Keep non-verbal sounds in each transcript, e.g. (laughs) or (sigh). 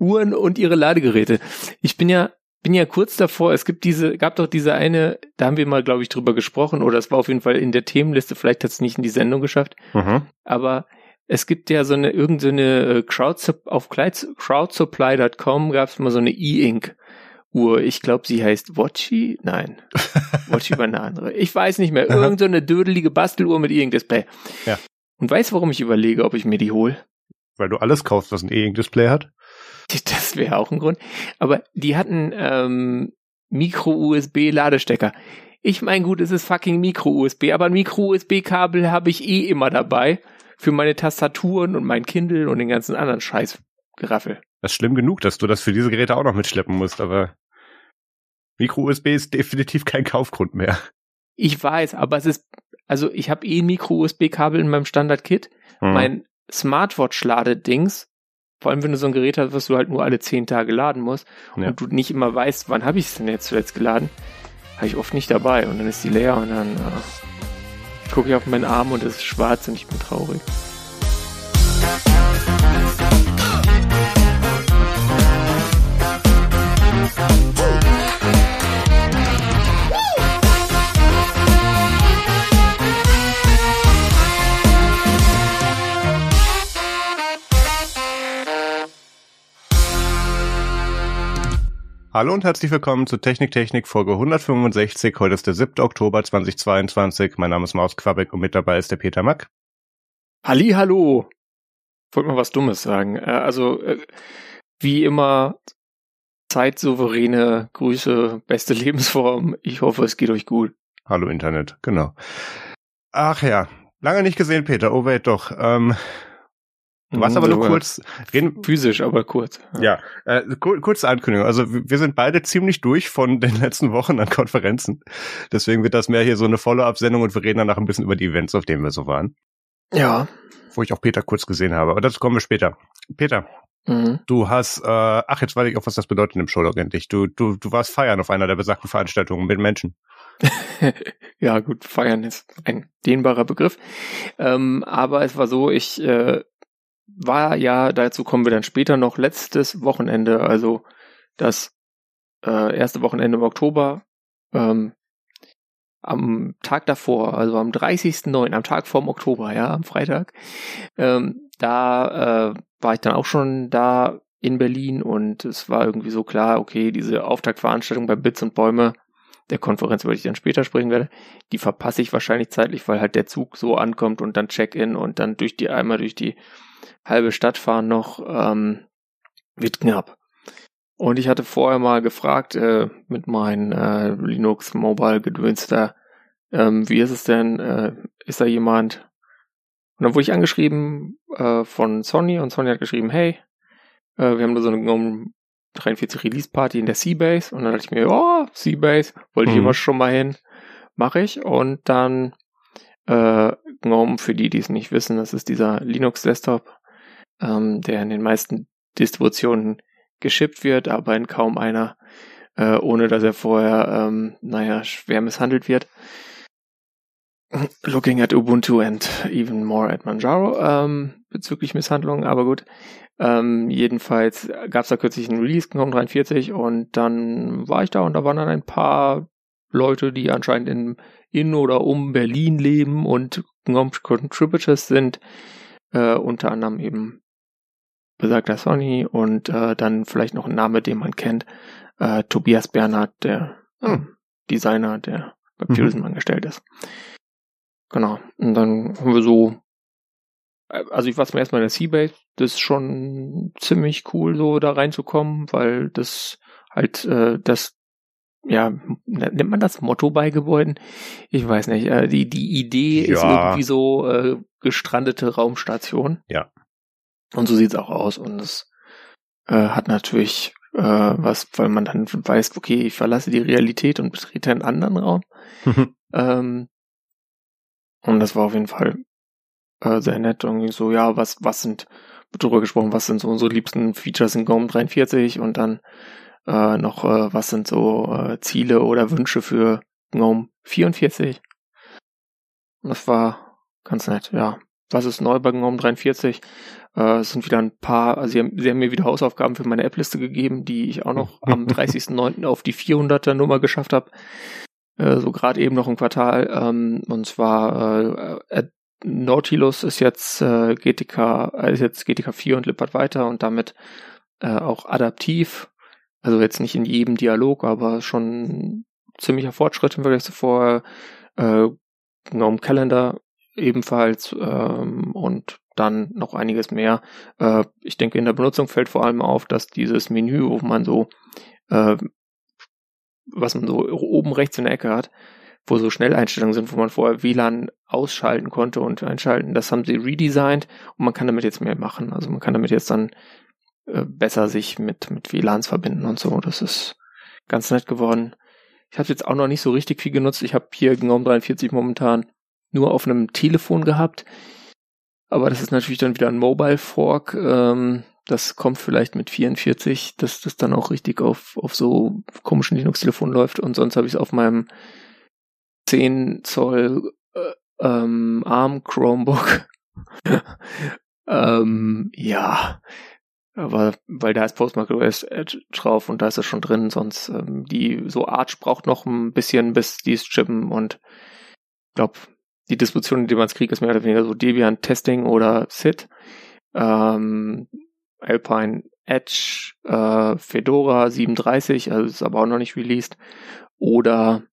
Uhren und ihre Ladegeräte. Ich bin ja bin ja kurz davor, es gibt diese, gab doch diese eine, da haben wir mal, glaube ich, drüber gesprochen, oder es war auf jeden Fall in der Themenliste, vielleicht hat es nicht in die Sendung geschafft, mhm. aber es gibt ja so eine, irgendeine so Crowd, auf crowdsupply.com gab es mal so eine E-Ink. Uhr. Ich glaube, sie heißt Watchi. Nein. (laughs) Watchi war eine andere. Ich weiß nicht mehr. Irgend so eine dödelige Basteluhr mit E-Ink-Display. Ja. Und weißt du, warum ich überlege, ob ich mir die hole? Weil du alles kaufst, was ein E-Ink-Display hat? (laughs) Das wäre auch ein Grund. Aber die hatten ähm, Micro-USB-Ladestecker. Ich meine, gut, es ist fucking Micro-USB, aber ein Micro-USB-Kabel habe ich eh immer dabei für meine Tastaturen und mein Kindle und den ganzen anderen Scheiß Geraffel. Das ist schlimm genug, dass du das für diese Geräte auch noch mitschleppen musst, aber Micro-USB ist definitiv kein Kaufgrund mehr. Ich weiß, aber es ist, also ich habe eh ein Micro-USB-Kabel in meinem Standard-Kit. Hm. Mein Smartwatch-Ladedings, vor allem wenn du so ein Gerät hast, was du halt nur alle zehn Tage laden musst ja. und du nicht immer weißt, wann habe ich es denn jetzt zuletzt geladen, habe ich oft nicht dabei und dann ist die leer und dann äh, gucke ich auf meinen Arm und es ist schwarz und ich bin traurig. Hallo und herzlich willkommen zu Technik Technik Folge 165. Heute ist der 7. Oktober 2022. Mein Name ist Maus Quabeck und mit dabei ist der Peter Mack. Halli, hallo. Wollte mal was Dummes sagen. Äh, also, äh, wie immer, zeitsouveräne Grüße, beste (laughs) Lebensform. Ich hoffe, es geht euch gut. Hallo Internet, genau. Ach ja, lange nicht gesehen, Peter. Oh wait, doch. Ähm, Du warst hm, aber nur kurz reden. Physisch, aber kurz. Ja, ja äh, kurze Ankündigung. Also wir sind beide ziemlich durch von den (laughs) letzten Wochen an Konferenzen. Deswegen wird das mehr hier so eine Follow-up-Sendung und wir reden danach ein bisschen über die Events, auf denen wir so waren. Ja. Wo ich auch Peter kurz gesehen habe. Aber dazu kommen wir später. Peter, mhm. du hast, äh, ach, jetzt weiß ich auch, was das bedeutet im Showlog endlich. Du, du, du warst feiern auf einer der besagten Veranstaltungen mit Menschen. (laughs) ja, gut, feiern ist ein dehnbarer Begriff. Ähm, aber es war so, ich äh, war ja, dazu kommen wir dann später noch, letztes Wochenende, also das äh, erste Wochenende im Oktober, ähm, am Tag davor, also am 30.09., am Tag vorm Oktober, ja, am Freitag, ähm, da äh, war ich dann auch schon da in Berlin und es war irgendwie so klar, okay, diese Auftaktveranstaltung bei Bits und Bäume, der Konferenz, über die ich dann später sprechen werde, die verpasse ich wahrscheinlich zeitlich, weil halt der Zug so ankommt und dann Check-in und dann durch die einmal durch die halbe Stadt fahren noch, ähm, wird knapp. Und ich hatte vorher mal gefragt äh, mit meinem äh, Linux Mobile Gedöns da, ähm, wie ist es denn, äh, ist da jemand? Und dann wurde ich angeschrieben äh, von Sony und Sony hat geschrieben, hey, äh, wir haben da so eine GNOME 43 Release Party in der Seabase und dann dachte ich mir, oh, Seabase, wollte mhm. ich immer schon mal hin, mache ich und dann äh, GNOME, für die, die es nicht wissen, das ist dieser Linux Desktop, ähm, der in den meisten Distributionen geschippt wird, aber in kaum einer, äh, ohne dass er vorher, ähm, naja, schwer misshandelt wird. Looking at Ubuntu and even more at Manjaro ähm, bezüglich Misshandlungen, aber gut. Ähm, jedenfalls gab es da kürzlich einen Release, GNOME 43, und dann war ich da und da waren dann ein paar Leute, die anscheinend in, in oder um Berlin leben und GNOME Contributors sind, äh, unter anderem eben besagter Sony und äh, dann vielleicht noch ein Name, den man kennt, äh, Tobias Bernhard, der äh, Designer, der bei mhm. Pearson angestellt ist. Genau. Und dann haben wir so, äh, also ich war zum ersten Mal in der Seabase, das ist schon ziemlich cool, so da reinzukommen, weil das halt äh, das ja, nennt man das Motto bei Gebäuden? Ich weiß nicht. Äh, die, die Idee ja. ist irgendwie so äh, gestrandete Raumstation. Ja. Und so sieht's auch aus. Und es äh, hat natürlich äh, was, weil man dann weiß, okay, ich verlasse die Realität und betrete einen anderen Raum. (laughs) ähm, und das war auf jeden Fall äh, sehr nett. Irgendwie so, ja, was, was sind, drüber gesprochen, was sind so unsere liebsten Features in GOM 43 und dann äh, noch, äh, was sind so äh, Ziele oder Wünsche für GNOME 44. Und das war ganz nett, ja. was ist neu bei GNOME 43? Äh, es sind wieder ein paar, also sie haben, sie haben mir wieder Hausaufgaben für meine App-Liste gegeben, die ich auch noch am (laughs) 30.09. auf die 400er Nummer geschafft habe. Äh, so gerade eben noch ein Quartal. Ähm, und zwar äh, Nautilus ist jetzt äh, GTK, äh, ist jetzt GTK 4 und lippert weiter und damit äh, auch adaptiv. Also jetzt nicht in jedem Dialog, aber schon ziemlicher Fortschritt im Vergleich zu vorher. Äh, GNOME Calendar ebenfalls ähm, und dann noch einiges mehr. Äh, ich denke, in der Benutzung fällt vor allem auf, dass dieses Menü, wo man so, äh, was man so oben rechts in der Ecke hat, wo so Schnelleinstellungen sind, wo man vorher WLAN ausschalten konnte und einschalten, das haben sie redesigned und man kann damit jetzt mehr machen. Also man kann damit jetzt dann äh, besser sich mit, mit WLANs verbinden und so. Das ist ganz nett geworden. Ich habe jetzt auch noch nicht so richtig viel genutzt. Ich habe hier GNOME 43 momentan nur auf einem Telefon gehabt. Aber das ist natürlich dann wieder ein Mobile Fork. Ähm, das kommt vielleicht mit 44, dass das dann auch richtig auf, auf so komischen Linux-Telefonen läuft. Und sonst habe ich es auf meinem 10 Zoll äh, ähm, ARM Chromebook. (laughs) ähm, ja, aber weil da ist Postmark OS drauf und da ist es schon drin, sonst ähm, die so Arch braucht noch ein bisschen, bis die es chippen und ich glaube, die Distribution, in der man es kriegt, ist mehr oder weniger so Debian Testing oder SID. Ähm, Alpine Edge, äh, Fedora 37, also ist aber auch noch nicht released. Oder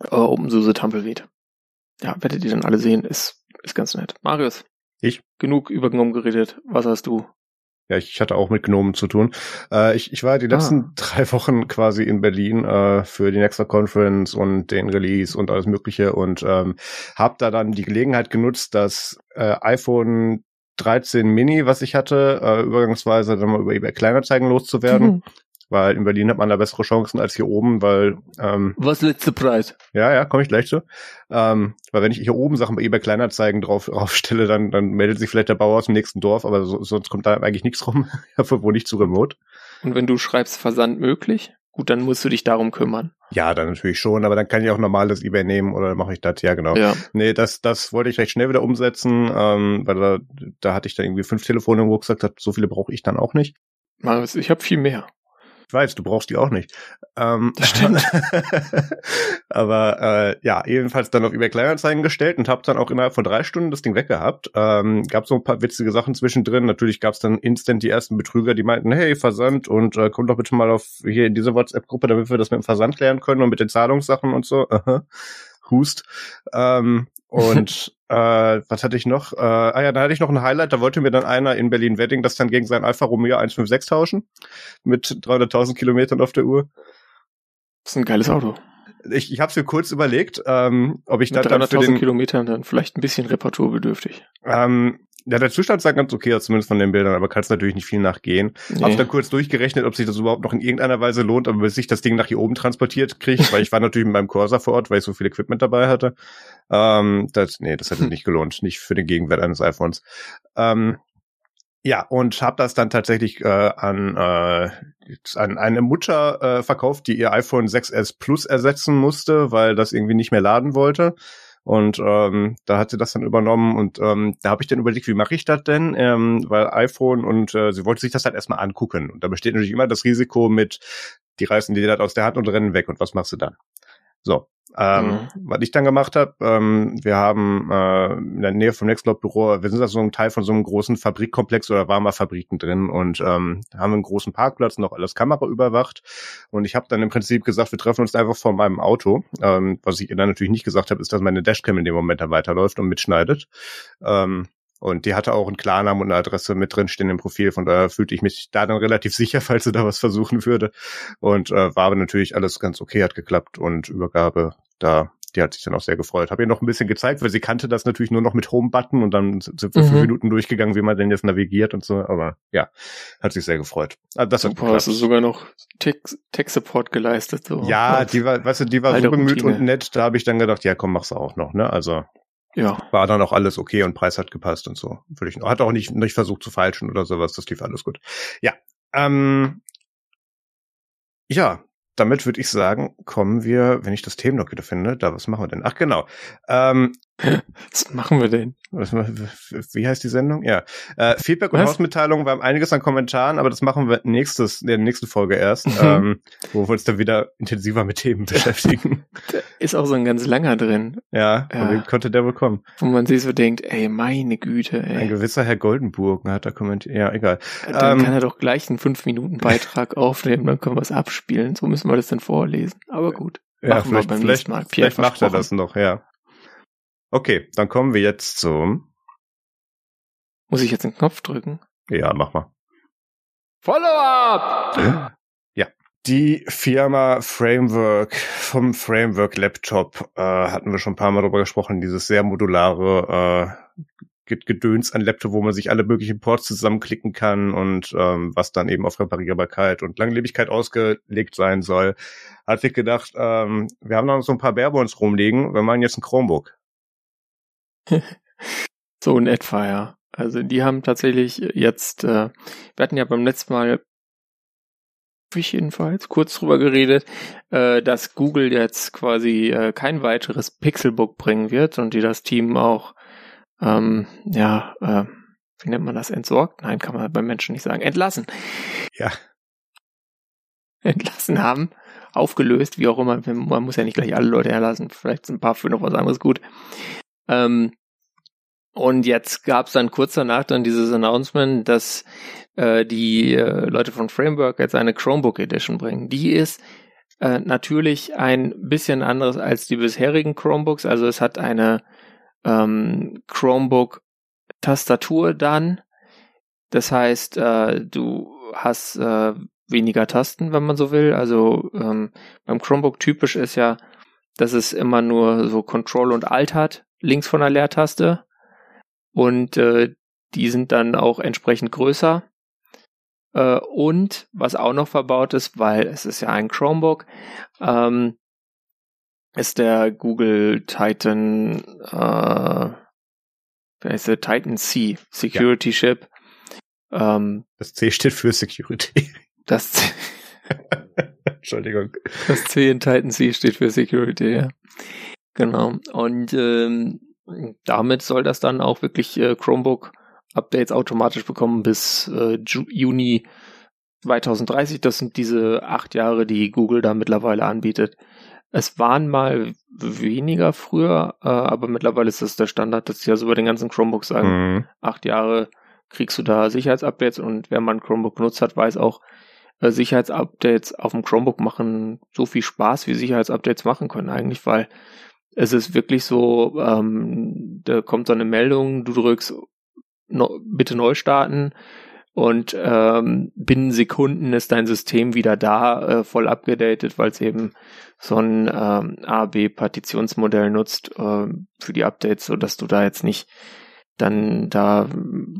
äh, OpenSUSE Tumbleweed. Ja, werdet ihr dann alle sehen, ist, ist ganz nett. Marius. Ich? Genug über GNOME geredet. Was hast du? Ja, ich hatte auch mit Gnomen zu tun. Äh, ich, ich war die letzten ah. drei Wochen quasi in Berlin äh, für die Nextcloud Conference und den Release und alles Mögliche und ähm, habe da dann die Gelegenheit genutzt, das äh, iPhone 13 Mini, was ich hatte, äh, übergangsweise dann mal über eBay Kleinanzeigen loszuwerden. Mhm weil in Berlin hat man da bessere Chancen als hier oben, weil ähm, Was letzte Preis? Ja, ja, komme ich gleich zu. Ähm, weil wenn ich hier oben Sachen bei eBay Kleinanzeigen drauf (laughs) draufstelle, dann dann meldet sich vielleicht der Bauer aus dem nächsten Dorf, aber so, sonst kommt da eigentlich nichts rum, (laughs) wo nicht zu remote. Und wenn du schreibst Versand möglich, gut, dann musst du dich darum kümmern. Ja, dann natürlich schon, aber dann kann ich auch normales eBay nehmen oder mache ich das, ja genau. Ja. Nee, das, das wollte ich recht schnell wieder umsetzen, ähm, weil da, da hatte ich dann irgendwie fünf Telefone im Rucksack, so viele brauche ich dann auch nicht. Ich habe viel mehr. Ich weiß, du brauchst die auch nicht. Ähm, das stimmt. (laughs) aber äh, ja, ebenfalls dann auf eBay Kleinanzeigen gestellt und habe dann auch innerhalb von drei Stunden das Ding weggehabt. Ähm, gab so ein paar witzige Sachen zwischendrin. Natürlich gab es dann instant die ersten Betrüger, die meinten, hey, Versand und äh, komm doch bitte mal auf hier in diese WhatsApp-Gruppe, damit wir das mit dem Versand klären können und mit den Zahlungssachen und so. (laughs) Hust. Ähm, und äh, was hatte ich noch? Äh, ah ja, da hatte ich noch ein Highlight. Da wollte mir dann einer in Berlin-Wedding das dann gegen sein Alfa Romeo 156 tauschen. Mit 300.000 Kilometern auf der Uhr. Das ist ein geiles Auto. Ich, ich habe es mir kurz überlegt, ähm, ob ich Mit dann, dann für den Kilometern dann vielleicht ein bisschen reparaturbedürftig. Ähm, ja, der Zustand sah ganz okay aus, zumindest von den Bildern, aber kannst natürlich nicht viel nachgehen. Nee. Hab dann kurz durchgerechnet, ob sich das überhaupt noch in irgendeiner Weise lohnt, aber bis ich das Ding nach hier oben transportiert kriege, (laughs) weil ich war natürlich mit meinem Corsa vor Ort, weil ich so viel Equipment dabei hatte. Ähm, das, nee, das hätte hm. nicht gelohnt, nicht für den Gegenwert eines iPhones. Ähm, ja, und habe das dann tatsächlich äh, an, äh, an eine Mutter äh, verkauft, die ihr iPhone 6s Plus ersetzen musste, weil das irgendwie nicht mehr laden wollte. Und ähm, da hat sie das dann übernommen und ähm, da habe ich dann überlegt, wie mache ich das denn? Ähm, weil iPhone und äh, sie wollte sich das halt erstmal angucken. Und da besteht natürlich immer das Risiko mit, die reißen dir das aus der Hand und rennen weg. Und was machst du dann? So, ähm, mhm. Was ich dann gemacht habe, ähm, wir haben äh, in der Nähe vom Nextcloud-Büro, wir sind da so ein Teil von so einem großen Fabrikkomplex oder waren mal Fabriken drin und ähm, haben einen großen Parkplatz, noch alles Kamera überwacht. Und ich habe dann im Prinzip gesagt, wir treffen uns einfach vor meinem Auto. Ähm, was ich ihr dann natürlich nicht gesagt habe, ist, dass meine Dashcam in dem Moment dann weiterläuft und mitschneidet. Ähm, und die hatte auch einen Klarnamen und eine Adresse mit drin stehen im Profil. Von daher fühlte ich mich da dann relativ (laughs) sicher, falls sie da was versuchen würde. Und äh, war aber natürlich alles ganz okay, hat geklappt und Übergabe da, die hat sich dann auch sehr gefreut. Habe ihr noch ein bisschen gezeigt, weil sie kannte das natürlich nur noch mit Home-Button und dann sind wir mhm. fünf Minuten durchgegangen, wie man denn jetzt navigiert und so. Aber ja, hat sich sehr gefreut. Also das Super, hast du sogar noch Tech-Support geleistet. So. Ja, die war, weißt du, die war so bemüht und nett. Da habe ich dann gedacht, ja, komm, mach's auch noch. Ne? Also ja. War dann auch alles okay und Preis hat gepasst und so. Hat auch nicht, nicht versucht zu falschen oder sowas. Das lief alles gut. Ja. Ähm, ja, damit würde ich sagen, kommen wir, wenn ich das Themenlog wieder finde, da was machen wir denn? Ach genau. Ähm, (laughs) Was machen wir denn? wie heißt die Sendung? Ja. Äh, Feedback und Hausmitteilungen, wir haben einiges an Kommentaren, aber das machen wir nächstes, in der nächsten Folge erst, ähm, wo wir uns dann wieder intensiver mit Themen (laughs) beschäftigen. Da ist auch so ein ganz langer drin. Ja, ja. wie konnte der bekommen? Wo man sich so denkt, ey, meine Güte, ey. Ein gewisser Herr Goldenburg hat da kommentiert. Ja, egal. Dann ähm, kann er doch gleich einen 5-Minuten-Beitrag (laughs) aufnehmen, dann können wir es abspielen. So müssen wir das dann vorlesen. Aber gut. Ja, vielleicht, vielleicht, vielleicht macht er das noch, ja. Okay, dann kommen wir jetzt zum. Muss ich jetzt den Knopf drücken? Ja, mach mal. Follow-up! Ja. Die Firma Framework vom Framework Laptop äh, hatten wir schon ein paar Mal drüber gesprochen, dieses sehr modulare äh, Gedöns an Laptop, wo man sich alle möglichen Ports zusammenklicken kann und ähm, was dann eben auf Reparierbarkeit und Langlebigkeit ausgelegt sein soll, hat sich gedacht, ähm, wir haben noch so ein paar Barebones rumliegen, wir machen jetzt ein Chromebook. (laughs) so in etwa, ja. Also die haben tatsächlich jetzt, äh, wir hatten ja beim letzten Mal, ich jedenfalls, kurz drüber geredet, äh, dass Google jetzt quasi äh, kein weiteres Pixelbook bringen wird und die das Team auch, ähm, ja, äh, wie nennt man das, entsorgt? Nein, kann man beim Menschen nicht sagen. Entlassen. Ja. (laughs) Entlassen haben, aufgelöst, wie auch immer. Man muss ja nicht gleich alle Leute erlassen. Vielleicht sind ein paar für noch was anderes gut. Ähm, und jetzt gab es dann kurz danach dann dieses Announcement, dass äh, die äh, Leute von Framework jetzt eine Chromebook Edition bringen. Die ist äh, natürlich ein bisschen anderes als die bisherigen Chromebooks. Also es hat eine ähm, Chromebook Tastatur dann. Das heißt, äh, du hast äh, weniger Tasten, wenn man so will. Also ähm, beim Chromebook typisch ist ja, dass es immer nur so Control und Alt hat links von der Leertaste. Und äh, die sind dann auch entsprechend größer. Äh, und was auch noch verbaut ist, weil es ist ja ein Chromebook, ähm, ist der Google Titan, äh, ist der Titan C, Security ja. Chip. Ähm, das C steht für Security. Das C (laughs) (laughs) Entschuldigung. Das C in Titan C steht für Security, ja. Genau. Und ähm, damit soll das dann auch wirklich äh, Chromebook Updates automatisch bekommen bis äh, Juni 2030. Das sind diese acht Jahre, die Google da mittlerweile anbietet. Es waren mal weniger früher, äh, aber mittlerweile ist das der Standard, dass sie also über den ganzen Chromebook sagen, mhm. acht Jahre kriegst du da Sicherheitsupdates und wer man Chromebook genutzt hat, weiß auch, äh, Sicherheitsupdates auf dem Chromebook machen so viel Spaß, wie Sicherheitsupdates machen können eigentlich, weil es ist wirklich so, ähm, da kommt so eine Meldung, du drückst no, bitte neu starten und ähm, binnen Sekunden ist dein System wieder da, äh, voll abgedatet, weil es eben so ein ähm, A-B-Partitionsmodell nutzt äh, für die Updates, so dass du da jetzt nicht dann da,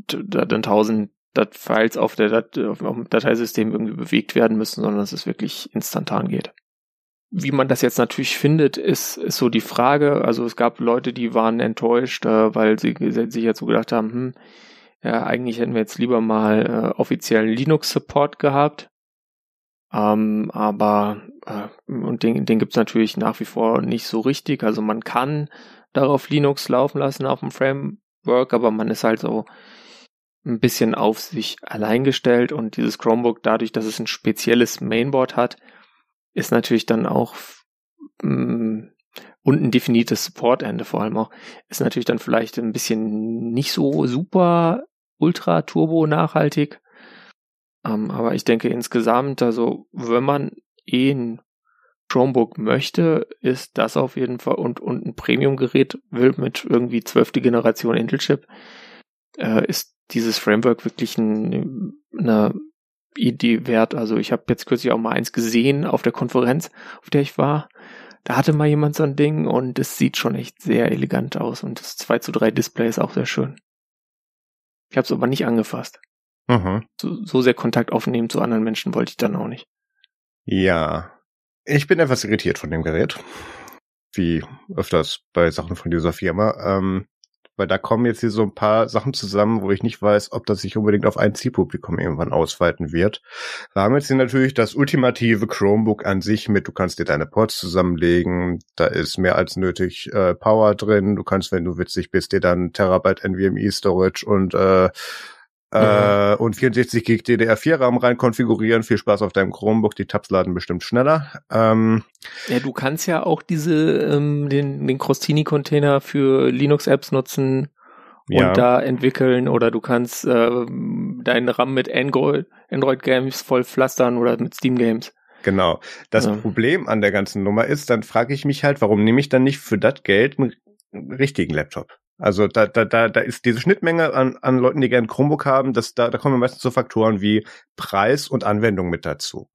da dann tausend Files auf der Dat auf dem Dateisystem irgendwie bewegt werden müssen, sondern dass es wirklich instantan geht. Wie man das jetzt natürlich findet, ist, ist so die Frage. Also es gab Leute, die waren enttäuscht, äh, weil sie sich jetzt so gedacht haben, hm, ja, eigentlich hätten wir jetzt lieber mal äh, offiziellen Linux-Support gehabt. Ähm, aber äh, und den, den gibt es natürlich nach wie vor nicht so richtig. Also man kann darauf Linux laufen lassen auf dem Framework, aber man ist halt so ein bisschen auf sich allein gestellt und dieses Chromebook, dadurch, dass es ein spezielles Mainboard hat, ist natürlich dann auch mm, und ein definiertes Supportende vor allem auch, ist natürlich dann vielleicht ein bisschen nicht so super ultra turbo nachhaltig. Ähm, aber ich denke insgesamt, also wenn man eh ein Chromebook möchte, ist das auf jeden Fall und, und ein Premium-Gerät will mit irgendwie zwölfte Generation Intel-Chip, äh, ist dieses Framework wirklich ein, eine Idee wert. Also ich habe jetzt kürzlich auch mal eins gesehen auf der Konferenz, auf der ich war. Da hatte mal jemand so ein Ding und es sieht schon echt sehr elegant aus und das 2 zu 3 Display ist auch sehr schön. Ich habe es aber nicht angefasst. Mhm. So, so sehr Kontakt aufnehmen zu anderen Menschen wollte ich dann auch nicht. Ja. Ich bin etwas irritiert von dem Gerät. Wie öfters bei Sachen von dieser Firma. Ähm, weil da kommen jetzt hier so ein paar Sachen zusammen, wo ich nicht weiß, ob das sich unbedingt auf ein Zielpublikum irgendwann ausweiten wird. Wir haben jetzt hier natürlich das ultimative Chromebook an sich mit, du kannst dir deine Ports zusammenlegen, da ist mehr als nötig äh, Power drin, du kannst, wenn du witzig bist, dir dann Terabyte NVMe Storage und äh, äh, und 64 Gig DDR4-RAM rein konfigurieren. Viel Spaß auf deinem Chromebook. Die Tabs laden bestimmt schneller. Ähm, ja, du kannst ja auch diese ähm, den den Crostini-Container für Linux-Apps nutzen und ja. da entwickeln oder du kannst äh, deinen RAM mit Android Android Games voll pflastern oder mit Steam Games. Genau. Das ja. Problem an der ganzen Nummer ist, dann frage ich mich halt, warum nehme ich dann nicht für das Geld einen richtigen Laptop? Also da, da, da, da ist diese Schnittmenge an, an Leuten, die gerne Chromebook haben, das, da, da kommen meistens so Faktoren wie Preis und Anwendung mit dazu.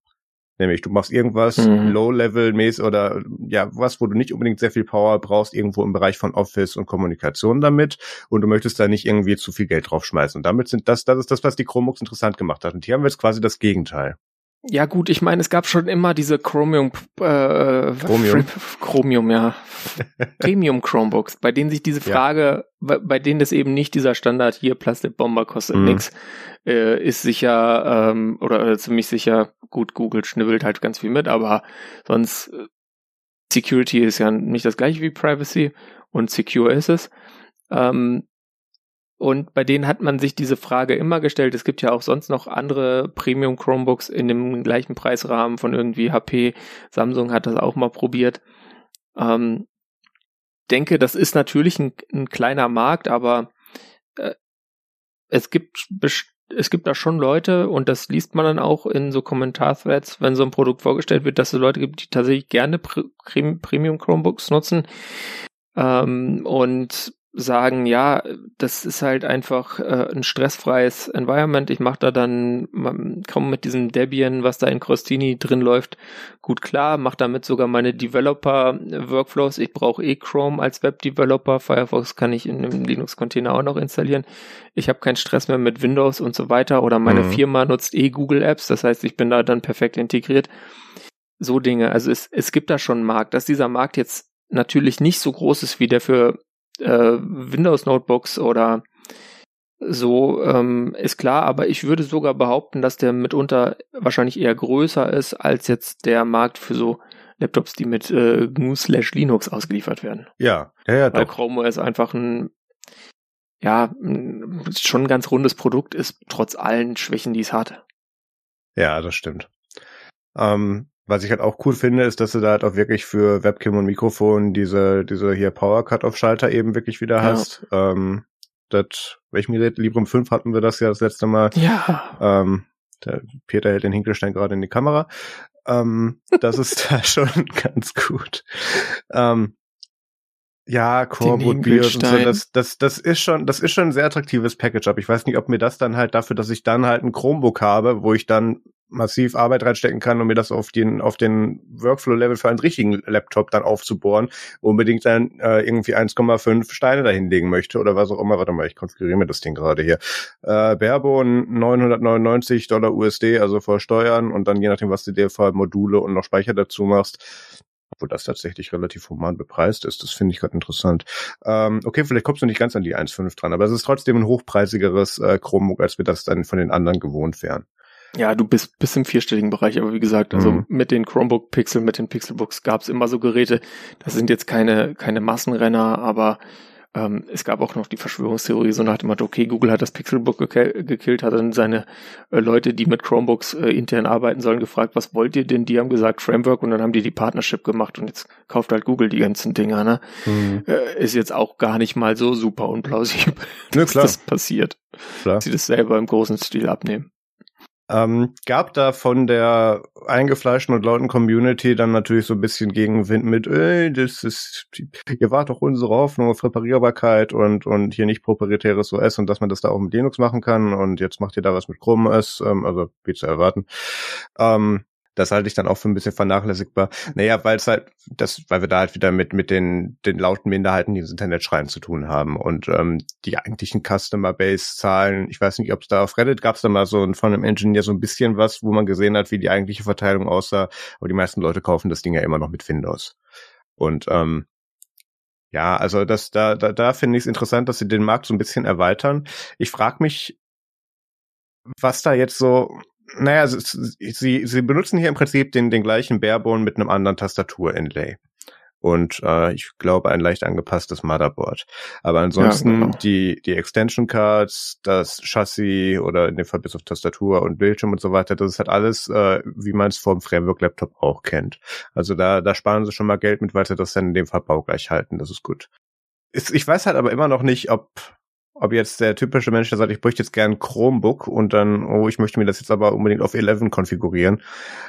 Nämlich, du machst irgendwas mhm. Low-Level-mäßig oder ja, was, wo du nicht unbedingt sehr viel Power brauchst, irgendwo im Bereich von Office und Kommunikation damit und du möchtest da nicht irgendwie zu viel Geld draufschmeißen. Und damit sind das, das ist das, was die Chromebooks interessant gemacht hat. Und hier haben wir jetzt quasi das Gegenteil. Ja gut, ich meine, es gab schon immer diese Chromium, äh, Chromium, Chromium ja, Premium Chromebooks, bei denen sich diese Frage, ja. bei, denen das eben nicht dieser Standard hier Plastikbomber kostet mhm. nix, äh, ist sicher ähm, oder, oder ziemlich sicher. Gut, Google schnibbelt halt ganz viel mit, aber sonst äh, Security ist ja nicht das gleiche wie Privacy und secure ist es. Ähm, und bei denen hat man sich diese Frage immer gestellt. Es gibt ja auch sonst noch andere Premium Chromebooks in dem gleichen Preisrahmen von irgendwie HP. Samsung hat das auch mal probiert. Ähm, denke, das ist natürlich ein, ein kleiner Markt, aber äh, es gibt es gibt da schon Leute und das liest man dann auch in so Kommentarthreads, wenn so ein Produkt vorgestellt wird, dass es Leute gibt, die tatsächlich gerne Premium Chromebooks nutzen. Ähm, und sagen, ja, das ist halt einfach äh, ein stressfreies Environment. Ich mache da dann kaum mit diesem Debian, was da in Crostini drin läuft, gut klar, mache damit sogar meine Developer-Workflows. Ich brauche eh Chrome als Web-Developer. Firefox kann ich in einem Linux-Container auch noch installieren. Ich habe keinen Stress mehr mit Windows und so weiter. Oder meine mhm. Firma nutzt eh Google Apps. Das heißt, ich bin da dann perfekt integriert. So Dinge. Also es, es gibt da schon einen Markt. Dass dieser Markt jetzt natürlich nicht so groß ist wie der für äh, Windows Notebooks oder so ähm, ist klar, aber ich würde sogar behaupten, dass der mitunter wahrscheinlich eher größer ist als jetzt der Markt für so Laptops, die mit äh, GNU slash Linux ausgeliefert werden. Ja, ja, ja Weil doch. Chrome OS einfach ein ja, schon ein ganz rundes Produkt ist, trotz allen Schwächen, die es hat. Ja, das stimmt. Ähm, was ich halt auch cool finde, ist, dass du da halt auch wirklich für Webcam und Mikrofon diese, diese hier Power Cut-Off-Schalter eben wirklich wieder ja. hast. Ähm, das, welchem Gerät? Librem 5 hatten wir das ja das letzte Mal. Ja. Ähm, der Peter hält den Hinkelstein gerade in die Kamera. Ähm, das ist da (laughs) schon ganz gut. Ähm, ja, Coreboot Bier und so, das, das, das ist schon, das ist schon ein sehr attraktives Package, aber ich weiß nicht, ob mir das dann halt dafür, dass ich dann halt ein Chromebook habe, wo ich dann massiv Arbeit reinstecken kann, um mir das auf den, auf den Workflow-Level für einen richtigen Laptop dann aufzubohren, unbedingt dann äh, irgendwie 1,5 Steine dahinlegen möchte oder was auch immer. Warte mal, ich konfiguriere mir das Ding gerade hier. Äh, Barebone 999 Dollar USD, also vor Steuern und dann je nachdem, was du dir für Module und noch Speicher dazu machst, obwohl das tatsächlich relativ human bepreist ist. Das finde ich gerade interessant. Ähm, okay, vielleicht kommst du nicht ganz an die 1,5 dran, aber es ist trotzdem ein hochpreisigeres äh, Chromebook, als wir das dann von den anderen gewohnt wären. Ja, du bist bis im vierstelligen Bereich, aber wie gesagt, also mhm. mit den Chromebook Pixel, mit den Pixelbooks gab es immer so Geräte. Das sind jetzt keine keine Massenrenner, aber ähm, es gab auch noch die Verschwörungstheorie, so nach dem Motto, okay, Google hat das Pixelbook ge gekillt, hat dann seine äh, Leute, die mit Chromebooks äh, intern arbeiten sollen, gefragt, was wollt ihr denn? Die haben gesagt Framework und dann haben die die Partnership gemacht und jetzt kauft halt Google die ganzen Dinger, ne? Mhm. Äh, ist jetzt auch gar nicht mal so super unplausibel, (laughs) ja, dass das passiert. Klar. Sie das selber im großen Stil abnehmen. Ähm, gab da von der eingefleischten und lauten Community dann natürlich so ein bisschen Gegenwind mit, ey, das ist, ihr wart doch unsere Hoffnung auf Reparierbarkeit und, und hier nicht proprietäres OS und dass man das da auch mit Linux machen kann und jetzt macht ihr da was mit Chrome OS, ähm, also wie zu erwarten. Ähm, das halte ich dann auch für ein bisschen vernachlässigbar. Naja, weil es halt, das, weil wir da halt wieder mit, mit den, den lauten Minderheiten, die ins Internet schreien, zu tun haben. Und ähm, die eigentlichen Customer-Base-Zahlen, ich weiß nicht, ob es da auf Reddit gab es da mal so von einem Engineer so ein bisschen was, wo man gesehen hat, wie die eigentliche Verteilung aussah. Aber die meisten Leute kaufen das Ding ja immer noch mit Windows. Und ähm, Ja, also das, da, da, da finde ich es interessant, dass sie den Markt so ein bisschen erweitern. Ich frage mich, was da jetzt so, naja, sie, sie benutzen hier im Prinzip den, den gleichen Barebone mit einem anderen Tastatur-Inlay und äh, ich glaube ein leicht angepasstes Motherboard. Aber ansonsten ja, genau. die die Extension Cards, das Chassis oder in dem Fall bis auf Tastatur und Bildschirm und so weiter, das ist halt alles, äh, wie man es vom Framework Laptop auch kennt. Also da da sparen sie schon mal Geld mit, weil sie das dann in dem Fall baugleich halten. Das ist gut. Ich weiß halt aber immer noch nicht, ob ob jetzt der typische Mensch, der sagt, ich bräuchte jetzt gern Chromebook und dann, oh, ich möchte mir das jetzt aber unbedingt auf 11 konfigurieren,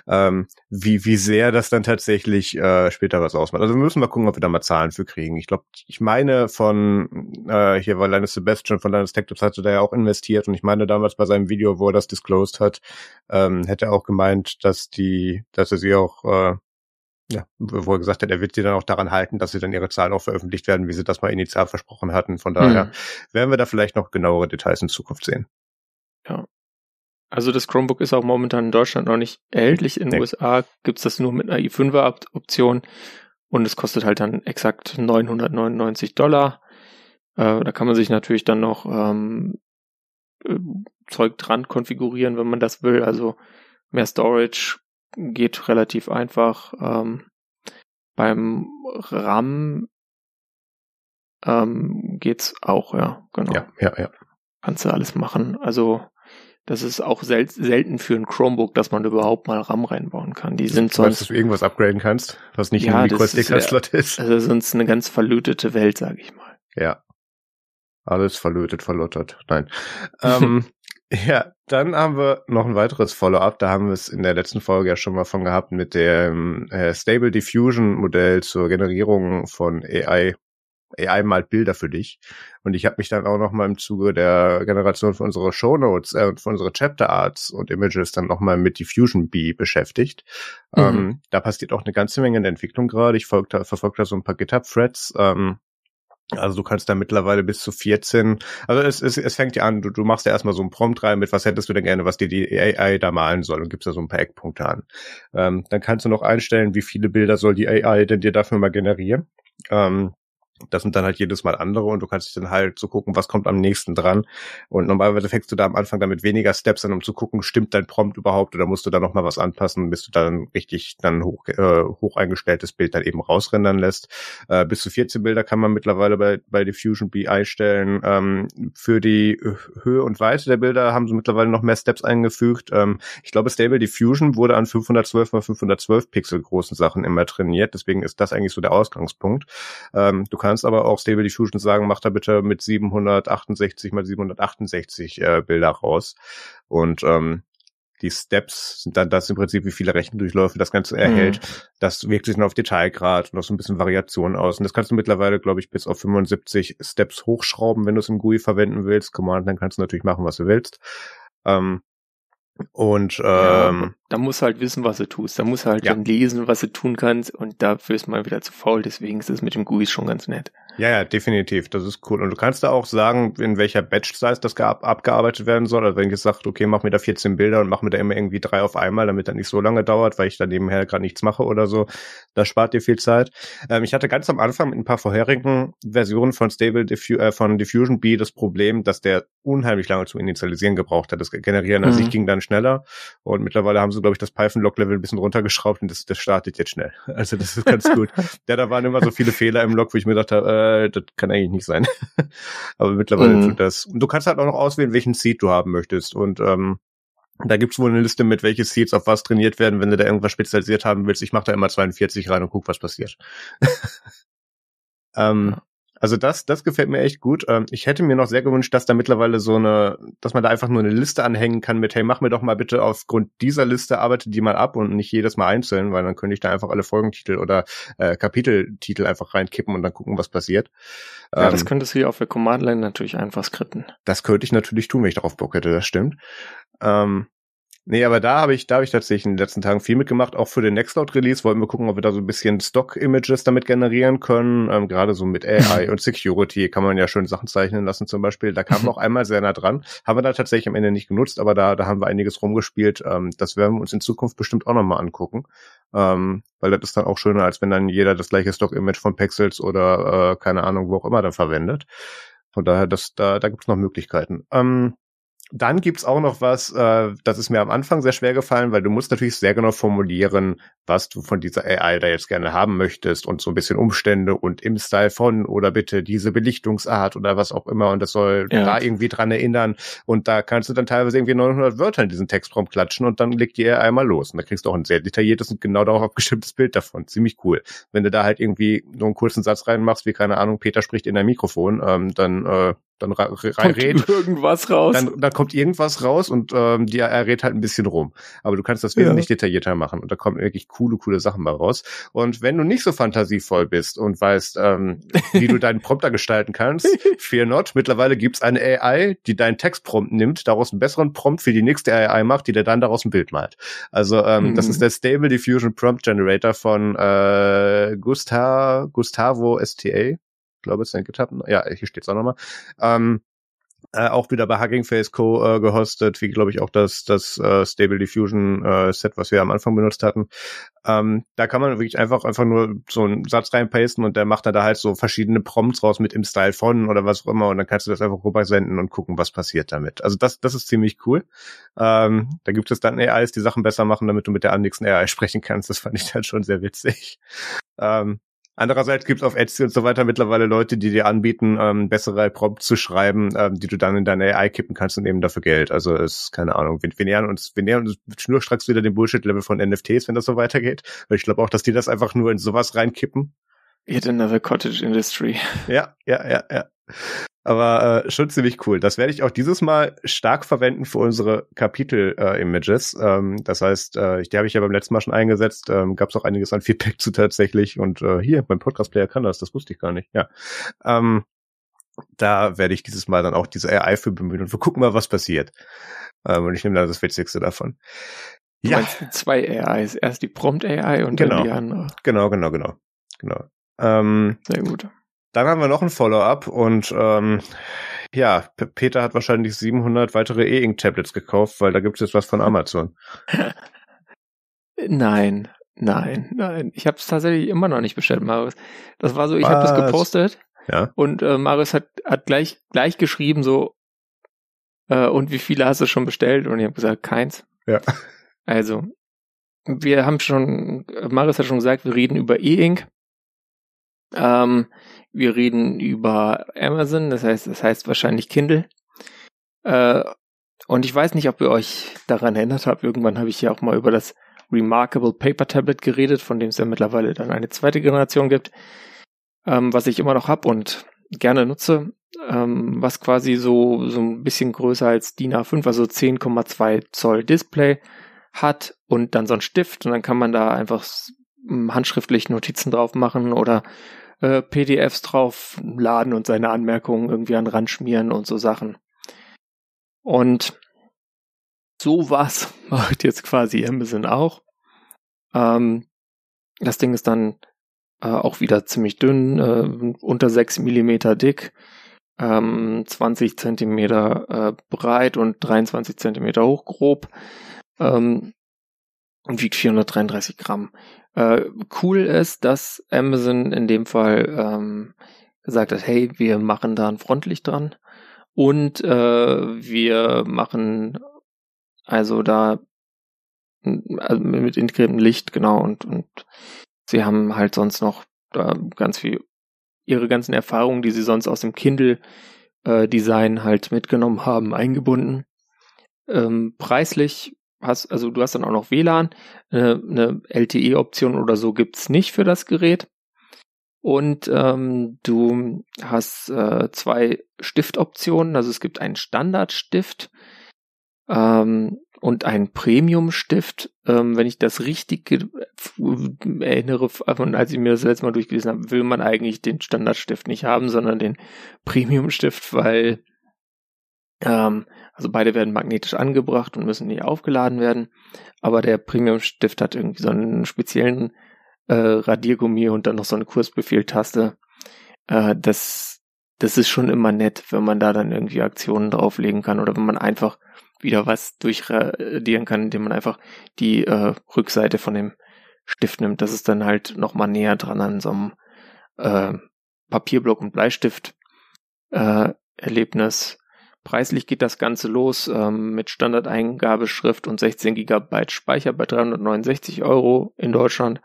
ähm, wie, wie sehr das dann tatsächlich äh, später was ausmacht. Also wir müssen mal gucken, ob wir da mal Zahlen für kriegen. Ich glaube, ich meine von, äh, hier war Linus Sebastian von Linus Tech Tips hatte da ja auch investiert und ich meine damals bei seinem Video, wo er das disclosed hat, ähm, hätte er auch gemeint, dass die, dass er sie auch äh, ja, wo er gesagt hat, er wird sie dann auch daran halten, dass sie dann ihre Zahlen auch veröffentlicht werden, wie sie das mal initial versprochen hatten. Von daher mhm. werden wir da vielleicht noch genauere Details in Zukunft sehen. Ja. Also das Chromebook ist auch momentan in Deutschland noch nicht erhältlich. In den nee. USA gibt's das nur mit einer i5er-Option und es kostet halt dann exakt 999 Dollar. Äh, da kann man sich natürlich dann noch ähm, äh, Zeug dran konfigurieren, wenn man das will. Also mehr Storage, geht relativ einfach. Ähm, beim RAM ähm, geht's auch, ja, genau. Ja, ja, ja. Kannst du alles machen. Also das ist auch sel selten für ein Chromebook, dass man überhaupt mal RAM reinbauen kann. Die sind sonst, dass du irgendwas upgraden kannst, was nicht ja, ein Micro-SD-Slot ist, ist. Also sonst eine ganz verlötete Welt, sage ich mal. Ja. Alles verlötet, verlottert. Nein. ähm, (laughs) ja, dann haben wir noch ein weiteres Follow-up. Da haben wir es in der letzten Folge ja schon mal von gehabt mit dem äh, Stable Diffusion Modell zur Generierung von AI. AI malt Bilder für dich. Und ich habe mich dann auch noch mal im Zuge der Generation für unsere Shownotes, äh, für unsere Chapter Arts und Images dann noch mal mit Diffusion B beschäftigt. Mhm. Ähm, da passiert auch eine ganze Menge in der Entwicklung gerade. Ich folge verfolge da so ein paar GitHub-Threads. Ähm, also du kannst da mittlerweile bis zu 14, also es, es, es fängt ja an, du, du machst ja erstmal so ein Prompt rein mit, was hättest du denn gerne, was dir die AI da malen soll und gibst da so ein paar Eckpunkte an. Ähm, dann kannst du noch einstellen, wie viele Bilder soll die AI denn dir dafür mal generieren. Ähm, das sind dann halt jedes Mal andere und du kannst dich dann halt so gucken, was kommt am nächsten dran. Und normalerweise fängst du da am Anfang damit weniger Steps an, um zu gucken, stimmt dein Prompt überhaupt oder musst du da nochmal was anpassen, bis du dann richtig dann hoch, äh, hoch eingestelltes Bild dann eben rausrendern lässt. Äh, bis zu 14 Bilder kann man mittlerweile bei, bei Diffusion B einstellen. Ähm, für die Höhe und Weite der Bilder haben sie mittlerweile noch mehr Steps eingefügt. Ähm, ich glaube, Stable Diffusion wurde an 512 mal 512 Pixel großen Sachen immer trainiert. Deswegen ist das eigentlich so der Ausgangspunkt. Ähm, du kannst aber auch Stable Diffusion sagen, mach da bitte mit 768 mal 768 äh, Bilder raus. Und ähm, die Steps sind dann das im Prinzip, wie viele Rechendurchläufe das Ganze erhält. Mhm. Das wirkt sich dann auf Detailgrad und auch so ein bisschen Variation aus. Und das kannst du mittlerweile, glaube ich, bis auf 75 Steps hochschrauben, wenn du es im GUI verwenden willst. Command, dann kannst du natürlich machen, was du willst. Ähm, und ähm, ja, da muss halt wissen, was du tust. Da muss halt ja. dann lesen, was du tun kannst. Und dafür ist man wieder zu faul. Deswegen ist es mit dem GUI schon ganz nett. Ja, ja, definitiv. Das ist cool. Und du kannst da auch sagen, in welcher Batch-Size das abgearbeitet werden soll. Also wenn ich sage, okay, mach mir da 14 Bilder und mach mir da immer irgendwie drei auf einmal, damit das nicht so lange dauert, weil ich da nebenher gerade nichts mache oder so. Das spart dir viel Zeit. Ähm, ich hatte ganz am Anfang mit ein paar vorherigen Versionen von Stable Diffu äh, von Diffusion B das Problem, dass der unheimlich lange zu initialisieren gebraucht hat. Das Generieren mhm. an sich ging dann schneller. Und mittlerweile haben sie, glaube ich, das Python-Log-Level ein bisschen runtergeschraubt und das, das startet jetzt schnell. (laughs) Also das ist ganz gut. ja, da waren immer so viele Fehler im Log, wo ich mir gedacht habe, äh, das kann eigentlich nicht sein. (laughs) Aber mittlerweile mhm. tut das. Und du kannst halt auch noch auswählen, welchen Seed du haben möchtest. Und ähm, da gibt's wohl eine Liste mit, welche Seeds auf was trainiert werden, wenn du da irgendwas spezialisiert haben willst. Ich mache da immer 42 rein und guck, was passiert. (laughs) ähm, also das, das gefällt mir echt gut. Ähm, ich hätte mir noch sehr gewünscht, dass da mittlerweile so eine, dass man da einfach nur eine Liste anhängen kann mit, hey, mach mir doch mal bitte aufgrund dieser Liste, arbeite die mal ab und nicht jedes Mal einzeln, weil dann könnte ich da einfach alle Folgentitel oder äh, Kapiteltitel einfach reinkippen und dann gucken, was passiert. Ja, ähm, das könntest du ja auf der Command-Line natürlich einfach skripten. Das könnte ich natürlich tun, wenn ich darauf Bock hätte, das stimmt. Ähm, Nee, aber da habe ich, da habe ich tatsächlich in den letzten Tagen viel mitgemacht. Auch für den Nextcloud-Release wollten wir gucken, ob wir da so ein bisschen Stock-Images damit generieren können. Ähm, Gerade so mit AI (laughs) und Security kann man ja schön Sachen zeichnen lassen zum Beispiel. Da kam noch (laughs) einmal sehr nah dran. Haben wir da tatsächlich am Ende nicht genutzt, aber da, da haben wir einiges rumgespielt. Ähm, das werden wir uns in Zukunft bestimmt auch nochmal angucken. Ähm, weil das ist dann auch schöner, als wenn dann jeder das gleiche Stock-Image von Pexels oder äh, keine Ahnung, wo auch immer dann verwendet. Von daher, das, da, da gibt es noch Möglichkeiten. Ähm, dann gibt's auch noch was, äh, das ist mir am Anfang sehr schwer gefallen, weil du musst natürlich sehr genau formulieren, was du von dieser AI da jetzt gerne haben möchtest und so ein bisschen Umstände und im Style von oder bitte diese Belichtungsart oder was auch immer und das soll ja. da irgendwie dran erinnern und da kannst du dann teilweise irgendwie 900 Wörter in diesen Textraum klatschen und dann legt die AI mal los und da kriegst du auch ein sehr detailliertes und genau darauf abgestimmtes Bild davon. Ziemlich cool. Wenn du da halt irgendwie nur einen kurzen Satz reinmachst, wie keine Ahnung, Peter spricht in ein Mikrofon, ähm, dann äh, dann reinredet. irgendwas raus. Dann, dann kommt irgendwas raus und ähm, die er redet halt ein bisschen rum. Aber du kannst das wesentlich ja. detaillierter machen und da kommen wirklich coole, coole Sachen mal raus. Und wenn du nicht so fantasievoll bist und weißt, ähm, wie du (laughs) deinen Prompter gestalten kannst, fear not. Mittlerweile gibt's eine AI, die deinen Textprompt nimmt, daraus einen besseren Prompt für die nächste AI macht, die dir dann daraus ein Bild malt. Also ähm, mhm. das ist der Stable Diffusion Prompt Generator von äh, Gustav, Gustavo STA glaube, sein GitHub. Ja, hier steht's auch nochmal. Ähm, äh, auch wieder bei Hugging Face Co. Äh, gehostet, wie glaube ich auch das, das äh, Stable Diffusion äh, Set, was wir am Anfang benutzt hatten. Ähm, da kann man wirklich einfach einfach nur so einen Satz reinpasten und der macht da halt so verschiedene Prompts raus mit im Style von oder was auch immer und dann kannst du das einfach rüber senden und gucken, was passiert damit. Also das, das ist ziemlich cool. Ähm, da gibt es dann AIs, die Sachen besser machen, damit du mit der nächsten AI sprechen kannst. Das fand ich halt schon sehr witzig. Ähm, Andererseits gibt es auf Etsy und so weiter mittlerweile Leute, die dir anbieten, ähm, bessere Prompts zu schreiben, ähm, die du dann in deine AI kippen kannst und eben dafür Geld. Also ist keine Ahnung. Wir, wir nähern uns, wir nähern uns schnurstracks wieder dem Bullshit-Level von NFTs, wenn das so weitergeht. Weil ich glaube auch, dass die das einfach nur in sowas reinkippen. Yet another cottage industry. Ja, ja, ja, ja. Aber äh, schon ziemlich cool. Das werde ich auch dieses Mal stark verwenden für unsere Kapitel-Images. Äh, ähm, das heißt, äh, die habe ich ja beim letzten Mal schon eingesetzt. Ähm, Gab es auch einiges an Feedback zu tatsächlich. Und äh, hier, mein Podcast-Player kann das. Das wusste ich gar nicht. Ja. Ähm, da werde ich dieses Mal dann auch diese AI für bemühen und wir gucken mal, was passiert. Ähm, und ich nehme dann das Witzigste davon. Du ja. zwei AIs. Erst die Prompt-AI und genau. dann die andere. Genau, genau, genau. genau. Ähm, Sehr gut. Dann haben wir noch ein Follow-up und ähm, ja, Peter hat wahrscheinlich 700 weitere E-Ink-Tablets gekauft, weil da gibt es jetzt was von (laughs) Amazon. nein, nein, nein. Ich habe es tatsächlich immer noch nicht bestellt, Marius. Das war so, ich habe das gepostet ja. und äh, Marius hat, hat gleich, gleich geschrieben so, äh, und wie viele hast du schon bestellt? Und ich habe gesagt, keins. Ja. Also, wir haben schon, Marius hat schon gesagt, wir reden über E-Ink. Ähm, wir reden über Amazon, das heißt, das heißt wahrscheinlich Kindle. Äh, und ich weiß nicht, ob ihr euch daran erinnert habt. Irgendwann habe ich ja auch mal über das Remarkable Paper Tablet geredet, von dem es ja mittlerweile dann eine zweite Generation gibt, ähm, was ich immer noch hab und gerne nutze, ähm, was quasi so, so ein bisschen größer als DIN A5, also 10,2 Zoll Display hat und dann so ein Stift und dann kann man da einfach handschriftlich Notizen drauf machen oder äh, PDFs drauf laden und seine Anmerkungen irgendwie an Rand schmieren und so Sachen. Und sowas macht (laughs) jetzt quasi Amazon auch. Ähm, das Ding ist dann äh, auch wieder ziemlich dünn, äh, unter 6 Millimeter dick, ähm, 20 Zentimeter äh, breit und 23 Zentimeter hoch grob ähm, und wiegt 433 Gramm. Äh, cool ist, dass Amazon in dem Fall ähm, gesagt hat, hey, wir machen da ein Frontlicht dran und äh, wir machen also da also mit integriertem Licht, genau, und, und sie haben halt sonst noch da ganz viel ihre ganzen Erfahrungen, die sie sonst aus dem Kindle-Design äh, halt mitgenommen haben, eingebunden. Ähm, preislich hast, also du hast dann auch noch WLAN, äh, eine LTE-Option oder so gibt's nicht für das Gerät. Und ähm, du hast äh, zwei Stiftoptionen, also es gibt einen Standardstift ähm, und einen Premium-Stift. Ähm, wenn ich das richtig erinnere, als ich mir das letzte Mal durchgelesen habe, will man eigentlich den Standardstift nicht haben, sondern den Premium-Stift, weil Ähm, also beide werden magnetisch angebracht und müssen nicht aufgeladen werden. Aber der Premium-Stift hat irgendwie so einen speziellen äh, Radiergummi und dann noch so eine Kursbefehltaste. Äh, das, das ist schon immer nett, wenn man da dann irgendwie Aktionen drauflegen kann oder wenn man einfach wieder was durchradieren kann, indem man einfach die äh, Rückseite von dem Stift nimmt. Das ist dann halt nochmal näher dran an so einem äh, Papierblock und Bleistift äh, Erlebnis. Preislich geht das Ganze los ähm, mit Standardeingabeschrift und 16 GB Speicher bei 369 Euro in Deutschland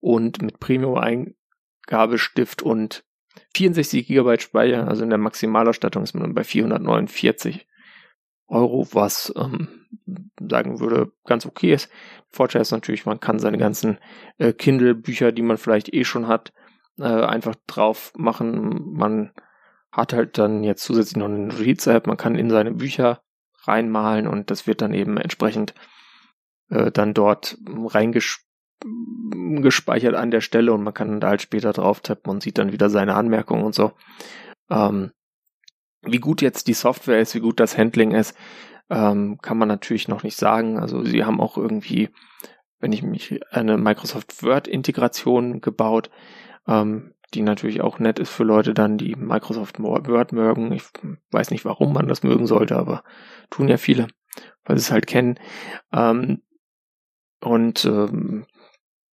und mit Premium-Eingabestift und 64 GB Speicher, also in der Maximalausstattung ist man bei 449 Euro, was ähm, sagen würde ganz okay ist. Vorteil ist natürlich, man kann seine ganzen äh, Kindle-Bücher, die man vielleicht eh schon hat, äh, einfach drauf machen. Man hat halt dann jetzt zusätzlich noch eine Notiz-App, man kann in seine Bücher reinmalen und das wird dann eben entsprechend äh, dann dort reingespeichert an der Stelle und man kann da halt später drauf tappen und sieht dann wieder seine Anmerkungen und so. Ähm, wie gut jetzt die Software ist, wie gut das Handling ist, ähm, kann man natürlich noch nicht sagen. Also sie haben auch irgendwie, wenn ich mich eine Microsoft Word Integration gebaut, ähm, die natürlich auch nett ist für Leute dann, die Microsoft Word mögen. Ich weiß nicht, warum man das mögen sollte, aber tun ja viele, weil sie es halt kennen. Ähm, und ähm,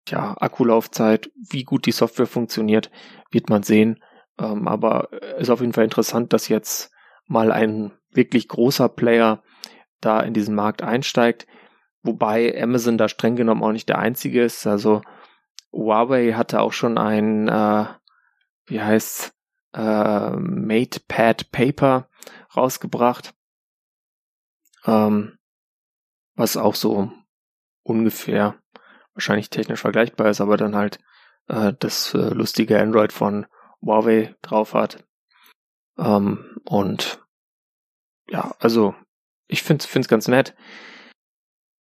ja, Akkulaufzeit, wie gut die Software funktioniert, wird man sehen. Ähm, aber ist auf jeden Fall interessant, dass jetzt mal ein wirklich großer Player da in diesen Markt einsteigt. Wobei Amazon da streng genommen auch nicht der einzige ist. Also Huawei hatte auch schon ein äh, wie heißt äh, MatePad Paper rausgebracht, ähm, was auch so ungefähr wahrscheinlich technisch vergleichbar ist, aber dann halt äh, das äh, lustige Android von Huawei drauf hat. Ähm, und ja, also ich finde es ganz nett.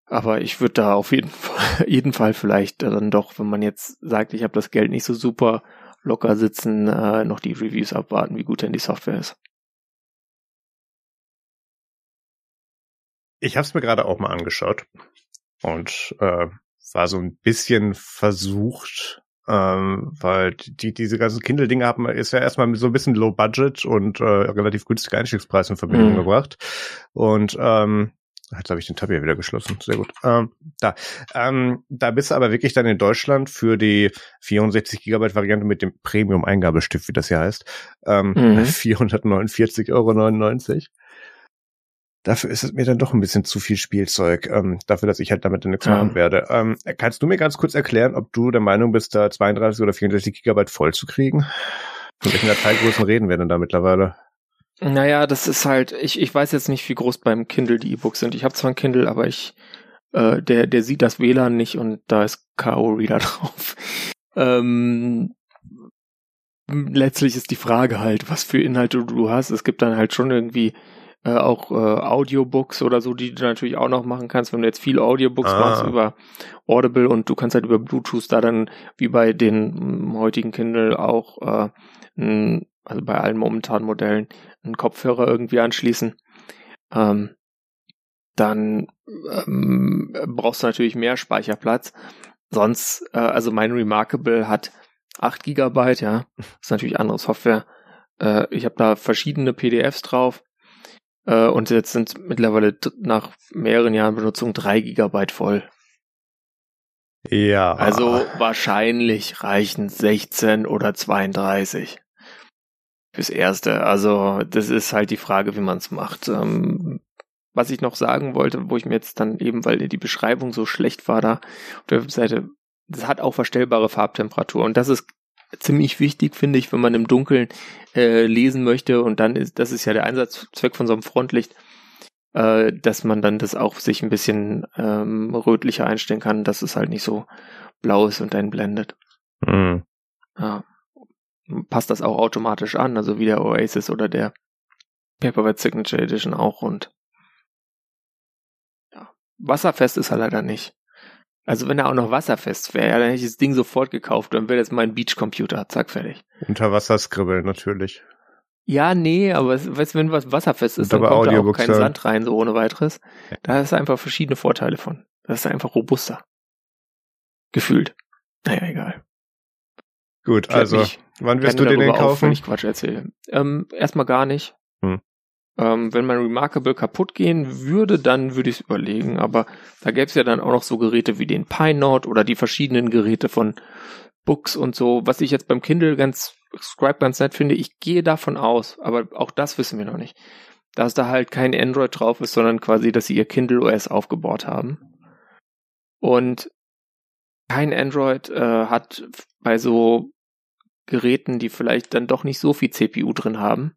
Aber ich würde da auf jeden (laughs) Fall, jeden Fall vielleicht dann doch, wenn man jetzt sagt, ich habe das Geld nicht so super locker sitzen, äh, noch die Reviews abwarten, wie gut denn die Software ist. Ich habe es mir gerade auch mal angeschaut und äh, war so ein bisschen versucht, ähm, weil die diese ganzen Kindle-Dinge haben ist ja erstmal so ein bisschen Low Budget und äh, relativ günstiger Einstiegspreis in Verbindung mhm. gebracht und ähm, Jetzt habe ich den Tab hier wieder geschlossen. Sehr gut. Ähm, da. Ähm, da bist du aber wirklich dann in Deutschland für die 64 Gigabyte Variante mit dem Premium Eingabestift, wie das hier heißt, ähm, mhm. (laughs) 449,99 Euro. Dafür ist es mir dann doch ein bisschen zu viel Spielzeug, ähm, dafür, dass ich halt damit nichts ja. machen werde. Ähm, kannst du mir ganz kurz erklären, ob du der Meinung bist, da 32 oder 64 Gigabyte voll zu kriegen? Von welchen Dateigrößen reden wir denn da mittlerweile? Naja, das ist halt, ich, ich weiß jetzt nicht, wie groß beim Kindle die E-Books sind. Ich habe zwar ein Kindle, aber ich, äh, der, der sieht das WLAN nicht und da ist K.O.-Reader (laughs) drauf. Ähm, letztlich ist die Frage halt, was für Inhalte du hast. Es gibt dann halt schon irgendwie äh, auch äh, Audiobooks oder so, die du natürlich auch noch machen kannst, wenn du jetzt viele Audiobooks ah. machst über Audible und du kannst halt über Bluetooth da dann wie bei den m, heutigen Kindle auch äh, ein also bei allen momentanen Modellen, einen Kopfhörer irgendwie anschließen. Ähm, dann ähm, brauchst du natürlich mehr Speicherplatz. Sonst, äh, also mein Remarkable hat 8 Gigabyte, ja, das ist natürlich andere Software. Äh, ich habe da verschiedene PDFs drauf äh, und jetzt sind mittlerweile nach mehreren Jahren Benutzung 3 Gigabyte voll. Ja. Also wahrscheinlich reichen 16 oder 32 fürs Erste. Also das ist halt die Frage, wie man es macht. Ähm, was ich noch sagen wollte, wo ich mir jetzt dann eben, weil die Beschreibung so schlecht war da auf der Webseite, das hat auch verstellbare Farbtemperatur und das ist ziemlich wichtig, finde ich, wenn man im Dunkeln äh, lesen möchte und dann ist, das ist ja der Einsatzzweck von so einem Frontlicht, äh, dass man dann das auch sich ein bisschen ähm, rötlicher einstellen kann, dass es halt nicht so blau ist und einen blendet. Mhm. Ja passt das auch automatisch an, also wie der Oasis oder der Paperwhite Signature Edition auch und ja, wasserfest ist er leider nicht. Also wenn er auch noch wasserfest wäre, dann hätte ich das Ding sofort gekauft, dann wäre das mein Beachcomputer, zack, fertig. Unterwasserskribbeln natürlich. Ja, nee, aber weißt du, wenn was wasserfest ist, dann kommt da auch kein Sand rein, so ohne weiteres. Da ist einfach verschiedene Vorteile von. Das ist einfach robuster. Gefühlt. Naja, egal. Gut, also, wann wirst du den denn kaufen? Auf, wenn ich Quatsch erzähle. Ähm, erstmal gar nicht. Hm. Ähm, wenn mein Remarkable kaputt gehen würde, dann würde ich es überlegen. Aber da gäbe es ja dann auch noch so Geräte wie den Pinode oder die verschiedenen Geräte von Books und so. Was ich jetzt beim Kindle ganz, Scribe ganz nett finde, ich gehe davon aus, aber auch das wissen wir noch nicht, dass da halt kein Android drauf ist, sondern quasi, dass sie ihr Kindle OS aufgebaut haben. Und kein Android äh, hat bei so Geräten, die vielleicht dann doch nicht so viel CPU drin haben,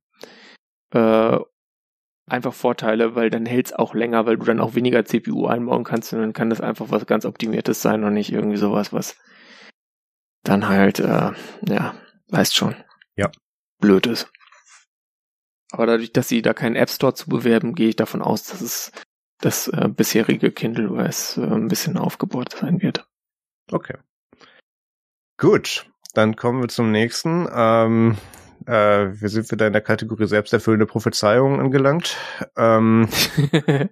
äh, einfach Vorteile, weil dann hält's auch länger, weil du dann auch weniger CPU einbauen kannst und dann kann das einfach was ganz Optimiertes sein und nicht irgendwie sowas, was dann halt, äh, ja, weißt schon. Ja. Blöd ist. Aber dadurch, dass sie da keinen App Store zu bewerben, gehe ich davon aus, dass es das äh, bisherige Kindle OS äh, ein bisschen aufgebaut sein wird. Okay. Gut, dann kommen wir zum nächsten. Ähm, äh, wir sind wieder in der Kategorie selbsterfüllende Prophezeiungen angelangt. Ähm, (laughs)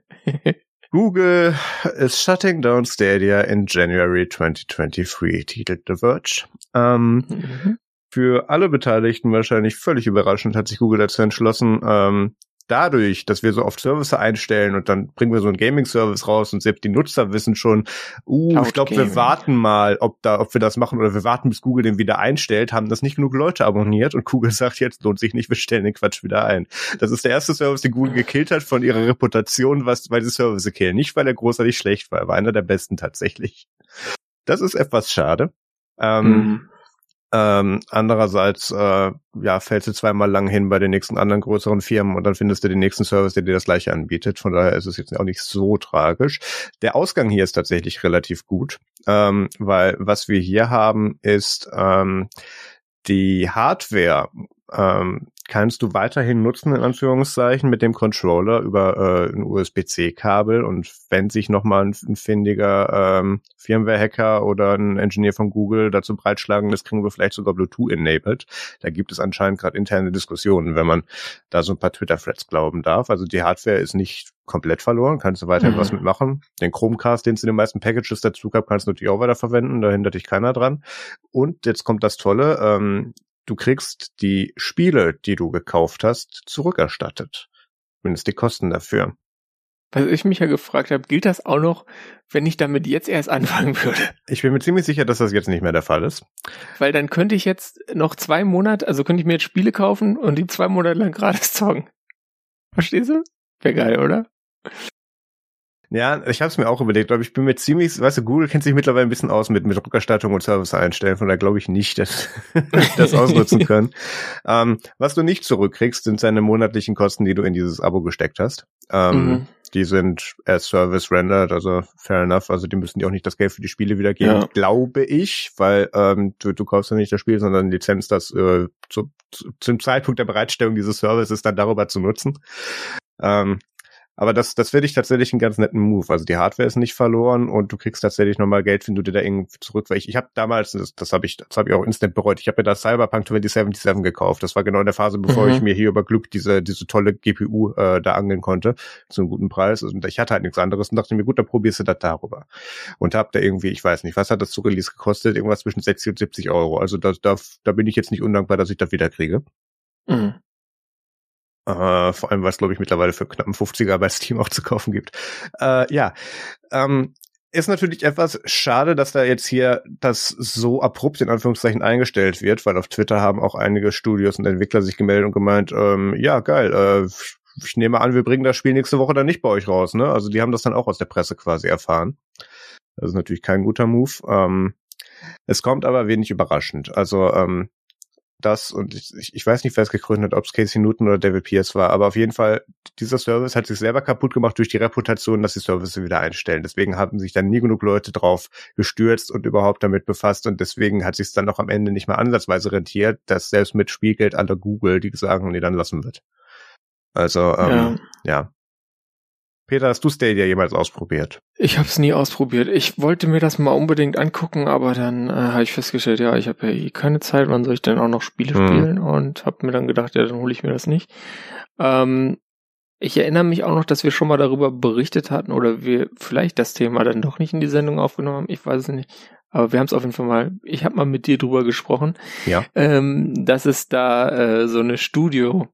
Google is shutting down Stadia in January 2023, titelt The Verge. Ähm, mhm. Für alle Beteiligten wahrscheinlich völlig überraschend hat sich Google dazu entschlossen, ähm, dadurch, dass wir so oft Services einstellen und dann bringen wir so einen Gaming-Service raus und selbst die Nutzer wissen schon, uh, ich glaube, wir warten mal, ob da, ob wir das machen oder wir warten, bis Google den wieder einstellt, haben das nicht genug Leute abonniert und Google (laughs) sagt, jetzt lohnt sich nicht, wir stellen den Quatsch wieder ein. Das ist der erste Service, den Google gekillt hat von ihrer Reputation, was, weil die Services killen. Nicht, weil er großartig schlecht war, er war einer der besten tatsächlich. Das ist etwas schade. Ähm, mhm. Ähm, andererseits äh, ja, fällst du zweimal lang hin bei den nächsten anderen größeren Firmen und dann findest du den nächsten Service, der dir das gleiche anbietet. Von daher ist es jetzt auch nicht so tragisch. Der Ausgang hier ist tatsächlich relativ gut, ähm, weil was wir hier haben, ist ähm, die Hardware ähm, kannst du weiterhin nutzen, in Anführungszeichen, mit dem Controller über äh, ein USB-C-Kabel. Und wenn sich nochmal ein, ein findiger ähm, Firmware-Hacker oder ein Engineer von Google dazu breitschlagen, das kriegen wir vielleicht sogar Bluetooth-enabled. Da gibt es anscheinend gerade interne Diskussionen, wenn man da so ein paar Twitter-Threads glauben darf. Also die Hardware ist nicht komplett verloren, kannst du weiterhin mhm. was mitmachen. Den Chromecast, den es in den meisten Packages dazu gab, kannst du natürlich auch weiter verwenden, da hindert dich keiner dran. Und jetzt kommt das Tolle, ähm, du kriegst die Spiele, die du gekauft hast, zurückerstattet. Zumindest die Kosten dafür. Was ich mich ja gefragt habe, gilt das auch noch, wenn ich damit jetzt erst anfangen würde? Ich bin mir ziemlich sicher, dass das jetzt nicht mehr der Fall ist. Weil dann könnte ich jetzt noch zwei Monate, also könnte ich mir jetzt Spiele kaufen und die zwei Monate lang (laughs) gratis zocken. Verstehst du? Wäre geil, oder? Ja, ich habe es mir auch überlegt, aber ich bin mir ziemlich, weißt du, Google kennt sich mittlerweile ein bisschen aus mit, mit Rückerstattung und Service einstellen, von daher glaube ich nicht, dass (laughs) das ausnutzen können. (laughs) ähm, was du nicht zurückkriegst, sind seine monatlichen Kosten, die du in dieses Abo gesteckt hast. Ähm, mhm. Die sind as Service rendered, also fair enough. Also die müssen dir auch nicht das Geld für die Spiele wiedergeben, ja. glaube ich, weil ähm, du, du kaufst ja nicht das Spiel, sondern Lizenz, das äh, zu, zu, zum Zeitpunkt der Bereitstellung dieses Services dann darüber zu nutzen. Ähm, aber das, das finde ich tatsächlich einen ganz netten Move. Also die Hardware ist nicht verloren und du kriegst tatsächlich nochmal Geld, wenn du dir da irgendwie zurück, weil ich, ich habe damals, das, das habe ich, das habe ich auch instant bereut, ich habe mir da Cyberpunk 2077 gekauft. Das war genau in der Phase, bevor mhm. ich mir hier über Glück diese, diese tolle GPU äh, da angeln konnte, zu einem guten Preis. Und ich hatte halt nichts anderes und dachte mir, gut, dann probierst du das darüber. Und hab da irgendwie, ich weiß nicht, was hat das zu Release gekostet? Irgendwas zwischen 60 und 70 Euro. Also da, da, da bin ich jetzt nicht undankbar, dass ich das wieder kriege. Mhm. Äh, vor allem, weil es, glaube ich, mittlerweile für knapp 50er bei Steam auch zu kaufen gibt. Äh, ja, ähm, ist natürlich etwas schade, dass da jetzt hier das so abrupt in Anführungszeichen eingestellt wird, weil auf Twitter haben auch einige Studios und Entwickler sich gemeldet und gemeint, ähm, ja, geil, äh, ich nehme an, wir bringen das Spiel nächste Woche dann nicht bei euch raus, ne? Also die haben das dann auch aus der Presse quasi erfahren. Das ist natürlich kein guter Move. Ähm, es kommt aber wenig überraschend. Also ähm, das, und ich, ich weiß nicht, wer es gegründet hat, ob es Casey Newton oder David Pierce war, aber auf jeden Fall, dieser Service hat sich selber kaputt gemacht durch die Reputation, dass die Services wieder einstellen. Deswegen haben sich dann nie genug Leute drauf gestürzt und überhaupt damit befasst und deswegen hat sich es dann noch am Ende nicht mal ansatzweise rentiert, dass selbst mit Spielgeld an der Google, die sagen, nee, dann lassen wird. Also, ähm, ja. ja. Peter, hast du Stadia jemals ausprobiert? Ich habe es nie ausprobiert. Ich wollte mir das mal unbedingt angucken, aber dann äh, habe ich festgestellt, ja, ich habe ja eh keine Zeit, wann soll ich denn auch noch Spiele hm. spielen? Und habe mir dann gedacht, ja, dann hole ich mir das nicht. Ähm, ich erinnere mich auch noch, dass wir schon mal darüber berichtet hatten oder wir vielleicht das Thema dann doch nicht in die Sendung aufgenommen haben. Ich weiß es nicht. Aber wir haben es auf jeden Fall mal, ich habe mal mit dir drüber gesprochen, ja. ähm, dass es da äh, so eine Studio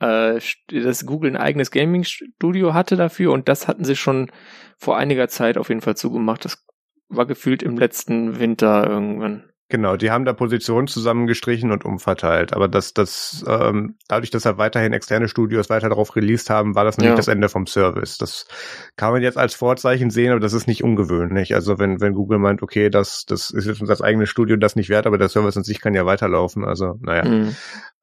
äh, dass Google ein eigenes Gaming-Studio hatte dafür und das hatten sie schon vor einiger Zeit auf jeden Fall zugemacht. Das war gefühlt im letzten Winter irgendwann. Genau, die haben da Positionen zusammengestrichen und umverteilt. Aber das, das, ähm, dadurch, dass er weiterhin externe Studios weiter darauf released haben, war das nicht ja. das Ende vom Service. Das kann man jetzt als Vorzeichen sehen, aber das ist nicht ungewöhnlich. Also wenn, wenn Google meint, okay, das, das ist jetzt unser eigenes Studio, das nicht wert, aber der Service an sich kann ja weiterlaufen. Also, naja. Mhm.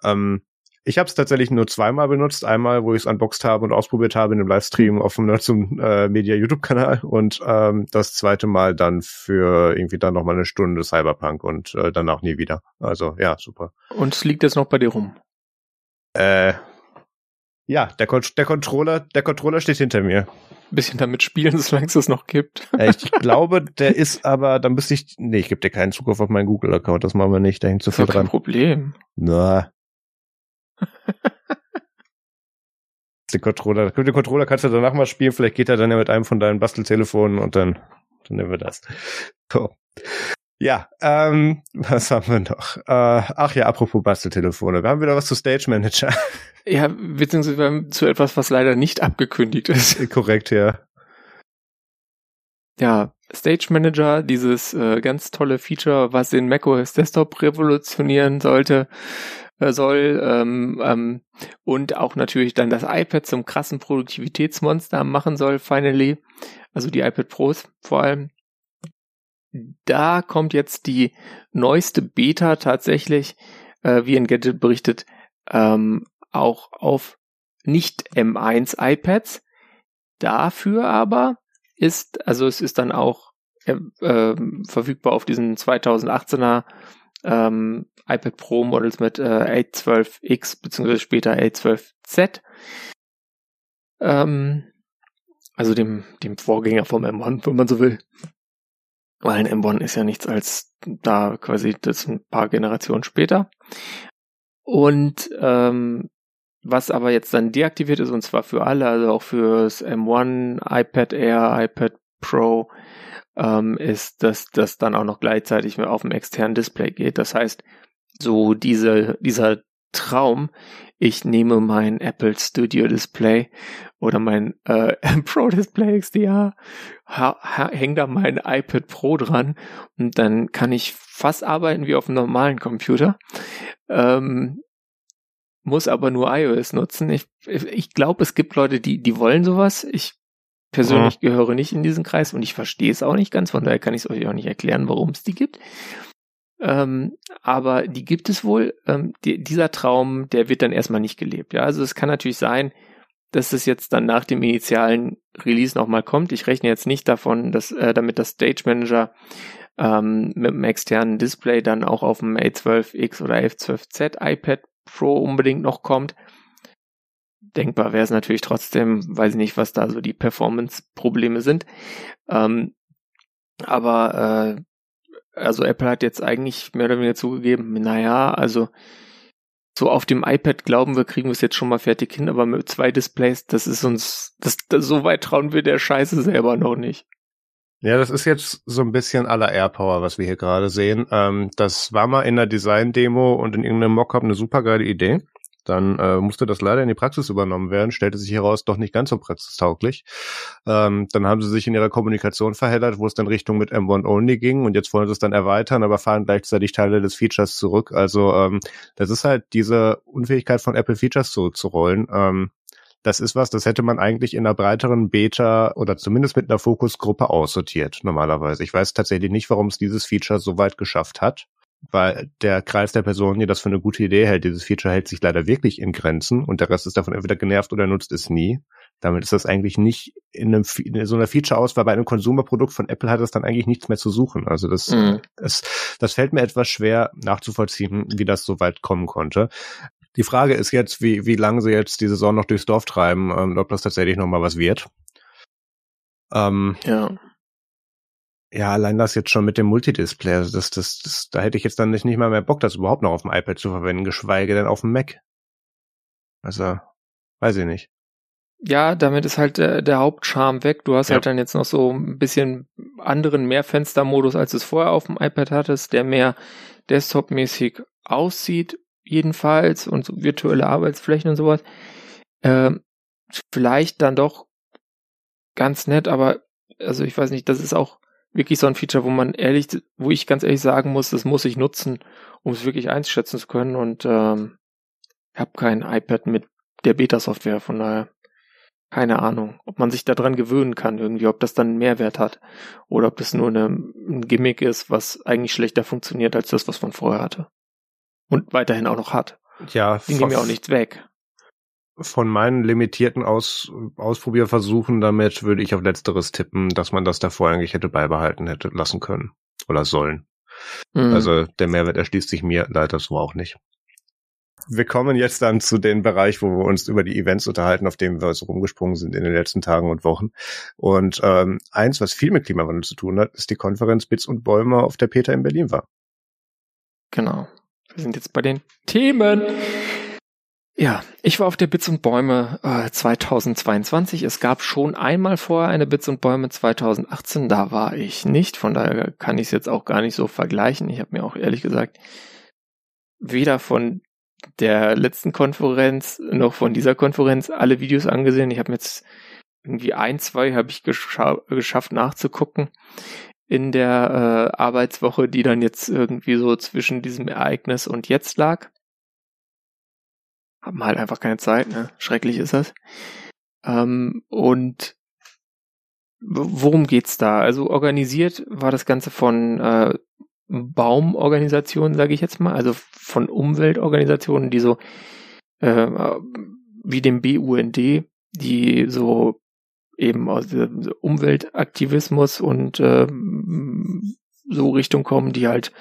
Ähm, ich habe es tatsächlich nur zweimal benutzt. Einmal, wo ich es unboxed habe und ausprobiert habe in einem Livestream auf dem (laughs) zum äh, Media YouTube-Kanal und ähm, das zweite Mal dann für irgendwie dann noch mal eine Stunde Cyberpunk und äh, danach nie wieder. Also ja, super. Und es liegt jetzt noch bei dir rum? Äh, ja, der, Kon der Controller, der Controller steht hinter mir. Bisschen damit spielen, (laughs) solange es es noch gibt. Äh, ich (laughs) glaube, der ist aber, dann müsste ich, nee, ich gebe dir keinen Zugriff auf meinen Google-Account, das machen wir nicht, da hängt zu viel dran. Kein Problem. Na, den Controller, den Controller kannst du danach mal spielen, vielleicht geht er dann ja mit einem von deinen Basteltelefonen und dann, dann nehmen wir das. So. Ja, ähm, (laughs) was haben wir noch? Äh, ach ja, apropos Basteltelefone, wir haben wieder was zu Stage Manager. (laughs) Ja, beziehungsweise zu etwas, was leider nicht abgekündigt ist. (laughs) Korrekt, ja. Ja, Stage Manager, dieses äh, ganz tolle Feature, was den macOS Desktop revolutionieren sollte, soll ähm, ähm, und auch natürlich dann das iPad zum krassen Produktivitätsmonster machen soll, finally. Also die iPad Pros vor allem. Da kommt jetzt die neueste Beta tatsächlich, äh, wie in Gadget berichtet, ähm, auch auf nicht M1 iPads. Dafür aber ist, also es ist dann auch äh, äh, verfügbar auf diesen 2018er ähm, iPad Pro Models mit äh, A12X beziehungsweise später A12Z. Ähm, also dem, dem Vorgänger vom M1, wenn man so will. Weil ein M1 ist ja nichts als da quasi das ein paar Generationen später. Und ähm, was aber jetzt dann deaktiviert ist, und zwar für alle, also auch fürs M1, iPad Air, iPad Pro, ähm, ist, dass das dann auch noch gleichzeitig auf dem externen Display geht. Das heißt, so diese, dieser Traum, ich nehme mein Apple Studio Display oder mein äh, (laughs) Pro Display XDR, hänge da mein iPad Pro dran und dann kann ich fast arbeiten wie auf einem normalen Computer. Ähm, muss aber nur iOS nutzen. Ich, ich glaube, es gibt Leute, die, die wollen sowas. Ich persönlich mhm. gehöre nicht in diesen Kreis und ich verstehe es auch nicht ganz, von daher kann ich es euch auch nicht erklären, warum es die gibt. Ähm, aber die gibt es wohl. Ähm, die, dieser Traum, der wird dann erstmal nicht gelebt. Ja, also es kann natürlich sein, dass es jetzt dann nach dem initialen Release nochmal kommt. Ich rechne jetzt nicht davon, dass äh, damit das Stage Manager ähm, mit einem externen Display dann auch auf dem A12X oder A12Z iPad Pro unbedingt noch kommt. Denkbar wäre es natürlich trotzdem, weiß ich nicht, was da so die Performance-Probleme sind. Ähm, aber äh, also Apple hat jetzt eigentlich mehr oder weniger zugegeben, naja, also so auf dem iPad glauben wir, kriegen wir es jetzt schon mal fertig hin, aber mit zwei Displays, das ist uns, das, das so weit trauen wir der Scheiße selber noch nicht. Ja, das ist jetzt so ein bisschen aller Airpower, was wir hier gerade sehen. Ähm, das war mal in der Design-Demo und in irgendeinem Mockup eine super geile Idee. Dann äh, musste das leider in die Praxis übernommen werden, stellte sich heraus, doch nicht ganz so praxistauglich. Ähm, dann haben sie sich in ihrer Kommunikation verheddert, wo es dann Richtung mit M1 Only ging und jetzt wollen sie es dann erweitern, aber fahren gleichzeitig Teile des Features zurück. Also ähm, das ist halt diese Unfähigkeit von Apple Features zurückzurollen. Ähm, das ist was, das hätte man eigentlich in einer breiteren Beta oder zumindest mit einer Fokusgruppe aussortiert, normalerweise. Ich weiß tatsächlich nicht, warum es dieses Feature so weit geschafft hat weil der Kreis der Personen, die das für eine gute Idee hält, dieses Feature hält sich leider wirklich in Grenzen und der Rest ist davon entweder genervt oder nutzt es nie. Damit ist das eigentlich nicht in, einem, in so einer Feature-Auswahl bei einem Konsumerprodukt von Apple hat es dann eigentlich nichts mehr zu suchen. Also das, mhm. das, das fällt mir etwas schwer nachzuvollziehen, wie das so weit kommen konnte. Die Frage ist jetzt, wie, wie lange sie jetzt die Saison noch durchs Dorf treiben, ähm, ob das tatsächlich nochmal was wird. Ähm, ja. Ja, allein das jetzt schon mit dem Multidisplay, also das, das, das, da hätte ich jetzt dann nicht, nicht mal mehr Bock, das überhaupt noch auf dem iPad zu verwenden, geschweige denn auf dem Mac. Also, weiß ich nicht. Ja, damit ist halt der, der Hauptcharme weg. Du hast ja. halt dann jetzt noch so ein bisschen anderen Mehrfenstermodus, als es vorher auf dem iPad hattest, der mehr desktop-mäßig aussieht, jedenfalls, und so virtuelle Arbeitsflächen und sowas. Ähm, vielleicht dann doch ganz nett, aber also ich weiß nicht, das ist auch wirklich so ein Feature, wo man ehrlich, wo ich ganz ehrlich sagen muss, das muss ich nutzen, um es wirklich einschätzen zu können. Und ähm, ich habe kein iPad mit der Beta-Software, von daher keine Ahnung, ob man sich daran gewöhnen kann irgendwie, ob das dann einen Mehrwert hat oder ob das nur eine, ein Gimmick ist, was eigentlich schlechter funktioniert als das, was man vorher hatte und weiterhin auch noch hat. Ja, die nehmen ja auch nichts weg von meinen limitierten Aus Ausprobierversuchen damit würde ich auf letzteres tippen, dass man das davor eigentlich hätte beibehalten hätte lassen können oder sollen. Mhm. Also der Mehrwert erschließt sich mir leider so auch nicht. Wir kommen jetzt dann zu dem Bereich, wo wir uns über die Events unterhalten, auf dem wir so rumgesprungen sind in den letzten Tagen und Wochen. Und ähm, eins, was viel mit Klimawandel zu tun hat, ist die Konferenz Bits und Bäume, auf der Peter in Berlin war. Genau. Wir sind jetzt bei den Themen. Ja, ich war auf der Bits und Bäume äh, 2022. Es gab schon einmal vorher eine Bits und Bäume 2018, da war ich nicht. Von daher kann ich es jetzt auch gar nicht so vergleichen. Ich habe mir auch ehrlich gesagt weder von der letzten Konferenz noch von dieser Konferenz alle Videos angesehen. Ich habe jetzt irgendwie ein, zwei habe ich gescha geschafft nachzugucken in der äh, Arbeitswoche, die dann jetzt irgendwie so zwischen diesem Ereignis und jetzt lag haben halt einfach keine Zeit, ne? Schrecklich ist das. Ähm, und worum geht's da? Also organisiert war das Ganze von äh, Baumorganisationen, sage ich jetzt mal, also von Umweltorganisationen, die so äh, wie dem BUND, die so eben aus Umweltaktivismus und äh, so Richtung kommen, die halt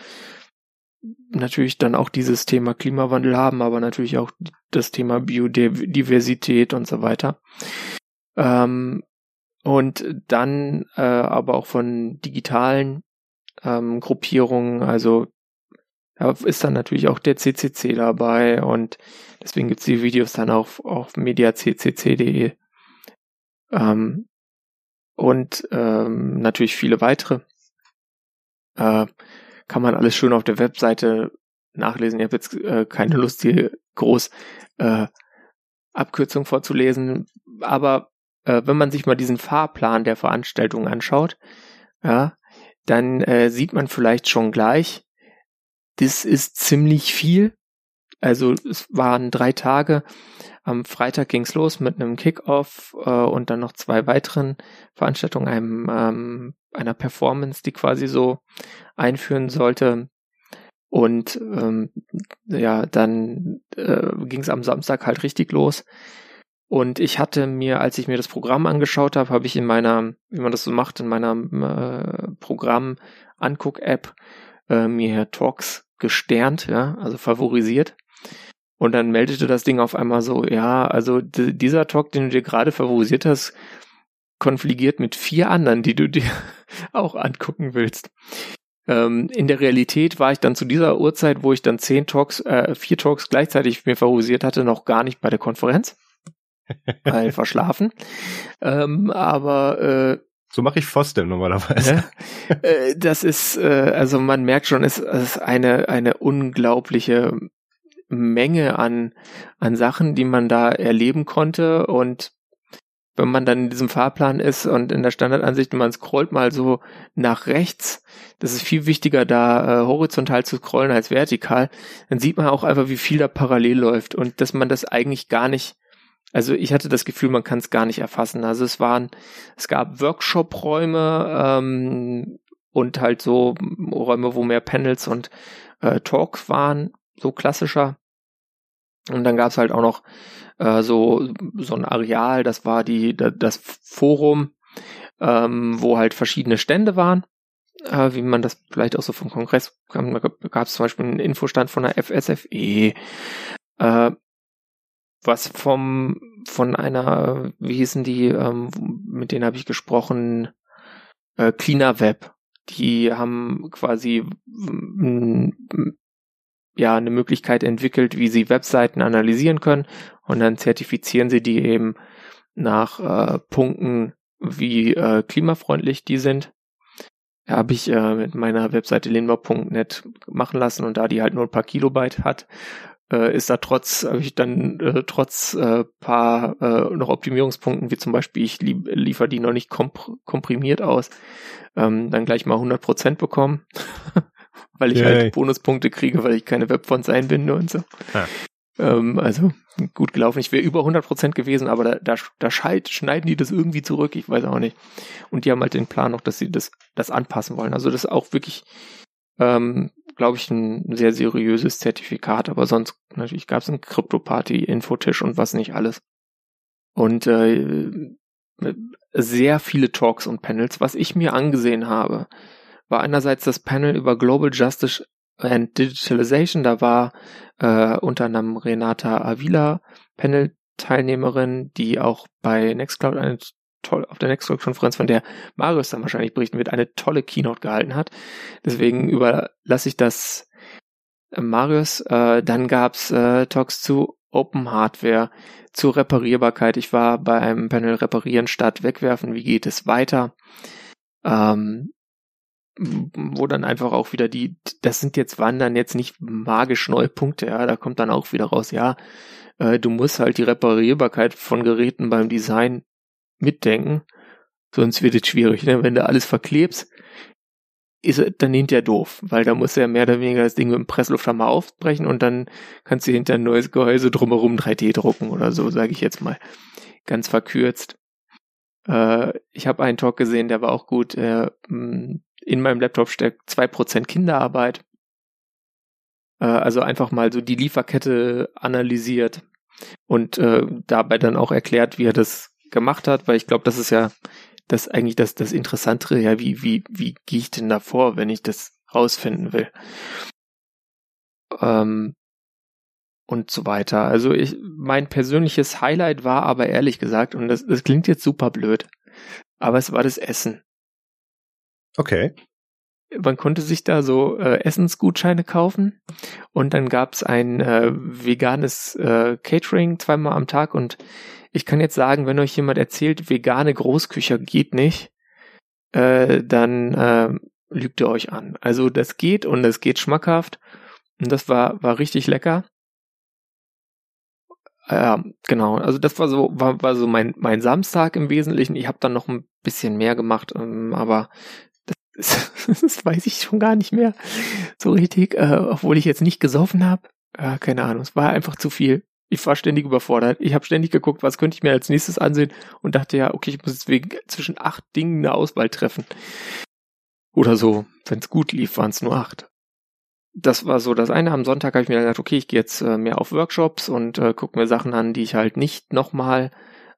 natürlich dann auch dieses Thema Klimawandel haben, aber natürlich auch das Thema Biodiversität und so weiter. Ähm, und dann äh, aber auch von digitalen ähm, Gruppierungen, also da ist dann natürlich auch der CCC dabei und deswegen gibt's die Videos dann auf, auf mediaccc.de ähm, und ähm, natürlich viele weitere. Äh, kann man alles schön auf der Webseite nachlesen. Ich habe jetzt äh, keine Lust, hier groß äh, Abkürzung vorzulesen. Aber äh, wenn man sich mal diesen Fahrplan der Veranstaltung anschaut, ja, dann äh, sieht man vielleicht schon gleich, das ist ziemlich viel. Also es waren drei Tage. Am Freitag ging's los mit einem Kickoff äh, und dann noch zwei weiteren Veranstaltungen, einem ähm, einer Performance, die quasi so einführen sollte. Und ähm, ja, dann äh, ging es am Samstag halt richtig los. Und ich hatte mir, als ich mir das Programm angeschaut habe, habe ich in meiner, wie man das so macht, in meiner äh, Programm-Anguck-App äh, mir Talks gesternt, ja, also favorisiert. Und dann meldete das Ding auf einmal so, ja, also dieser Talk, den du dir gerade favorisiert hast, konfligiert mit vier anderen, die du dir (laughs) auch angucken willst. Ähm, in der Realität war ich dann zu dieser Uhrzeit, wo ich dann zehn Talks, äh, vier Talks gleichzeitig mir favorisiert hatte, noch gar nicht bei der Konferenz. (laughs) weil verschlafen. Ähm, aber äh, so mache ich Fostem normalerweise. Ja, äh, das ist, äh, also man merkt schon, es ist eine, eine unglaubliche Menge an, an Sachen, die man da erleben konnte und wenn man dann in diesem Fahrplan ist und in der Standardansicht, man scrollt mal so nach rechts, das ist viel wichtiger, da äh, horizontal zu scrollen als vertikal, dann sieht man auch einfach, wie viel da parallel läuft und dass man das eigentlich gar nicht, also ich hatte das Gefühl, man kann es gar nicht erfassen. Also es waren, es gab Workshop-Räume ähm, und halt so Räume, wo mehr Panels und äh, Talks waren, so klassischer. Und dann gab es halt auch noch äh, so, so ein Areal, das war die, das Forum, ähm, wo halt verschiedene Stände waren, äh, wie man das vielleicht auch so vom Kongress, da gab es zum Beispiel einen Infostand von der FSFE, äh, was vom von einer, wie hießen die, ähm, mit denen habe ich gesprochen, äh, Cleaner Web. Die haben quasi ja eine Möglichkeit entwickelt, wie sie Webseiten analysieren können. Und dann zertifizieren sie die eben nach äh, Punkten, wie äh, klimafreundlich die sind. Habe ich äh, mit meiner Webseite linbar.net machen lassen. Und da die halt nur ein paar Kilobyte hat, äh, ist da trotz, habe ich dann äh, trotz äh, paar äh, noch Optimierungspunkten, wie zum Beispiel ich lieb, liefere die noch nicht komp komprimiert aus, ähm, dann gleich mal 100% bekommen, (laughs) weil ich Yay. halt Bonuspunkte kriege, weil ich keine Webfonts einbinde und so. Ja. Ähm, also gut gelaufen. Ich wäre über 100% gewesen, aber da, da, da scheit, schneiden die das irgendwie zurück, ich weiß auch nicht. Und die haben halt den Plan noch, dass sie das, das anpassen wollen. Also das ist auch wirklich ähm, glaube ich, ein sehr seriöses Zertifikat, aber sonst natürlich gab es ein Krypto-Party, Infotisch und was nicht alles. Und äh, sehr viele Talks und Panels. Was ich mir angesehen habe, war einerseits das Panel über Global Justice and Digitalization. Da war äh, unter anderem Renata Avila Panel-Teilnehmerin, die auch bei Nextcloud toll auf der Nextcloud-Konferenz, von der Marius dann wahrscheinlich berichten wird, eine tolle Keynote gehalten hat. Deswegen überlasse ich das äh, Marius. Äh, dann gab's äh, Talks zu Open Hardware, zu Reparierbarkeit. Ich war bei einem Panel Reparieren statt Wegwerfen. Wie geht es weiter? Ähm, wo dann einfach auch wieder die, das sind jetzt wandern jetzt nicht magisch neue Punkte, ja, da kommt dann auch wieder raus, ja, äh, du musst halt die Reparierbarkeit von Geräten beim Design mitdenken. Sonst wird es schwierig. Ne? Wenn du alles verklebst, ist, dann nimmt der doof, weil da muss er mehr oder weniger das Ding mit dem Presslufthammer aufbrechen und dann kannst du hinter ein neues Gehäuse drumherum 3D drucken oder so, sage ich jetzt mal. Ganz verkürzt. Äh, ich habe einen Talk gesehen, der war auch gut. Äh, in meinem Laptop steckt zwei Prozent Kinderarbeit. Äh, also einfach mal so die Lieferkette analysiert und äh, dabei dann auch erklärt, wie er das gemacht hat, weil ich glaube, das ist ja das eigentlich das, das Interessantere, ja, wie, wie, wie gehe ich denn da vor, wenn ich das rausfinden will? Ähm, und so weiter. Also ich, mein persönliches Highlight war aber ehrlich gesagt, und das, das klingt jetzt super blöd, aber es war das Essen. Okay. Man konnte sich da so äh, Essensgutscheine kaufen und dann gab's ein äh, veganes äh, Catering zweimal am Tag und ich kann jetzt sagen, wenn euch jemand erzählt, vegane Großküche geht nicht, äh, dann äh, lügt ihr euch an. Also das geht und es geht schmackhaft und das war war richtig lecker. Ja, äh, genau. Also das war so war, war so mein mein Samstag im Wesentlichen. Ich habe dann noch ein bisschen mehr gemacht, ähm, aber (laughs) das, weiß ich schon gar nicht mehr so richtig, äh, obwohl ich jetzt nicht gesoffen habe. Äh, keine Ahnung, es war einfach zu viel ich war ständig überfordert. Ich habe ständig geguckt, was könnte ich mir als nächstes ansehen und dachte ja, okay, ich muss jetzt wegen zwischen acht Dingen eine Auswahl treffen. Oder so. Wenn es gut lief, waren es nur acht. Das war so das eine. Am Sonntag habe ich mir gedacht, okay, ich gehe jetzt äh, mehr auf Workshops und äh, gucke mir Sachen an, die ich halt nicht nochmal,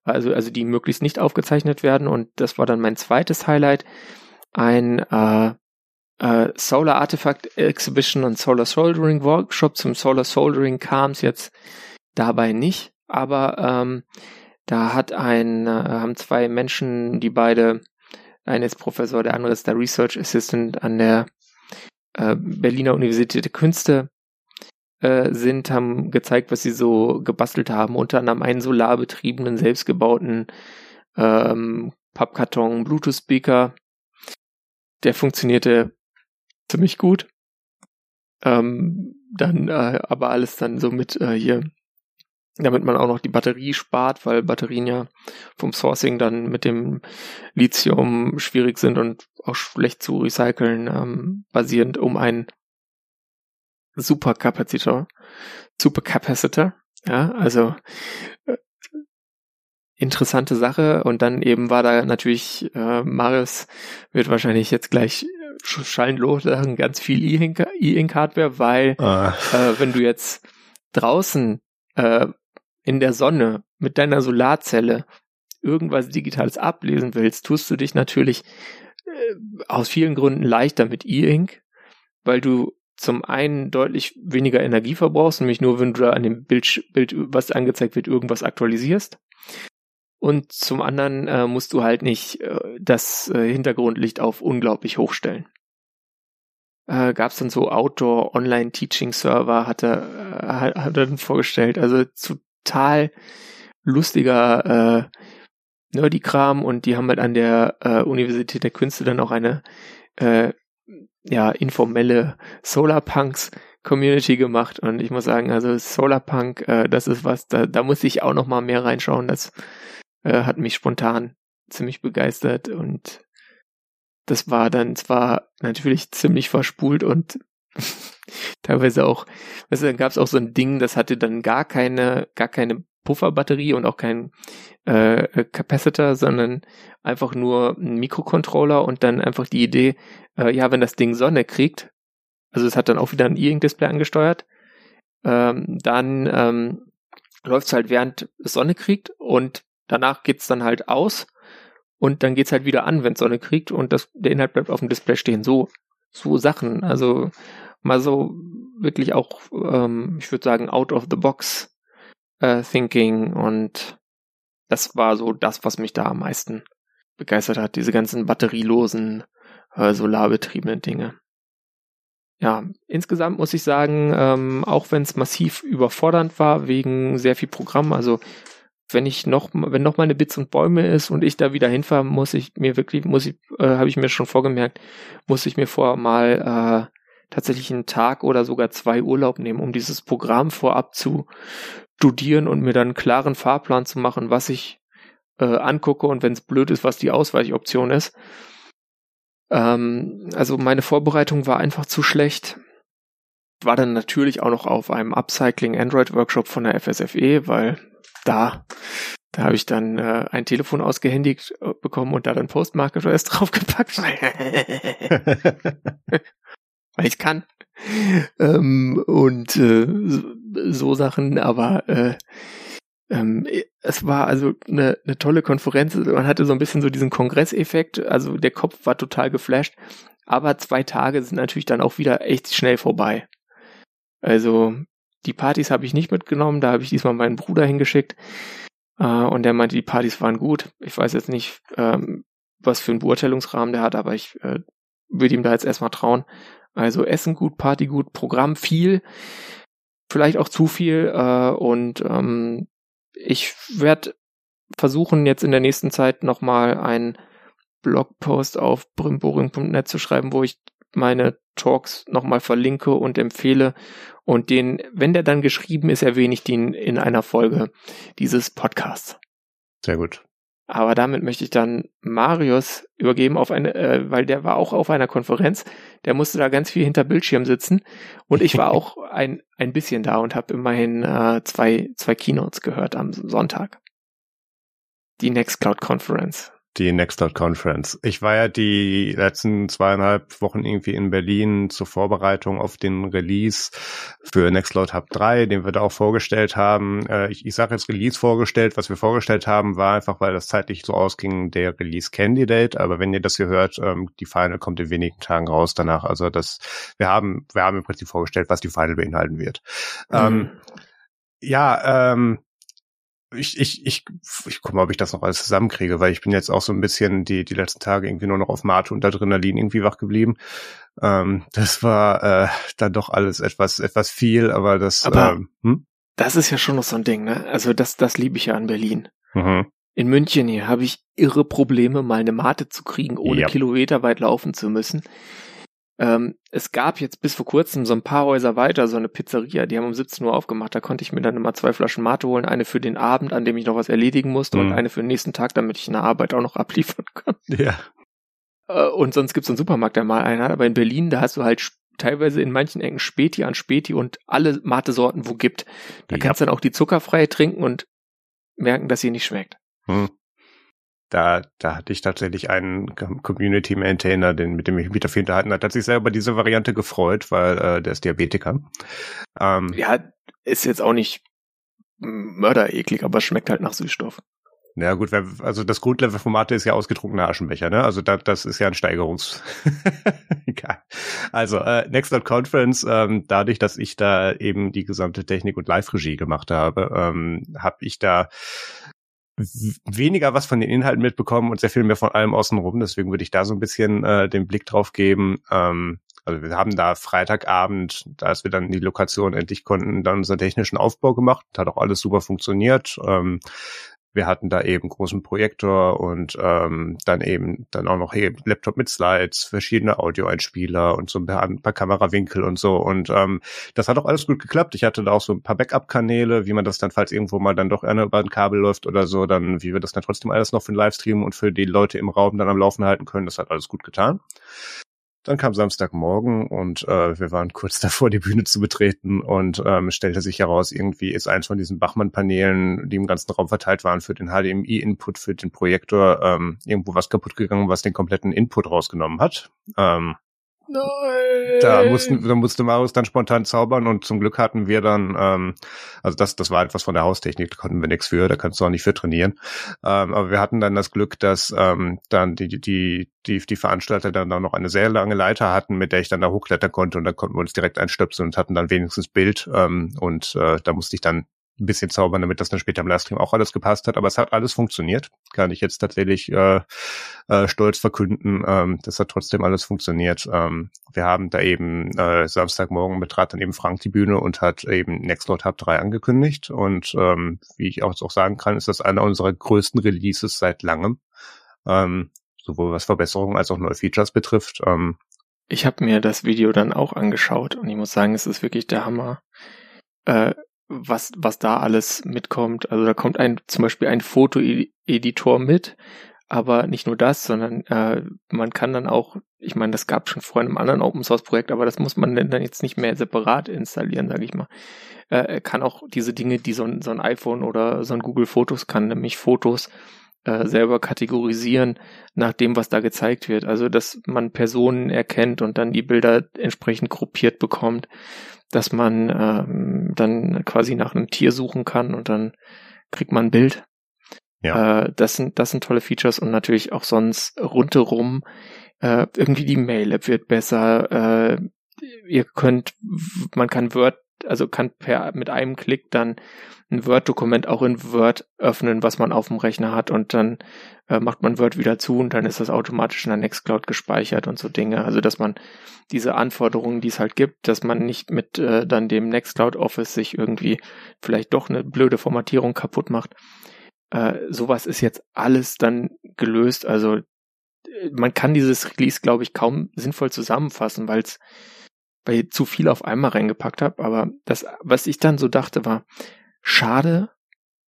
also, also die möglichst nicht aufgezeichnet werden. Und das war dann mein zweites Highlight. Ein äh, äh, Solar Artifact Exhibition und Solar Soldering Workshop. Zum Solar Soldering kam es jetzt dabei nicht, aber ähm, da hat ein, äh, haben zwei Menschen, die beide, einer ist Professor, der andere ist der Research Assistant an der äh, Berliner Universität der Künste äh, sind, haben gezeigt, was sie so gebastelt haben, unter anderem einen solarbetriebenen, selbstgebauten ähm, Pappkarton Bluetooth Speaker. Der funktionierte ziemlich gut. Ähm, dann äh, aber alles dann so mit äh, hier damit man auch noch die Batterie spart, weil Batterien ja vom Sourcing dann mit dem Lithium schwierig sind und auch schlecht zu recyceln, ähm, basierend um einen Superkapazitor, Supercapacitor, ja, also äh, interessante Sache und dann eben war da natürlich äh, Marius wird wahrscheinlich jetzt gleich schallend lossagen, ganz viel E-Ink-Hardware, weil ah. äh, wenn du jetzt draußen äh, in der Sonne mit deiner Solarzelle irgendwas Digitales ablesen willst, tust du dich natürlich äh, aus vielen Gründen leichter mit E-Ink, weil du zum einen deutlich weniger Energie verbrauchst, nämlich nur, wenn du da an dem Bild, Bild was angezeigt wird, irgendwas aktualisierst. Und zum anderen äh, musst du halt nicht äh, das äh, Hintergrundlicht auf unglaublich hochstellen. Äh, Gab es dann so Outdoor-Online-Teaching-Server, hat er, äh, hat, er dann vorgestellt. Also total lustiger äh, Nerdy-Kram und die haben halt an der äh, Universität der Künste dann auch eine äh, ja, informelle Solarpunks Community gemacht und ich muss sagen, also Solarpunk, äh, das ist was, da, da muss ich auch noch mal mehr reinschauen. Das äh, hat mich spontan ziemlich begeistert und das war dann zwar natürlich ziemlich verspult und (laughs) teilweise auch, weißt du, dann gab es auch so ein Ding, das hatte dann gar keine, gar keine Pufferbatterie und auch kein äh, Capacitor, sondern einfach nur ein Mikrocontroller und dann einfach die Idee, äh, ja, wenn das Ding Sonne kriegt, also es hat dann auch wieder ein E-Ink-Display angesteuert, ähm, dann ähm, läuft es halt während es Sonne kriegt und danach geht's dann halt aus und dann geht's halt wieder an, wenn Sonne kriegt und das, der Inhalt bleibt auf dem Display stehen. So, so Sachen. Also mal so wirklich auch, ähm, ich würde sagen, out of the box äh, Thinking und das war so das, was mich da am meisten begeistert hat. Diese ganzen batterielosen, äh, solarbetriebenen Dinge. Ja, insgesamt muss ich sagen, ähm, auch wenn es massiv überfordernd war wegen sehr viel Programm, also wenn ich noch, wenn noch mal eine Bits und Bäume ist und ich da wieder hinfahre, muss ich mir wirklich, muss ich, äh, habe ich mir schon vorgemerkt, muss ich mir vorher mal äh, tatsächlich einen Tag oder sogar zwei Urlaub nehmen, um dieses Programm vorab zu studieren und mir dann einen klaren Fahrplan zu machen, was ich äh, angucke und wenn es blöd ist, was die Ausweichoption ist. Ähm, also meine Vorbereitung war einfach zu schlecht. War dann natürlich auch noch auf einem Upcycling Android Workshop von der FSFE, weil da da habe ich dann äh, ein Telefon ausgehändigt äh, bekommen und da dann Postmarket OS (laughs) draufgepackt. (laughs) weil ich kann. Ähm, und äh, so Sachen, aber äh, ähm, es war also eine, eine tolle Konferenz. Man hatte so ein bisschen so diesen Kongresseffekt. Also der Kopf war total geflasht. Aber zwei Tage sind natürlich dann auch wieder echt schnell vorbei. Also die Partys habe ich nicht mitgenommen. Da habe ich diesmal meinen Bruder hingeschickt. Äh, und der meinte, die Partys waren gut. Ich weiß jetzt nicht, ähm, was für einen Beurteilungsrahmen der hat, aber ich äh, würde ihm da jetzt erstmal trauen. Also Essen gut, Party gut, Programm viel, vielleicht auch zu viel. Äh, und ähm, ich werde versuchen, jetzt in der nächsten Zeit nochmal einen Blogpost auf brimboring.net zu schreiben, wo ich meine Talks nochmal verlinke und empfehle. Und den, wenn der dann geschrieben ist, erwähne ich den in einer Folge dieses Podcasts. Sehr gut. Aber damit möchte ich dann Marius übergeben auf eine, äh, weil der war auch auf einer Konferenz. Der musste da ganz viel hinter Bildschirm sitzen und ich war (laughs) auch ein ein bisschen da und habe immerhin äh, zwei zwei Keynotes gehört am Sonntag. Die Nextcloud Conference die Nextcloud Conference. Ich war ja die letzten zweieinhalb Wochen irgendwie in Berlin zur Vorbereitung auf den Release für Nextcloud Hub 3, den wir da auch vorgestellt haben. Äh, ich, ich sage jetzt Release vorgestellt. Was wir vorgestellt haben, war einfach, weil das zeitlich so ausging, der Release Candidate. Aber wenn ihr das hier hört, ähm, die Final kommt in wenigen Tagen raus danach. Also das, wir haben, wir haben im Prinzip vorgestellt, was die Final beinhalten wird. Mhm. Ähm, ja, ähm, ich, ich, ich, ich gucke mal, ob ich das noch alles zusammenkriege, weil ich bin jetzt auch so ein bisschen die, die letzten Tage irgendwie nur noch auf Mate und Adrenalin irgendwie wach geblieben. Ähm, das war äh, dann doch alles etwas, etwas viel, aber das. Aber ähm, hm? das ist ja schon noch so ein Ding, ne? Also das, das liebe ich ja an Berlin. Mhm. In München hier habe ich irre Probleme, mal eine Mate zu kriegen, ohne ja. Kilometer weit laufen zu müssen. Ähm, es gab jetzt bis vor kurzem so ein paar Häuser weiter so eine Pizzeria, die haben um 17 Uhr aufgemacht. Da konnte ich mir dann immer zwei Flaschen Mate holen, eine für den Abend, an dem ich noch was erledigen musste, mhm. und eine für den nächsten Tag, damit ich in der Arbeit auch noch abliefern kann. (laughs) Ja. Äh, und sonst gibt's einen Supermarkt, der mal einen hat. Aber in Berlin, da hast du halt teilweise in manchen Ecken Späti an Späti und alle Mate-Sorten, wo gibt. Da ja. kannst du dann auch die zuckerfreie trinken und merken, dass sie nicht schmeckt. Mhm da, da hatte ich tatsächlich einen Community Maintainer, den, mit dem ich mich dafür unterhalten hat, hat sich selber diese Variante gefreut, weil äh, der ist Diabetiker. Ähm, ja, ist jetzt auch nicht mördereklig, aber schmeckt halt nach Süßstoff. Ja gut, also das Grundlevel-Format ist ja ausgetrunkener Aschenbecher, ne? Also da, das ist ja ein Steigerungs. (laughs) Egal. Also äh, Nextcloud Conference, ähm, dadurch, dass ich da eben die gesamte Technik und Live-Regie gemacht habe, ähm, habe ich da weniger was von den Inhalten mitbekommen und sehr viel mehr von allem außenrum. Deswegen würde ich da so ein bisschen äh, den Blick drauf geben. Ähm, also wir haben da Freitagabend, als wir dann die Lokation endlich konnten, dann unseren technischen Aufbau gemacht. Hat auch alles super funktioniert. Ähm, wir hatten da eben großen Projektor und ähm, dann eben dann auch noch eben Laptop mit Slides, verschiedene Audioeinspieler und so ein paar, ein paar Kamerawinkel und so. Und ähm, das hat auch alles gut geklappt. Ich hatte da auch so ein paar Backup-Kanäle, wie man das dann, falls irgendwo mal dann doch einer über ein Kabel läuft oder so, dann wie wir das dann trotzdem alles noch für den Livestream und für die Leute im Raum dann am Laufen halten können. Das hat alles gut getan. Dann kam Samstagmorgen und äh, wir waren kurz (laughs) davor, die Bühne zu betreten und ähm, stellte sich heraus, irgendwie ist eins von diesen Bachmann-Paneelen, die im ganzen Raum verteilt waren, für den HDMI-Input, für den Projektor, ähm, irgendwo was kaputt gegangen, was den kompletten Input rausgenommen hat. Ähm, Nein. Da, mussten, da musste Marius dann spontan zaubern und zum Glück hatten wir dann, ähm, also das, das war etwas von der Haustechnik, da konnten wir nichts für, da kannst du auch nicht für trainieren. Ähm, aber wir hatten dann das Glück, dass ähm, dann die, die, die, die Veranstalter dann auch noch eine sehr lange Leiter hatten, mit der ich dann da hochklettern konnte und dann konnten wir uns direkt einstöpseln und hatten dann wenigstens Bild ähm, und äh, da musste ich dann ein bisschen zaubern, damit das dann später im Livestream auch alles gepasst hat. Aber es hat alles funktioniert. Kann ich jetzt tatsächlich äh, äh, stolz verkünden. Ähm, das hat trotzdem alles funktioniert. Ähm, wir haben da eben äh, Samstagmorgen betrat dann eben Frank die Bühne und hat eben Nextcloud Hub 3 angekündigt. Und ähm, wie ich auch, auch sagen kann, ist das einer unserer größten Releases seit langem. Ähm, sowohl was Verbesserungen als auch neue Features betrifft. Ähm, ich habe mir das Video dann auch angeschaut und ich muss sagen, es ist wirklich der Hammer. Äh, was, was da alles mitkommt. Also da kommt ein, zum Beispiel ein Fotoeditor mit, aber nicht nur das, sondern äh, man kann dann auch, ich meine, das gab schon vor einem anderen Open Source Projekt, aber das muss man dann jetzt nicht mehr separat installieren, sage ich mal. Äh, kann auch diese Dinge, die so ein, so ein iPhone oder so ein Google Fotos kann, nämlich Fotos äh, selber kategorisieren nach dem, was da gezeigt wird. Also dass man Personen erkennt und dann die Bilder entsprechend gruppiert bekommt dass man ähm, dann quasi nach einem Tier suchen kann und dann kriegt man ein Bild. Ja. Äh, das sind das sind tolle Features und natürlich auch sonst rundherum äh, irgendwie die Mail-App wird besser. Äh, ihr könnt, man kann Word, also kann per mit einem Klick dann ein Word-Dokument auch in Word öffnen, was man auf dem Rechner hat und dann äh, macht man Word wieder zu und dann ist das automatisch in der Nextcloud gespeichert und so Dinge. Also dass man diese Anforderungen, die es halt gibt, dass man nicht mit äh, dann dem Nextcloud Office sich irgendwie vielleicht doch eine blöde Formatierung kaputt macht. Äh, sowas ist jetzt alles dann gelöst. Also äh, man kann dieses Release, glaube ich, kaum sinnvoll zusammenfassen, weil es weil ich zu viel auf einmal reingepackt habe. Aber das, was ich dann so dachte, war, schade,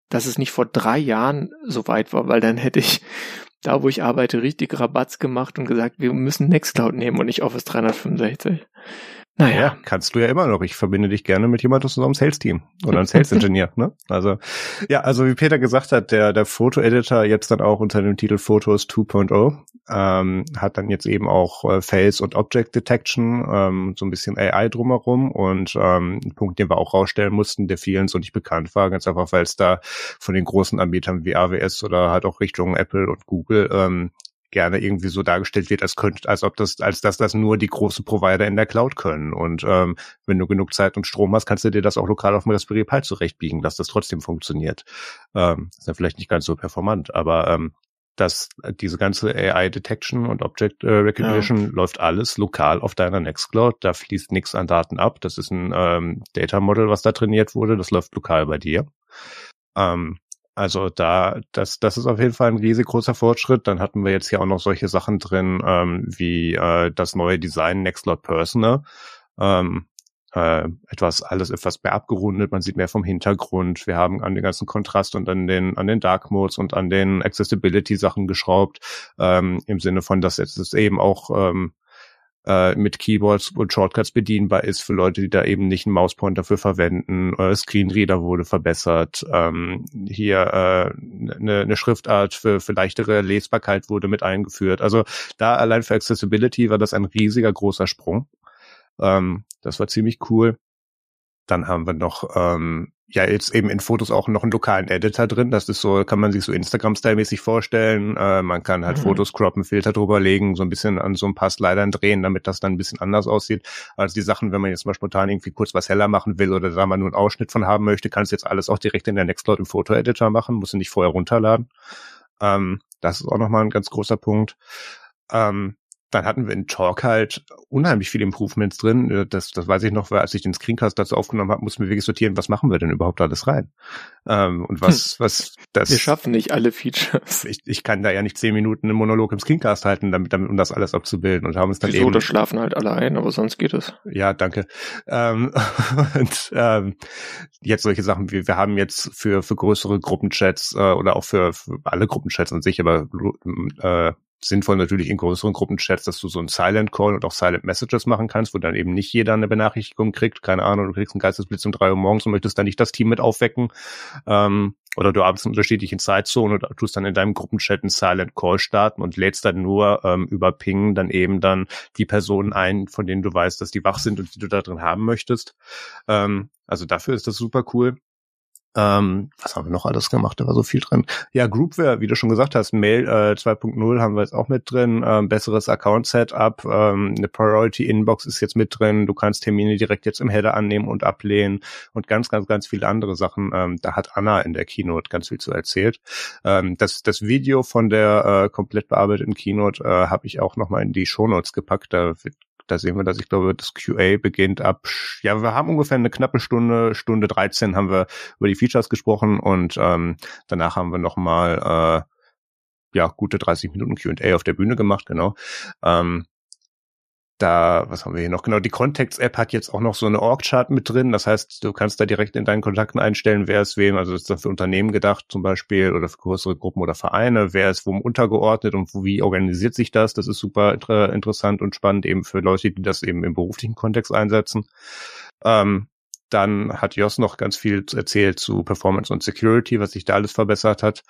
dass es nicht vor drei Jahren so weit war, weil dann hätte ich (laughs) da, wo ich arbeite, richtig Rabatz gemacht und gesagt, wir müssen Nextcloud nehmen und nicht Office 365. Naja. Ja, kannst du ja immer noch. Ich verbinde dich gerne mit jemandem aus unserem Sales-Team oder einem Sales-Engineer. ne? Also ja, also wie Peter gesagt hat, der, der Foto-Editor jetzt dann auch unter dem Titel Photos 2.0 ähm, hat dann jetzt eben auch äh, Face und Object Detection, ähm, so ein bisschen AI drumherum und ähm, ein Punkt, den wir auch rausstellen mussten, der vielen so nicht bekannt war, ganz einfach, weil es da von den großen Anbietern wie AWS oder halt auch Richtung Apple und Google ähm, gerne irgendwie so dargestellt wird, als könnte, als ob das, als dass das nur die großen Provider in der Cloud können. Und ähm, wenn du genug Zeit und Strom hast, kannst du dir das auch lokal auf dem Raspberry Pi zurechtbiegen, dass das trotzdem funktioniert. Ähm, ist ja vielleicht nicht ganz so performant, aber ähm, dass diese ganze AI Detection und Object äh, Recognition ja. läuft alles lokal auf deiner Nextcloud. Da fließt nichts an Daten ab. Das ist ein ähm, Data Model, was da trainiert wurde. Das läuft lokal bei dir. Ähm, also da, das, das ist auf jeden Fall ein riesig großer Fortschritt. Dann hatten wir jetzt hier auch noch solche Sachen drin, ähm, wie äh, das neue Design Nextcloud Personal. Ähm, äh, etwas, alles etwas mehr abgerundet, man sieht mehr vom Hintergrund. Wir haben an den ganzen Kontrast und an den, an den Dark Modes und an den Accessibility Sachen geschraubt, ähm, im Sinne von, dass jetzt eben auch ähm, äh, mit Keyboards und Shortcuts bedienbar ist für Leute, die da eben nicht einen Mauspointer für verwenden. Äh, Screenreader wurde verbessert. Ähm, hier äh, eine, eine Schriftart für, für leichtere Lesbarkeit wurde mit eingeführt. Also da allein für Accessibility war das ein riesiger großer Sprung. Ähm, das war ziemlich cool. Dann haben wir noch ähm, ja jetzt eben in Fotos auch noch einen lokalen Editor drin. Das ist so, kann man sich so Instagram-Style-mäßig vorstellen. Äh, man kann halt mhm. Fotos croppen, Filter drüber legen, so ein bisschen an so ein paar Slidern drehen, damit das dann ein bisschen anders aussieht. Also die Sachen, wenn man jetzt mal spontan irgendwie kurz was heller machen will oder da man nur einen Ausschnitt von haben möchte, kann es jetzt alles auch direkt in der Nextcloud im Foto-Editor machen, muss nicht vorher runterladen. Ähm, das ist auch nochmal ein ganz großer Punkt. Ähm, dann hatten wir in Talk halt unheimlich viele Improvements drin. Äh, das, das weiß ich noch, weil als ich den Screencast dazu aufgenommen habe, mussten wir wirklich sortieren, was machen wir denn überhaupt alles rein? Ähm, und was, hm. was das. Wir schaffen nicht alle Features. Ich, ich kann da ja nicht zehn Minuten einen Monolog im Screencast halten, damit, damit um das alles abzubilden und haben uns dann Wieso, eben. das schlafen halt alle ein, aber sonst geht es. Ja, danke. Ähm, (laughs) und ähm, jetzt solche Sachen wie wir haben jetzt für für größere Gruppenchats äh, oder auch für, für alle Gruppenchats an sich, aber äh, sinnvoll natürlich in größeren Gruppenchats, dass du so ein Silent Call und auch Silent Messages machen kannst, wo dann eben nicht jeder eine Benachrichtigung kriegt. Keine Ahnung, du kriegst einen Geistesblitz um drei Uhr morgens und möchtest dann nicht das Team mit aufwecken. Ähm, oder du arbeitest in unterschiedlichen Zeitzonen oder tust dann in deinem Gruppenchat einen Silent Call starten und lädst dann nur ähm, über Ping dann eben dann die Personen ein, von denen du weißt, dass die wach sind und die du da drin haben möchtest. Ähm, also dafür ist das super cool. Ähm, was haben wir noch alles gemacht? Da war so viel drin. Ja, Groupware, wie du schon gesagt hast, Mail äh, 2.0 haben wir jetzt auch mit drin. Ähm, besseres Account-Setup, ähm, eine Priority-Inbox ist jetzt mit drin. Du kannst Termine direkt jetzt im Header annehmen und ablehnen und ganz, ganz, ganz viele andere Sachen. Ähm, da hat Anna in der Keynote ganz viel zu erzählt. Ähm, das, das Video von der äh, komplett bearbeiteten Keynote äh, habe ich auch nochmal in die Shownotes gepackt. Da da sehen wir, dass ich glaube, das QA beginnt ab, ja, wir haben ungefähr eine knappe Stunde, Stunde 13 haben wir über die Features gesprochen und ähm, danach haben wir nochmal äh, ja, gute 30 Minuten QA auf der Bühne gemacht, genau. Ähm, da, was haben wir hier noch? Genau, die Contacts-App hat jetzt auch noch so eine Org-Chart mit drin. Das heißt, du kannst da direkt in deinen Kontakten einstellen, wer ist wem. Also das ist dann für Unternehmen gedacht zum Beispiel oder für größere Gruppen oder Vereine. Wer ist wom untergeordnet und wie organisiert sich das? Das ist super inter interessant und spannend eben für Leute, die das eben im beruflichen Kontext einsetzen. Ähm, dann hat Jos noch ganz viel erzählt zu Performance und Security, was sich da alles verbessert hat.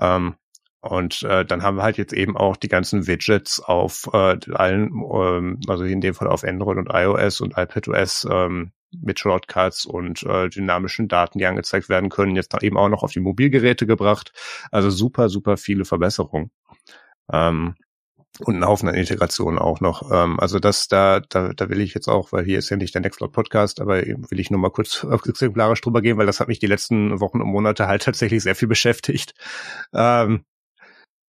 Ähm, und äh, dann haben wir halt jetzt eben auch die ganzen Widgets auf äh, allen, ähm, also in dem Fall auf Android und iOS und iPadOS ähm, mit Shortcuts und äh, dynamischen Daten, die angezeigt werden können, jetzt eben auch noch auf die Mobilgeräte gebracht. Also super, super viele Verbesserungen. Ähm, und einen Haufen an Integration auch noch. Ähm, also das, da, da, da will ich jetzt auch, weil hier ist ja nicht der Nextcloud Podcast, aber will ich nur mal kurz (laughs) exemplarisch drüber gehen, weil das hat mich die letzten Wochen und Monate halt (laughs) tatsächlich sehr viel beschäftigt. Ähm,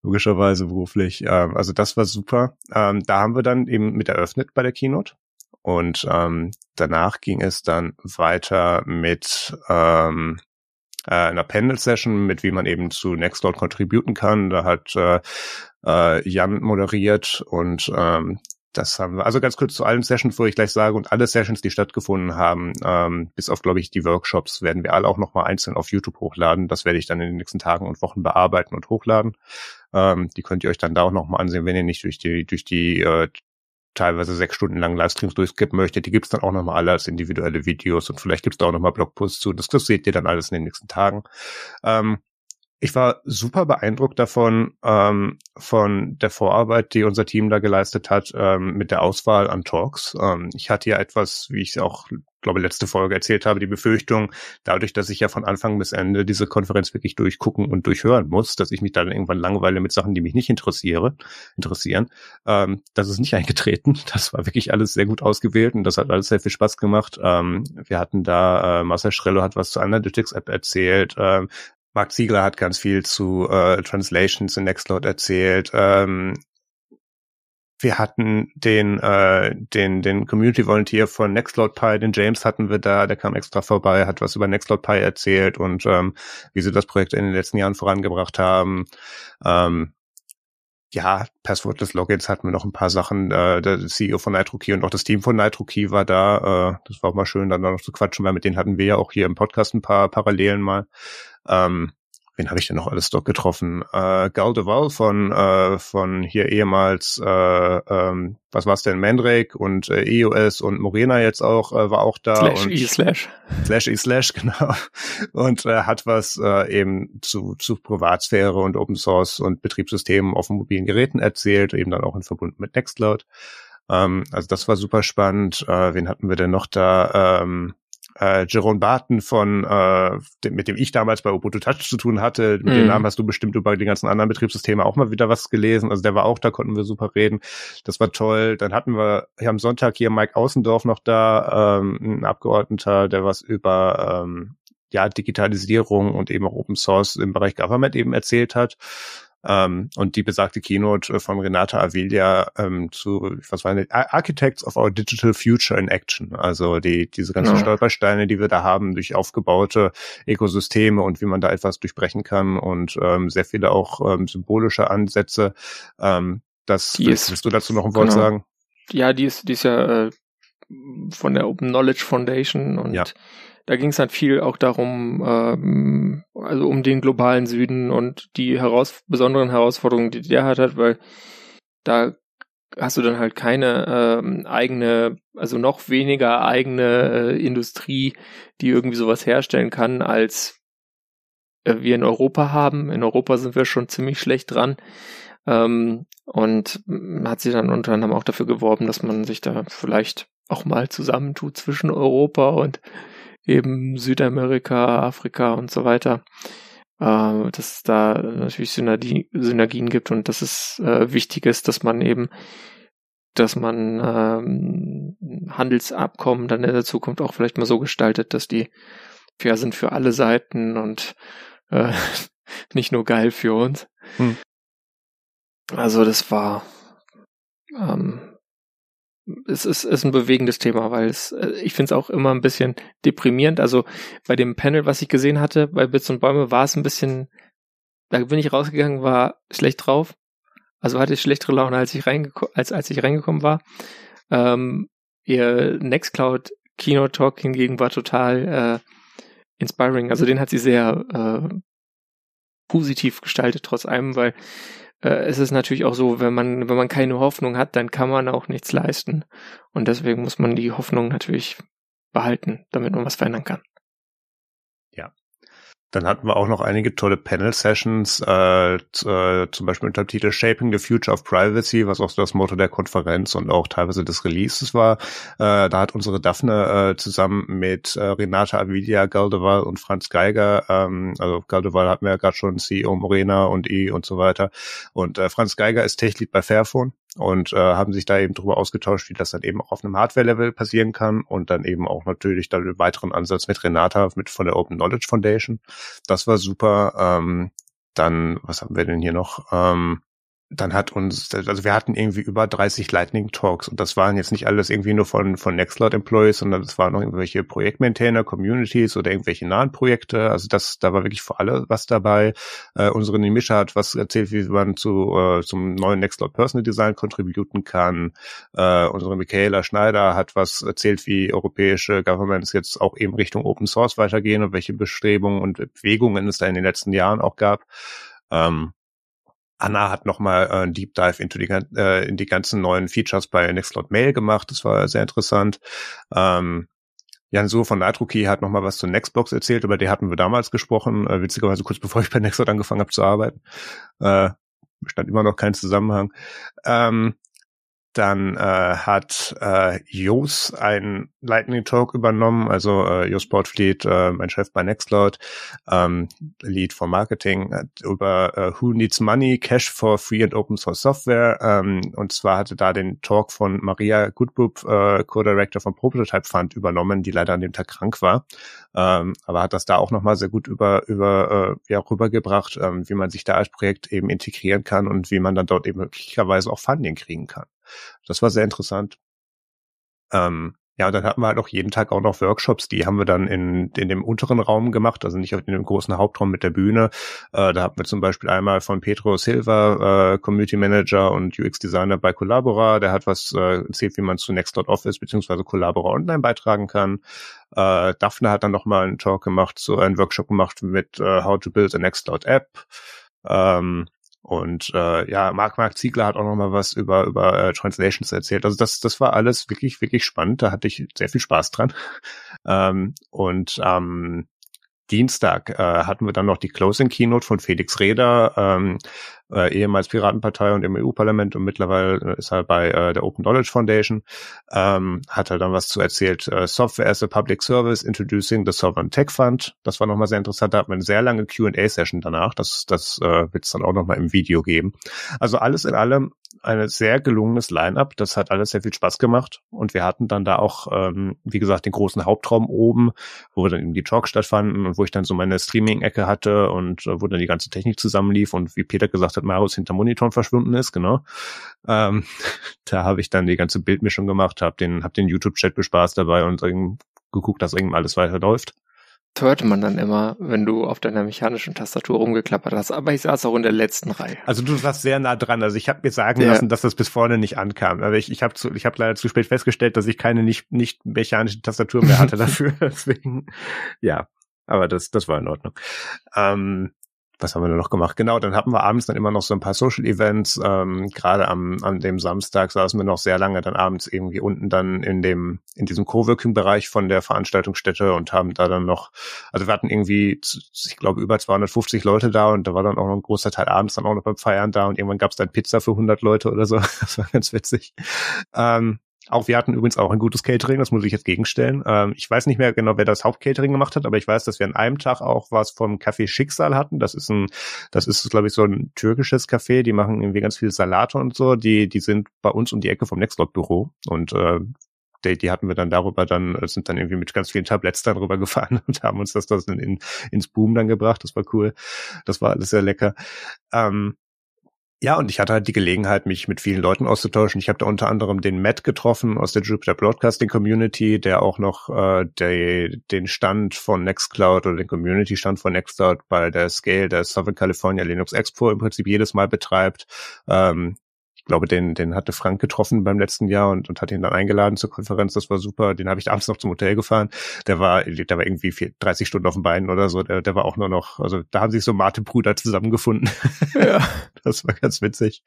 logischerweise beruflich. Ähm, also das war super. Ähm, da haben wir dann eben mit eröffnet bei der Keynote. Und ähm, danach ging es dann weiter mit ähm, äh, einer Panel-Session, mit wie man eben zu Nextcloud contributen kann. Da hat äh, äh, Jan moderiert und ähm, das haben wir. Also ganz kurz zu allen Sessions, wo ich gleich sage, und alle Sessions, die stattgefunden haben, ähm, bis auf, glaube ich, die Workshops, werden wir alle auch nochmal einzeln auf YouTube hochladen. Das werde ich dann in den nächsten Tagen und Wochen bearbeiten und hochladen. Ähm, die könnt ihr euch dann da auch nochmal ansehen, wenn ihr nicht durch die, durch die äh, teilweise sechs Stunden langen Livestreams durchskippen möchtet. Die gibt's dann auch nochmal alle als individuelle Videos und vielleicht gibt's da auch nochmal Blogposts zu. Das, das seht ihr dann alles in den nächsten Tagen. Ähm, ich war super beeindruckt davon, ähm, von der Vorarbeit, die unser Team da geleistet hat, ähm, mit der Auswahl an Talks. Ähm, ich hatte ja etwas, wie ich auch, glaube letzte Folge erzählt habe, die Befürchtung, dadurch, dass ich ja von Anfang bis Ende diese Konferenz wirklich durchgucken und durchhören muss, dass ich mich dann irgendwann langweile mit Sachen, die mich nicht interessiere, interessieren. Ähm, das ist nicht (laughs) eingetreten. Das war wirklich alles sehr gut ausgewählt und das hat alles sehr viel Spaß gemacht. Ähm, wir hatten da, äh, Marcel Schrello hat was zur Analytics App erzählt, ähm, Mark Ziegler hat ganz viel zu äh, Translations in Nextcloud erzählt. Ähm, wir hatten den, äh, den, den Community Volunteer von Nextcloud Pi, den James hatten wir da, der kam extra vorbei, hat was über Nextcloud Pi erzählt und ähm, wie sie das Projekt in den letzten Jahren vorangebracht haben. Ähm, ja, Passwordless Logins hatten wir noch ein paar Sachen. Äh, der CEO von NitroKey und auch das Team von NitroKey war da. Äh, das war auch mal schön, dann noch zu quatschen, weil mit denen hatten wir ja auch hier im Podcast ein paar Parallelen mal. Ähm, wen habe ich denn noch alles dort getroffen? Äh, Gal de Val von, äh, von hier ehemals, äh, ähm, was war's denn, Mandrake und äh, EOS und Morena jetzt auch, äh, war auch da. Slash und E slash. Slash E slash, (laughs) genau. Und äh, hat was äh, eben zu, zu Privatsphäre und Open Source und Betriebssystemen auf mobilen Geräten erzählt, eben dann auch in Verbund mit Nextcloud. Ähm, also das war super spannend. Äh, wen hatten wir denn noch da? Ähm, äh, Jerome Barton von, äh, dem, mit dem ich damals bei Ubuntu Touch zu tun hatte. Mit mm. dem mhm. Namen hast du bestimmt über die ganzen anderen Betriebssysteme auch mal wieder was gelesen. Also der war auch da, konnten wir super reden. Das war toll. Dann hatten wir hier am Sonntag hier Mike Außendorf noch da, ähm, ein Abgeordneter, der was über ähm, ja, Digitalisierung und eben auch Open Source im Bereich Government eben erzählt hat. Ähm, und die besagte Keynote äh, von Renata Avilia ähm, zu, was waren die? Architects of Our Digital Future in Action. Also die, diese ganzen ja. Stolpersteine, die wir da haben durch aufgebaute Ökosysteme und wie man da etwas durchbrechen kann und ähm, sehr viele auch ähm, symbolische Ansätze. Ähm, das die willst, willst du dazu noch ein Wort genau. sagen? Ja, die ist, die ist ja äh, von der Open Knowledge Foundation und ja da ging es halt viel auch darum, ähm, also um den globalen Süden und die heraus besonderen Herausforderungen, die der hat, weil da hast du dann halt keine ähm, eigene, also noch weniger eigene äh, Industrie, die irgendwie sowas herstellen kann, als äh, wir in Europa haben. In Europa sind wir schon ziemlich schlecht dran. Ähm, und hat sie dann unter anderem auch dafür geworben, dass man sich da vielleicht auch mal zusammentut zwischen Europa und eben Südamerika, Afrika und so weiter, äh, dass es da natürlich Synergie, Synergien gibt und dass es äh, wichtig ist, dass man eben, dass man ähm, Handelsabkommen dann in der Zukunft auch vielleicht mal so gestaltet, dass die fair sind für alle Seiten und äh, (laughs) nicht nur geil für uns. Hm. Also das war ähm, es ist, ist ein bewegendes Thema, weil es, äh, ich finde es auch immer ein bisschen deprimierend. Also bei dem Panel, was ich gesehen hatte, bei Bits und Bäume, war es ein bisschen, da bin ich rausgegangen, war schlecht drauf. Also hatte ich schlechtere Laune, als ich reingekommen, als, als ich reingekommen war. Ähm, ihr Nextcloud Keynote Talk hingegen war total äh, inspiring. Also den hat sie sehr äh, positiv gestaltet, trotz allem, weil äh, es ist natürlich auch so, wenn man, wenn man keine Hoffnung hat, dann kann man auch nichts leisten. Und deswegen muss man die Hoffnung natürlich behalten, damit man was verändern kann. Dann hatten wir auch noch einige tolle Panel-Sessions, äh, äh, zum Beispiel unter dem Titel Shaping the Future of Privacy, was auch so das Motto der Konferenz und auch teilweise des Releases war. Äh, da hat unsere Daphne äh, zusammen mit äh, Renata Avidia, Galdeval und Franz Geiger, ähm, also Galdeval hatten wir ja gerade schon, CEO Morena und E und so weiter. Und äh, Franz Geiger ist Techlead bei Fairphone und äh, haben sich da eben darüber ausgetauscht, wie das dann eben auch auf einem Hardware-Level passieren kann und dann eben auch natürlich dann einen weiteren Ansatz mit Renata mit von der Open Knowledge Foundation. Das war super. Ähm, dann, was haben wir denn hier noch? Ähm, dann hat uns, also wir hatten irgendwie über 30 Lightning Talks und das waren jetzt nicht alles irgendwie nur von, von Nextcloud Employees, sondern es waren noch irgendwelche Projektmaintainer, Communities oder irgendwelche nahen Projekte. Also das, da war wirklich für alle was dabei. Äh, unsere Nimisha hat was erzählt, wie man zu, äh, zum neuen Nextcloud Personal Design contributen kann. Äh, unsere Michaela Schneider hat was erzählt, wie europäische Governments jetzt auch eben Richtung Open Source weitergehen und welche Bestrebungen und Bewegungen es da in den letzten Jahren auch gab. Ähm, Anna hat nochmal äh, einen Deep Dive into die, äh, in die ganzen neuen Features bei Nextcloud Mail gemacht. Das war sehr interessant. Ähm, Jan Suhr von NitroKey hat nochmal was zu Nextbox erzählt, über die hatten wir damals gesprochen, äh, witzigerweise kurz bevor ich bei Nextcloud angefangen habe zu arbeiten. Äh, bestand immer noch kein Zusammenhang. Ähm, dann äh, hat äh, Jos einen Lightning Talk übernommen, also äh, Jos Portfleet, äh, mein Chef bei Nextcloud, ähm, Lead for Marketing, hat über äh, Who Needs Money, Cash for Free and Open Source Software. Ähm, und zwar hatte da den Talk von Maria Goodbub, äh, Co-Director von Prototype Fund, übernommen, die leider an dem Tag krank war. Ähm, aber hat das da auch nochmal sehr gut über, über äh, ja, rübergebracht, ähm, wie man sich da als Projekt eben integrieren kann und wie man dann dort eben möglicherweise auch Funding kriegen kann. Das war sehr interessant. Ähm, ja, und dann hatten wir halt auch jeden Tag auch noch Workshops, die haben wir dann in, in dem unteren Raum gemacht, also nicht in dem großen Hauptraum mit der Bühne. Äh, da hatten wir zum Beispiel einmal von Pedro Silva, äh, Community Manager und UX Designer bei Collabora, der hat was äh, erzählt, wie man zu Nextcloud beziehungsweise Collabora online beitragen kann. Äh, Daphne hat dann nochmal einen Talk gemacht, so einen Workshop gemacht mit äh, How to Build a Nextcloud App. Ähm, und äh, ja, Marc Marc Ziegler hat auch noch mal was über über äh, Translations erzählt. Also das das war alles wirklich wirklich spannend. Da hatte ich sehr viel Spaß dran. ähm, und ähm, Dienstag äh, hatten wir dann noch die Closing Keynote von Felix Reder, ähm, äh, ehemals Piratenpartei und im EU-Parlament und mittlerweile ist er bei äh, der Open Knowledge Foundation, ähm, hat er dann was zu erzählt. Äh, Software as a Public Service, Introducing the Sovereign Tech Fund. Das war nochmal sehr interessant. Da hat man eine sehr lange Q&A-Session danach. Das, das äh, wird es dann auch nochmal im Video geben. Also alles in allem ein sehr gelungenes Line-up. Das hat alles sehr viel Spaß gemacht. Und wir hatten dann da auch, ähm, wie gesagt, den großen Hauptraum oben, wo dann eben die Talks stattfanden und wo ich dann so meine Streaming-Ecke hatte und äh, wo dann die ganze Technik zusammenlief und wie Peter gesagt hat, Marius hinter Monitoren verschwunden ist, genau. Ähm, (laughs) da habe ich dann die ganze Bildmischung gemacht, habe den, hab den YouTube-Chat bespaßt dabei und geguckt, dass irgendwie alles weiterläuft. Das hörte man dann immer, wenn du auf deiner mechanischen Tastatur rumgeklappert hast. Aber ich saß auch in der letzten Reihe. Also du warst sehr nah dran. Also ich habe mir sagen ja. lassen, dass das bis vorne nicht ankam. Aber ich, ich habe ich hab leider zu spät festgestellt, dass ich keine nicht, nicht mechanische Tastatur mehr hatte (laughs) dafür. (laughs) Deswegen, ja. Aber das, das war in Ordnung. Ähm, was haben wir noch gemacht? Genau, dann hatten wir abends dann immer noch so ein paar Social Events. Ähm, Gerade am an dem Samstag saßen wir noch sehr lange dann abends irgendwie unten dann in dem in diesem Coworking-Bereich von der Veranstaltungsstätte und haben da dann noch, also wir hatten irgendwie, ich glaube über 250 Leute da und da war dann auch noch ein großer Teil abends dann auch noch beim Feiern da und irgendwann gab es dann Pizza für 100 Leute oder so. (laughs) Das war ganz witzig. Ähm, auch wir hatten übrigens auch ein gutes Catering, das muss ich jetzt gegenstellen. Ähm, ich weiß nicht mehr genau, wer das Hauptcatering gemacht hat, aber ich weiß, dass wir an einem Tag auch was vom Café Schicksal hatten. Das ist ein, das ist, glaube ich, so ein türkisches Café. Die machen irgendwie ganz viel Salate und so. Die, die sind bei uns um die Ecke vom Nextlog-Büro und äh, die, die hatten wir dann darüber dann, äh, sind dann irgendwie mit ganz vielen Tabletts dann rüber gefahren (laughs) und haben uns das, das in, ins Boom dann gebracht. Das war cool. Das war alles sehr lecker. Ähm, ja, und ich hatte halt die Gelegenheit, mich mit vielen Leuten auszutauschen. Ich habe da unter anderem den Matt getroffen aus der Jupiter Broadcasting Community, der auch noch äh, der, den Stand von Nextcloud oder den Community-Stand von Nextcloud bei der Scale der Southern California Linux Expo im Prinzip jedes Mal betreibt. Ähm, ich glaube, den, den hatte Frank getroffen beim letzten Jahr und, und hat ihn dann eingeladen zur Konferenz. Das war super. Den habe ich abends noch zum Hotel gefahren. Der war, der war irgendwie vier, 30 Stunden auf den Beinen oder so. Der, der war auch nur noch, also da haben sich so Mate-Brüder zusammengefunden. Ja. (laughs) das war ganz witzig.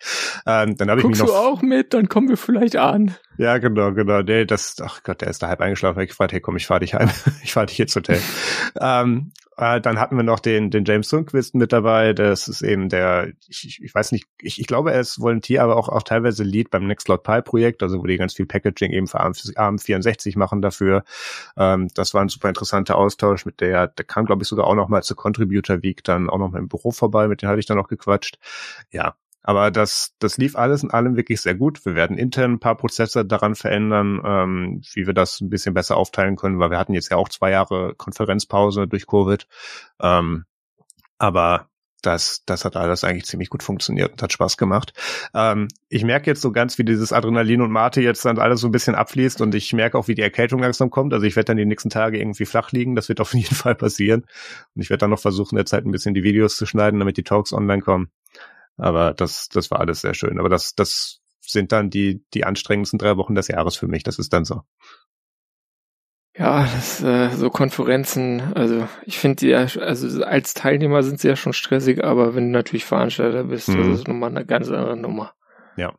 Ähm, dann habe ich mich noch. du auch mit? Dann kommen wir vielleicht an. Ja, genau, genau. Nee, das, ach Gott, der ist da halb eingeschlafen. Ich gefragt, hey, komm, ich fahr dich heim. (laughs) ich fahr dich ins Hotel. ähm, äh, dann hatten wir noch den, den James Sundquist mit dabei. Das ist eben der, ich, ich weiß nicht, ich, ich glaube, er ist Volunteer, aber auch, auch teilweise Lead beim Nextcloud Pi Projekt, also wo die ganz viel Packaging eben für ARM64 machen dafür. Ähm, das war ein super interessanter Austausch mit der, der kam, glaube ich, sogar auch noch mal zur Contributor Week dann auch noch mal im Büro vorbei, mit dem hatte ich dann noch gequatscht. Ja, aber das, das lief alles in allem wirklich sehr gut. Wir werden intern ein paar Prozesse daran verändern, ähm, wie wir das ein bisschen besser aufteilen können, weil wir hatten jetzt ja auch zwei Jahre Konferenzpause durch Covid. Ähm, aber das, das hat alles eigentlich ziemlich gut funktioniert und hat Spaß gemacht. Ähm, ich merke jetzt so ganz, wie dieses Adrenalin und Mate jetzt dann alles so ein bisschen abfließt und ich merke auch, wie die Erkältung langsam kommt. Also ich werde dann die nächsten Tage irgendwie flach liegen. Das wird auf jeden (laughs) Fall passieren. Und ich werde dann noch versuchen, derzeit ein bisschen die Videos zu schneiden, damit die Talks online kommen. Aber das, das war alles sehr schön. Aber das, das sind dann die, die anstrengendsten drei Wochen des Jahres für mich. Das ist dann so. Ja, das, äh, so Konferenzen, also ich finde die, also als Teilnehmer sind sie ja schon stressig, aber wenn du natürlich Veranstalter bist, mhm. das ist nochmal eine ganz andere Nummer. Ja.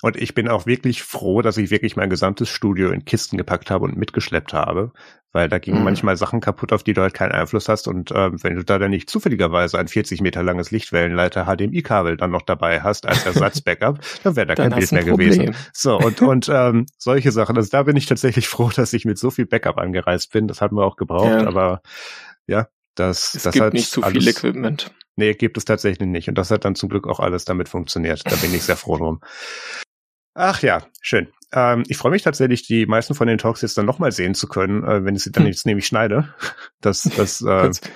Und ich bin auch wirklich froh, dass ich wirklich mein gesamtes Studio in Kisten gepackt habe und mitgeschleppt habe, weil da gingen mhm. manchmal Sachen kaputt, auf die du halt keinen Einfluss hast. Und ähm, wenn du da dann nicht zufälligerweise ein 40 Meter langes Lichtwellenleiter HDMI-Kabel dann noch dabei hast als Ersatz-Backup, (laughs) dann wäre da kein Bild mehr Problem. gewesen. So, und, und ähm, solche Sachen. Also da bin ich tatsächlich (laughs) froh, dass ich mit so viel Backup angereist bin. Das hatten wir auch gebraucht, ja. aber ja, das, es das gibt hat nicht zu viel Equipment. Nee, gibt es tatsächlich nicht. Und das hat dann zum Glück auch alles damit funktioniert. Da bin ich sehr froh drum. Ach ja, schön. Ähm, ich freue mich tatsächlich, die meisten von den Talks jetzt dann nochmal sehen zu können, äh, wenn ich sie dann hm. (laughs) jetzt nämlich schneide. Das, das, äh, Kannst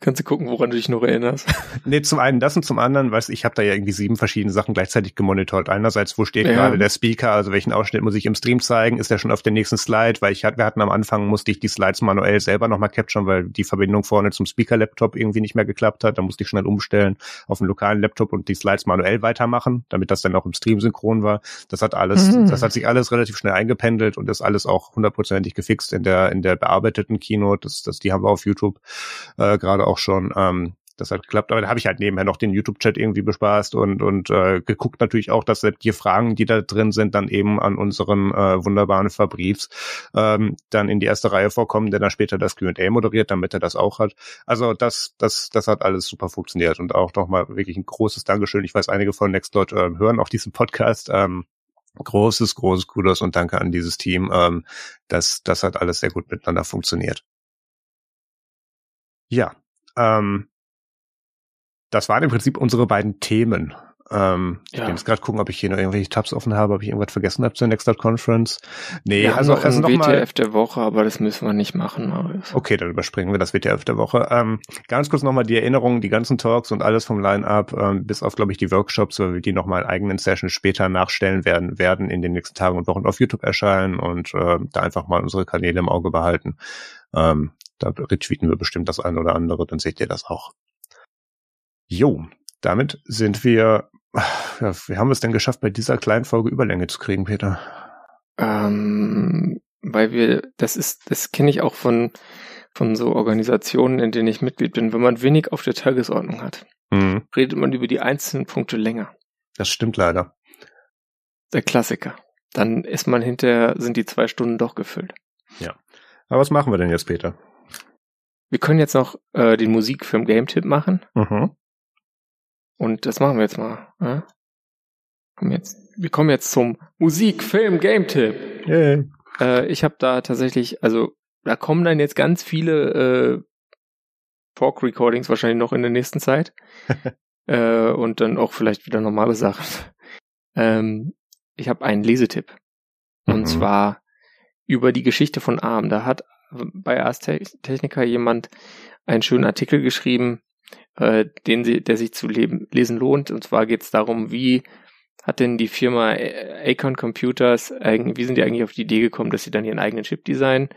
du gucken, woran du dich noch erinnerst? (laughs) nee, zum einen das und zum anderen, weißt ich habe da ja irgendwie sieben verschiedene Sachen gleichzeitig gemonitort. Einerseits, wo steht ja. gerade der Speaker, also welchen Ausschnitt muss ich im Stream zeigen? Ist der schon auf der nächsten Slide? Weil ich wir hatten am Anfang, musste ich die Slides manuell selber nochmal capturen, weil die Verbindung vorne zum Speaker-Laptop irgendwie nicht mehr geklappt hat. Da musste ich schnell umstellen auf einen lokalen Laptop und die Slides manuell weitermachen, damit das dann auch im Stream synchron war. Das hat alles, mhm. das hat sich alles relativ schnell eingependelt und ist alles auch hundertprozentig gefixt in der, in der bearbeiteten Keynote. Das, das, die haben wir auf YouTube äh, gerade auch schon. Ähm, das hat geklappt. Aber da habe ich halt nebenher noch den YouTube-Chat irgendwie bespaßt und, und äh, geguckt natürlich auch, dass die Fragen, die da drin sind, dann eben an unseren äh, wunderbaren Fabrice ähm, dann in die erste Reihe vorkommen, der dann später das Q&A moderiert, damit er das auch hat. Also das, das, das hat alles super funktioniert und auch nochmal wirklich ein großes Dankeschön. Ich weiß, einige von Nextcloud äh, hören auch diesen Podcast. Ähm, großes, großes Kudos und Danke an dieses Team. Ähm, das, das hat alles sehr gut miteinander funktioniert. Ja, ähm, das waren im Prinzip unsere beiden Themen. Ähm, ja. Ich jetzt gerade gucken, ob ich hier noch irgendwelche Tabs offen habe, ob ich irgendwas vergessen habe zur Nextcloud Conference. Nee, wir also, haben noch also ein noch WTF der Woche, aber das müssen wir nicht machen. Marius. Okay, dann überspringen wir das WTF der Woche. Ähm, ganz kurz nochmal die Erinnerung, die ganzen Talks und alles vom Line-Up, ähm, bis auf, glaube ich, die Workshops, weil wir die nochmal in eigenen Sessions später nachstellen werden, werden in den nächsten Tagen und Wochen auf YouTube erscheinen und äh, da einfach mal unsere Kanäle im Auge behalten. Ähm, da retweeten wir bestimmt das eine oder andere, dann seht ihr das auch. Jo, damit sind wir, ja, wie haben wir es denn geschafft, bei dieser kleinen Folge Überlänge zu kriegen, Peter? Ähm, weil wir, das ist, das kenne ich auch von, von so Organisationen, in denen ich Mitglied bin. Wenn man wenig auf der Tagesordnung hat, mhm. redet man über die einzelnen Punkte länger. Das stimmt leider. Der Klassiker. Dann ist man hinterher, sind die zwei Stunden doch gefüllt. Ja. Aber was machen wir denn jetzt, Peter? Wir können jetzt noch äh, den Musikfilm Game Tip machen. Mhm. Und das machen wir jetzt mal. Ja? Kommen jetzt, wir kommen jetzt zum Musikfilm Game Tip. Yeah. Äh, ich habe da tatsächlich, also da kommen dann jetzt ganz viele äh, Talk Recordings wahrscheinlich noch in der nächsten Zeit. (laughs) äh, und dann auch vielleicht wieder normale Sachen. ähm, ich habe einen Lesetipp. Und mhm. zwar über die Geschichte von Arm. Da hat bei Ars Technica jemand einen schönen Artikel geschrieben, äh, den sie, der sich zu leben, lesen lohnt. Und zwar geht es darum, wie hat denn die Firma Acon Computers, wie sind die eigentlich auf die Idee gekommen, dass sie dann ihren eigenen Chip designen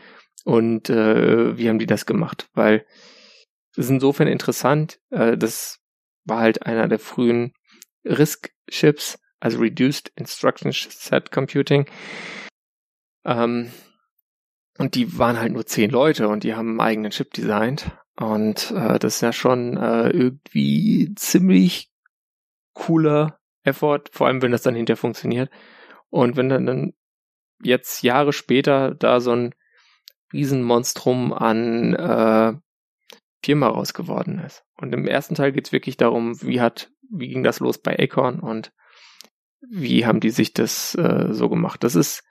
und äh, wie haben die das gemacht? Weil das ist insofern interessant, äh, das war halt einer der frühen RISC-Chips, also Reduced Instruction Set Computing. Ähm, und die waren halt nur zehn Leute und die haben einen eigenen Chip designt. Und äh, das ist ja schon äh, irgendwie ziemlich cooler Effort, vor allem wenn das dann hinterher funktioniert. Und wenn dann, dann jetzt Jahre später da so ein Riesenmonstrum an äh, Firma raus geworden ist. Und im ersten Teil geht's wirklich darum, wie hat, wie ging das los bei Acorn und wie haben die sich das äh, so gemacht. Das ist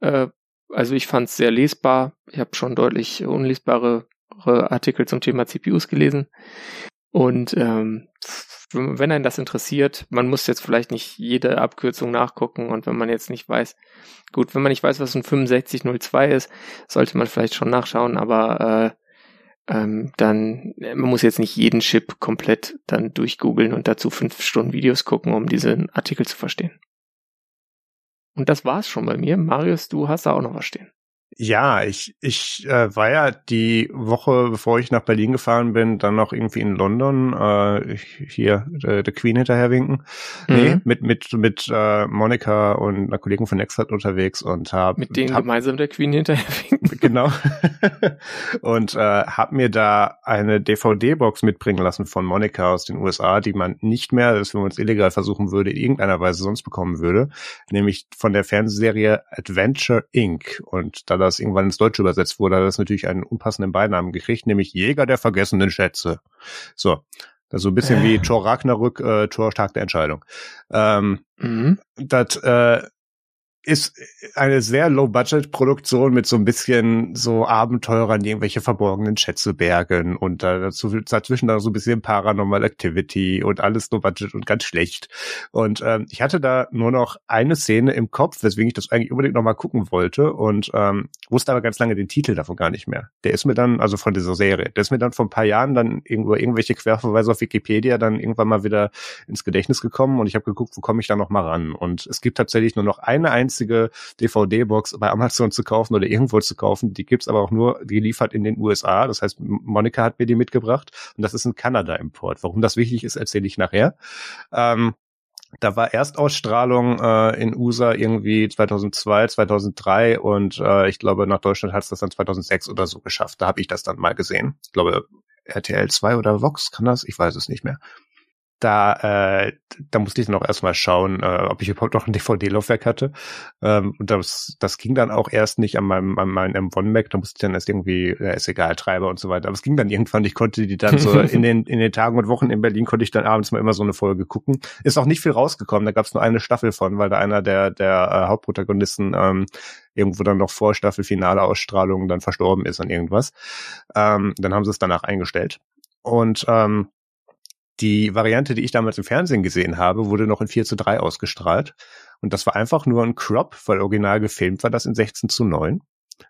äh, also ich fand es sehr lesbar. Ich habe schon deutlich unlesbare Artikel zum Thema CPUs gelesen. Und ähm, wenn einen das interessiert, man muss jetzt vielleicht nicht jede Abkürzung nachgucken und wenn man jetzt nicht weiß, gut, wenn man nicht weiß, was ein 6502 ist, sollte man vielleicht schon nachschauen, aber äh, ähm, dann, man muss jetzt nicht jeden Chip komplett dann durchgoogeln und dazu fünf Stunden Videos gucken, um diesen Artikel zu verstehen. Und das war's schon bei mir. Marius, du hast da auch noch was stehen. Ja, ich, ich äh, war ja die Woche, bevor ich nach Berlin gefahren bin, dann noch irgendwie in London, äh, hier äh, der Queen hinterherwinken. Mhm. Nee, mit, mit, mit äh, Monika und einer Kollegin von Nextcloud unterwegs und hab Mit denen hab, gemeinsam der Queen hinterherwinken. (laughs) Genau. (laughs) und äh, hab mir da eine DVD-Box mitbringen lassen von Monika aus den USA, die man nicht mehr, das wenn man es illegal versuchen würde, in irgendeiner Weise sonst bekommen würde. Nämlich von der Fernsehserie Adventure Inc. Und da das irgendwann ins Deutsche übersetzt wurde, hat das natürlich einen unpassenden Beinamen gekriegt, nämlich Jäger der vergessenen Schätze. So. Das ist so ein bisschen äh. wie Thor Ragnarök, äh, Thor Tag der Entscheidung. Ähm, mhm. Das äh, ist eine sehr Low-Budget-Produktion mit so ein bisschen so Abenteurern, die irgendwelche verborgenen Schätze bergen und dazu, dazwischen dann so ein bisschen Paranormal Activity und alles Low-Budget und ganz schlecht. Und ähm, ich hatte da nur noch eine Szene im Kopf, weswegen ich das eigentlich unbedingt nochmal gucken wollte und ähm, wusste aber ganz lange den Titel davon gar nicht mehr. Der ist mir dann, also von dieser Serie, der ist mir dann vor ein paar Jahren dann irgendwo irgendwelche Querverweise auf Wikipedia dann irgendwann mal wieder ins Gedächtnis gekommen und ich habe geguckt, wo komme ich da noch mal ran. Und es gibt tatsächlich nur noch eine einzige einzige DVD-Box bei Amazon zu kaufen oder irgendwo zu kaufen. Die gibt's aber auch nur geliefert in den USA. Das heißt, Monika hat mir die mitgebracht und das ist ein Kanada-Import. Warum das wichtig ist, erzähle ich nachher. Ähm, da war Erstausstrahlung äh, in USA irgendwie 2002, 2003 und äh, ich glaube, nach Deutschland hat es das dann 2006 oder so geschafft. Da habe ich das dann mal gesehen. Ich glaube, RTL 2 oder Vox, kann das? Ich weiß es nicht mehr da, äh, da musste ich dann auch erstmal schauen, äh, ob ich überhaupt noch ein DVD-Laufwerk hatte. Ähm, und das, das ging dann auch erst nicht an meinem, an meinem M1 Mac, da musste ich dann erst irgendwie, ja, ist egal, Treiber und so weiter. Aber es ging dann irgendwann, ich konnte die dann so (laughs) in den, in den Tagen und Wochen in Berlin konnte ich dann abends mal immer so eine Folge gucken. Ist auch nicht viel rausgekommen, da gab es nur eine Staffel von, weil da einer der, der äh, Hauptprotagonisten ähm, irgendwo dann noch vor Staffelfinale Ausstrahlung dann verstorben ist an irgendwas. Ähm, dann haben sie es danach eingestellt. Und ähm, die Variante, die ich damals im Fernsehen gesehen habe, wurde noch in 4 zu 3 ausgestrahlt. Und das war einfach nur ein Crop, weil original gefilmt war das in 16 zu 9.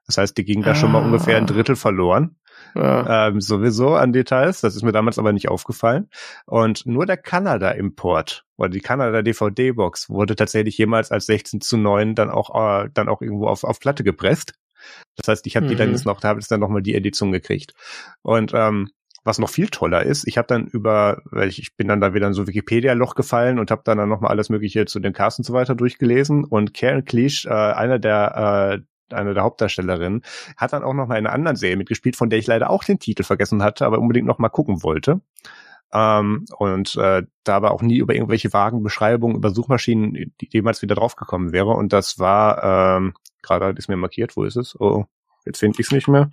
Das heißt, die ging da ah. schon mal ungefähr ein Drittel verloren. Ja. Ähm, sowieso an Details. Das ist mir damals aber nicht aufgefallen. Und nur der Kanada-Import oder die Kanada-DVD-Box wurde tatsächlich jemals als 16 zu 9 dann auch, äh, dann auch irgendwo auf, auf Platte gepresst. Das heißt, ich habe mhm. die dann mhm. jetzt noch, da habe ich dann nochmal die Edition gekriegt. Und ähm, was noch viel toller ist, ich habe dann über, weil ich, ich bin dann da wieder in so Wikipedia-Loch gefallen und habe dann, dann nochmal alles Mögliche zu den Casts und so weiter durchgelesen und Karen Cleach, äh, einer der äh, eine der Hauptdarstellerinnen, hat dann auch noch mal in einer anderen Serie mitgespielt, von der ich leider auch den Titel vergessen hatte, aber unbedingt noch mal gucken wollte. Ähm, und äh, da aber auch nie über irgendwelche vagen Beschreibungen über Suchmaschinen jemals wieder draufgekommen wäre. Und das war, ähm, gerade ist mir markiert, wo ist es? Oh, jetzt finde ich es nicht mehr.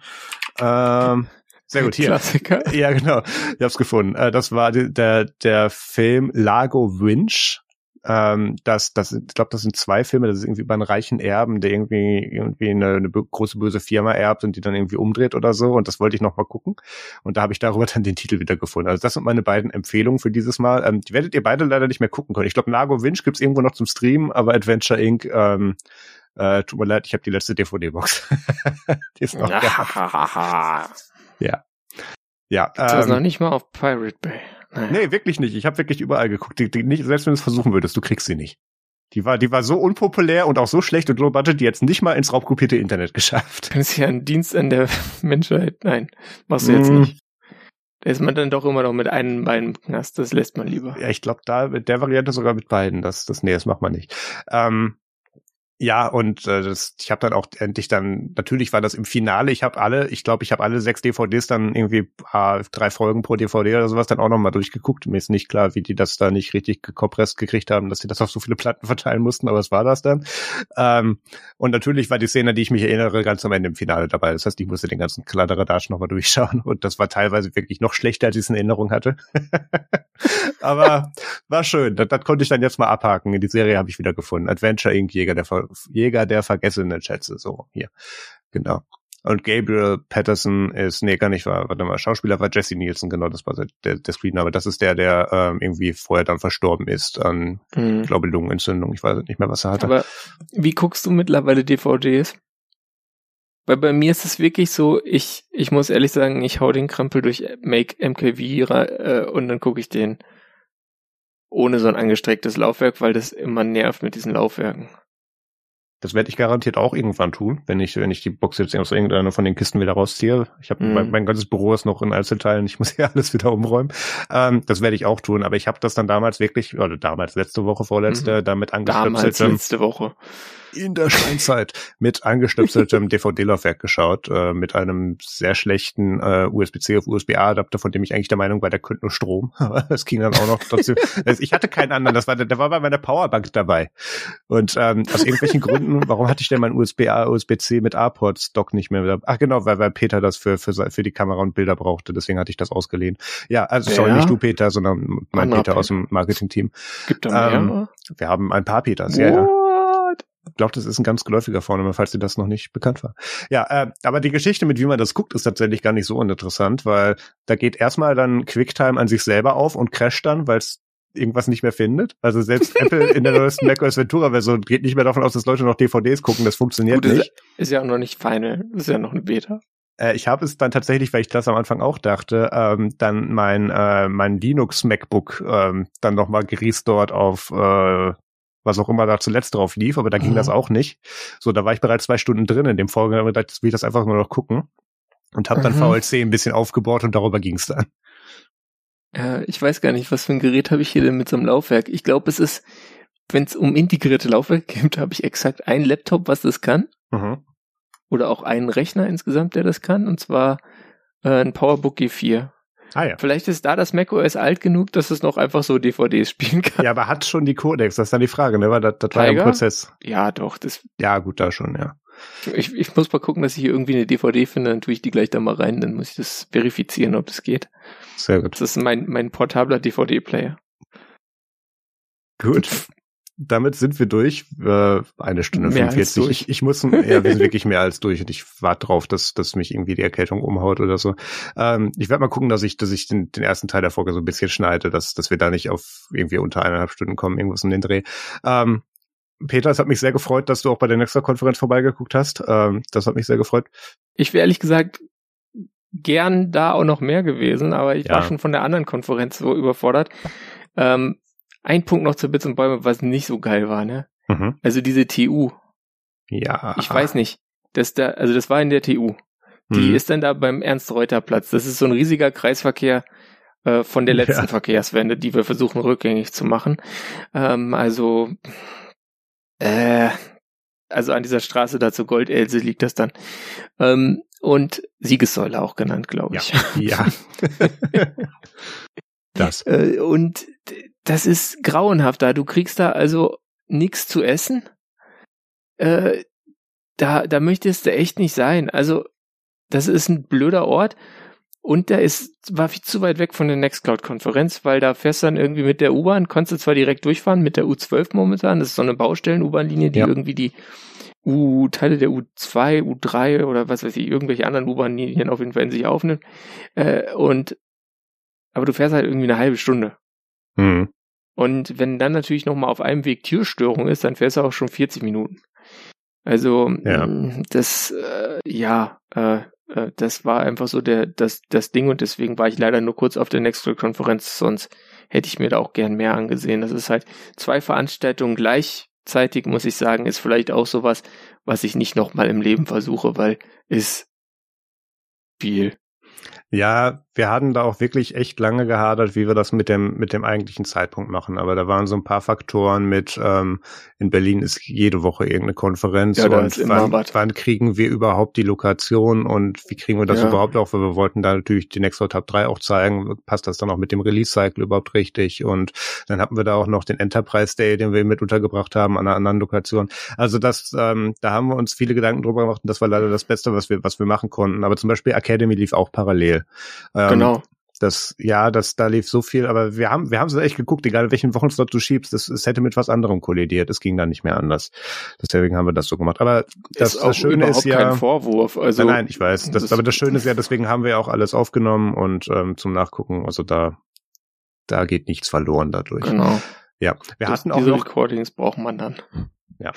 Ähm, sehr gut, hier. Klassiker. (laughs) Ja, genau. Ich hab's gefunden. Äh, das war der, der Film Lago Winch. Ähm, das, das, ich glaube, das sind zwei Filme. Das ist irgendwie über einen reichen Erben, der irgendwie irgendwie eine, eine große böse Firma erbt und die dann irgendwie umdreht oder so. Und das wollte ich noch mal gucken. Und da habe ich darüber (laughs) dann den Titel wieder gefunden. Also das sind meine beiden Empfehlungen für dieses Mal. Ähm, die werdet ihr beide leider nicht mehr gucken können. Ich glaube, Lago Winch gibt's irgendwo noch zum Stream, aber Adventure Inc. Ähm, äh, tut mir leid, ich habe die letzte DVD-Box. (laughs) die ist noch ja. Ja. Ja. Das ähm, ist noch nicht mal auf Pirate Bay. Naja. Nee, wirklich nicht. Ich habe wirklich überall geguckt. Die, die nicht, selbst wenn du es versuchen würdest, du kriegst sie nicht. Die war, die war so unpopulär und auch so schlecht und low budget, die jetzt nicht mal ins raubkopierte Internet (laughs) geschafft. Das ist ja ein Dienst an der (laughs) Menschheit. Nein, machst du jetzt mm. nicht. Da ist man dann doch immer noch mit einem Bein im Knast. Das lässt man lieber. Ja, ich glaube, da mit der Variante sogar mit beiden. Das, das, nee, das macht man nicht. Ähm, ja, und äh, das, ich habe dann auch endlich dann, natürlich war das im Finale, ich habe alle, ich glaube, ich habe alle sechs DVDs dann irgendwie äh, drei Folgen pro DVD oder sowas dann auch nochmal durchgeguckt. Mir ist nicht klar, wie die das da nicht richtig gekompresst gekriegt haben, dass sie das auf so viele Platten (laughs) verteilen mussten, aber es war das dann. Ähm, und natürlich war die Szene, die ich mich erinnere, ganz am Ende im Finale dabei. Das heißt, ich musste den ganzen Kladderadatsch nochmal durchschauen und das war teilweise wirklich noch schlechter, als ich es in Erinnerung hatte. (laughs) aber war schön, das, das konnte ich dann jetzt mal abhaken. Die Serie habe ich wieder gefunden. Adventure Inc. Jäger der Ver Jäger der vergessenen Schätze, so hier. Genau. Und Gabriel Patterson ist, nee, gar nicht, war, warte mal, Schauspieler war Jesse Nielsen, genau, das war der, der Screenname. Das ist der, der ähm, irgendwie vorher dann verstorben ist an, mhm. ich glaube, Lungenentzündung. Ich weiß nicht mehr, was er hatte. Aber wie guckst du mittlerweile DVDs? Weil bei mir ist es wirklich so, ich, ich muss ehrlich sagen, ich hau den Krempel durch Make MKV äh, und dann gucke ich den ohne so ein angestrecktes Laufwerk, weil das immer nervt mit diesen Laufwerken. Das werde ich garantiert auch irgendwann tun, wenn ich, wenn ich die Box jetzt aus irgendeiner von den Kisten wieder rausziehe. Ich habe mm. mein, mein, ganzes Büro ist noch in Einzelteilen, ich muss hier (laughs) alles wieder umräumen. Ähm, das werde ich auch tun, aber ich habe das dann damals wirklich, oder damals letzte Woche, vorletzte, mhm. damit angestöpselt. Damals letzte Woche in der Steinzeit mit angestöpseltem (laughs) DVD-Laufwerk geschaut, äh, mit einem sehr schlechten äh, USB-C auf USB-A-Adapter, von dem ich eigentlich der Meinung war, der könnte nur Strom. (laughs) Aber es ging dann auch noch trotzdem. Also ich hatte keinen anderen, das war der, der war bei meiner Powerbank dabei. Und ähm, aus irgendwelchen Gründen, warum hatte ich denn mein USB-A, USB-C mit A-Ports-Dock nicht mehr? Ach genau, weil, weil Peter das für, für, für die Kamera und Bilder brauchte, deswegen hatte ich das ausgeliehen. Ja, also sorry, ja. nicht du Peter, sondern mein Peter, Peter aus dem Marketing-Team. Gibt da mehr? Ähm, wir haben ein paar Peters, ja, ja glaube, das ist ein ganz geläufiger Vorname, falls dir das noch nicht bekannt war. Ja, äh, aber die Geschichte mit wie man das guckt, ist tatsächlich gar nicht so uninteressant, weil da geht erstmal dann QuickTime an sich selber auf und crasht dann, weil es irgendwas nicht mehr findet. Also selbst (laughs) Apple in der neuesten macOS Ventura Version geht nicht mehr davon aus, dass Leute noch DVDs gucken. Das funktioniert Gut, nicht. Ist ja auch noch nicht Final. Ist ja noch eine Beta. Äh, ich habe es dann tatsächlich, weil ich das am Anfang auch dachte, ähm, dann mein äh, mein Linux MacBook ähm, dann noch mal gerestort auf äh, was auch immer da zuletzt drauf lief, aber da ging mhm. das auch nicht. So, da war ich bereits zwei Stunden drin in dem Folge, da will ich das einfach nur noch gucken und habe dann mhm. VLC ein bisschen aufgebaut und darüber ging's dann. Ja, ich weiß gar nicht, was für ein Gerät habe ich hier denn mit so einem Laufwerk. Ich glaube, es ist, wenn es um integrierte Laufwerke geht, (laughs) habe ich exakt ein Laptop, was das kann. Mhm. Oder auch einen Rechner insgesamt, der das kann. Und zwar äh, ein PowerBook G4. Ah, ja. Vielleicht ist da das macOS alt genug, dass es noch einfach so DVDs spielen kann. Ja, aber hat schon die Codex, das ist dann die Frage, ne? Weil das, das war ja ein Prozess. Ja, doch. Das ja, gut, da schon, ja. Ich, ich muss mal gucken, dass ich hier irgendwie eine DVD finde, dann tue ich die gleich da mal rein, dann muss ich das verifizieren, ob das geht. Sehr gut. Das ist mein, mein portabler DVD-Player. Gut (laughs) damit sind wir durch. Äh, eine Stunde mehr 45. Ich, ich muss, ja, wir sind wirklich mehr als durch und ich warte drauf, dass, dass mich irgendwie die Erkältung umhaut oder so. Ähm, ich werde mal gucken, dass ich, dass ich den, den ersten Teil der Folge so ein bisschen schneide, dass, dass wir da nicht auf irgendwie unter eineinhalb Stunden kommen, irgendwas in den Dreh. Ähm, Peter, es hat mich sehr gefreut, dass du auch bei der Nexter-Konferenz vorbeigeguckt hast. Ähm, das hat mich sehr gefreut. Ich wäre ehrlich gesagt gern da auch noch mehr gewesen, aber ich ja. war schon von der anderen Konferenz so überfordert. Ähm, ein Punkt noch zu Bits und Bäume, was nicht so geil war, ne? Mhm. Also diese TU. Ja. Ich weiß nicht. Das da, also das war in der TU. Die mhm. ist dann da beim Ernst-Reuter-Platz. Das ist so ein riesiger Kreisverkehr äh, von der letzten ja. Verkehrswende, die wir versuchen rückgängig zu machen. Ähm, also, äh, also an dieser Straße da zur Goldelse liegt das dann. Ähm, und Siegessäule auch genannt, glaube ich. Ja. ja. (laughs) (laughs) das. Äh, und das ist grauenhaft da. Du kriegst da also nichts zu essen. Äh, da, da möchtest du echt nicht sein. Also, das ist ein blöder Ort. Und der ist, war viel zu weit weg von der Nextcloud-Konferenz, weil da fährst du dann irgendwie mit der U-Bahn, konntest du zwar direkt durchfahren mit der U12 momentan, das ist so eine Baustellen-U-Bahn-Linie, die ja. irgendwie die U, Teile der U2, U3 oder was weiß ich, irgendwelche anderen U-Bahn-Linien auf jeden Fall in sich aufnimmt. Äh, und, aber du fährst halt irgendwie eine halbe Stunde. Mhm. Und wenn dann natürlich nochmal auf einem Weg Türstörung ist, dann fährst du auch schon 40 Minuten. Also ja. Mm, das, äh, ja, äh, äh, das war einfach so der, das, das Ding und deswegen war ich leider nur kurz auf der Nextcloud-Konferenz, sonst hätte ich mir da auch gern mehr angesehen. Das ist halt zwei Veranstaltungen gleichzeitig, muss ich sagen, ist vielleicht auch sowas, was ich nicht nochmal im Leben versuche, weil ist viel. Ja, wir hatten da auch wirklich echt lange gehadert, wie wir das mit dem mit dem eigentlichen Zeitpunkt machen. Aber da waren so ein paar Faktoren mit. Ähm, in Berlin ist jede Woche irgendeine Konferenz ja, und wann, wann, kriegen wir überhaupt die Lokation und wie kriegen wir das ja. überhaupt auch? Weil wir wollten da natürlich die Nextcloud Tab 3 auch zeigen. Passt das dann auch mit dem Release Cycle überhaupt richtig? Und dann hatten wir da auch noch den Enterprise Day, den wir mit untergebracht haben an einer anderen Lokation. Also das, ähm, da haben wir uns viele Gedanken drüber gemacht und das war leider das Beste, was wir was wir machen konnten. Aber zum Beispiel Academy lief auch parallel. Ähm, genau. Das, ja, das, da lief so viel, aber wir haben, wir haben es echt geguckt, egal welchen Wochenslot du schiebst, das, es hätte mit was anderem kollidiert, es ging da nicht mehr anders. Deswegen haben wir das so gemacht. Aber das, ist das Schöne ist ja. kein Vorwurf, also. Nein, nein ich weiß. Das, das, aber das Schöne ist ja, deswegen haben wir auch alles aufgenommen und ähm, zum Nachgucken, also da, da geht nichts verloren dadurch. Genau. Ja, wir das, hatten auch. Diese Recordings braucht man dann. Ja,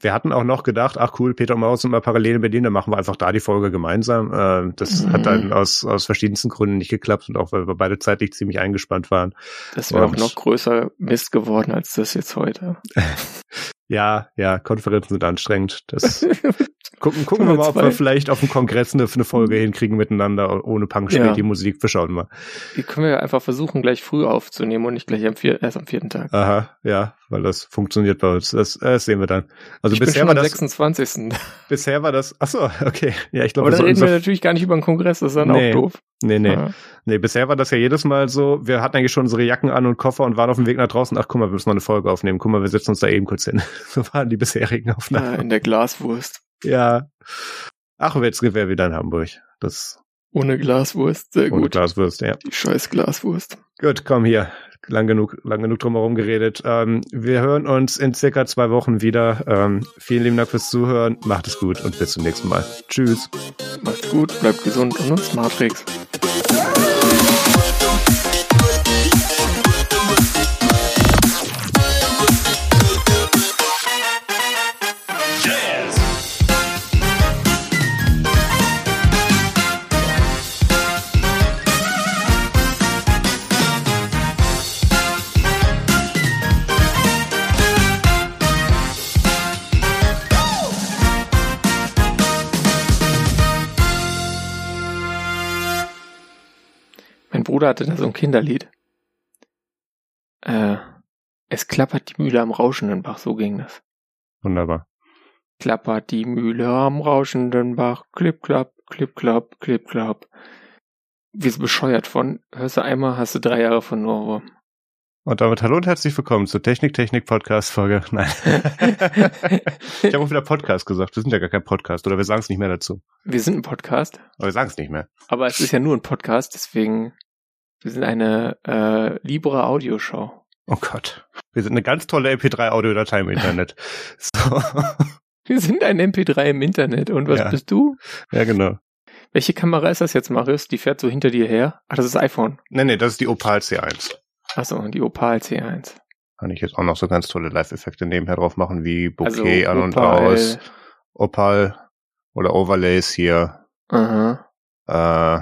wir hatten auch noch gedacht, ach cool, Peter und Maus sind mal parallel in Berlin, dann machen wir einfach da die Folge gemeinsam. Äh, das mhm. hat dann aus, aus verschiedensten Gründen nicht geklappt und auch weil wir beide zeitlich ziemlich eingespannt waren. Das wäre auch noch größer Mist geworden als das jetzt heute. (laughs) ja, ja, Konferenzen sind anstrengend. Das (laughs) gucken, gucken wir mal, ob wir vielleicht auf dem Kongress eine, eine Folge hinkriegen miteinander ohne Punk spielt ja. die Musik. Wir schauen mal. Die können wir einfach versuchen, gleich früh aufzunehmen und nicht gleich am vier, erst am vierten Tag. Aha, ja, weil das funktioniert bei uns. Das, das sehen wir dann. Also ich bisher war am 26. Bisher war das, ach so, okay. Ja, ich glaube, Aber da reden wir natürlich gar nicht über den Kongress, das ist dann nee, auch doof. Nee, nee. Ja. Nee, bisher war das ja jedes Mal so, wir hatten eigentlich schon unsere Jacken an und Koffer und waren auf dem Weg nach draußen. Ach, guck mal, wir müssen noch eine Folge aufnehmen. Guck mal, wir setzen uns da eben kurz hin. (laughs) So waren die bisherigen Aufnahmen. Ja, in der Glaswurst. Ja. Ach, jetzt wäre wieder in Hamburg. Das. Ohne Glaswurst, sehr ohne gut. Glaswurst, ja. Die scheiß Glaswurst. Gut, komm hier lang genug, lang genug drum herum geredet. Ähm, wir hören uns in circa zwei Wochen wieder. Ähm, vielen lieben Dank fürs Zuhören. Macht es gut und bis zum nächsten Mal. Tschüss. Macht's gut, bleibt gesund und uns Matrix. Bruder hatte da so ein Kinderlied. Äh, es klappert die Mühle am rauschenden Bach, so ging das. Wunderbar. Klappert die Mühle am rauschenden Bach, klipp, klapp, klipp, klapp, klipp, klapp. wie so bescheuert von. Hörst du einmal, hast du drei Jahre von Ohrwurm. Und damit hallo und herzlich willkommen zur Technik Technik Podcast Folge. (laughs) Nein. (laughs) ich habe auch wieder Podcast gesagt. Wir sind ja gar kein Podcast oder wir sagen es nicht mehr dazu. Wir sind ein Podcast. Aber wir sagen es nicht mehr. Aber es ist ja nur ein Podcast, deswegen wir sind eine äh, Libra Audioshow. Oh Gott. Wir sind eine ganz tolle MP3-Audiodatei im Internet. (laughs) So. Wir sind ein MP3 im Internet. Und was Ja. bist du? Ja, genau. Welche Kamera ist das jetzt, Marius? Die fährt so hinter dir her. Ach, das ist iPhone. Nee, nee, das ist die Opal C1. Achso, die Opal C1. Kann ich jetzt auch noch so ganz tolle Live-Effekte nebenher drauf machen, wie Also Bouquet an und Opal. aus, Opal oder Overlays hier, Aha, äh,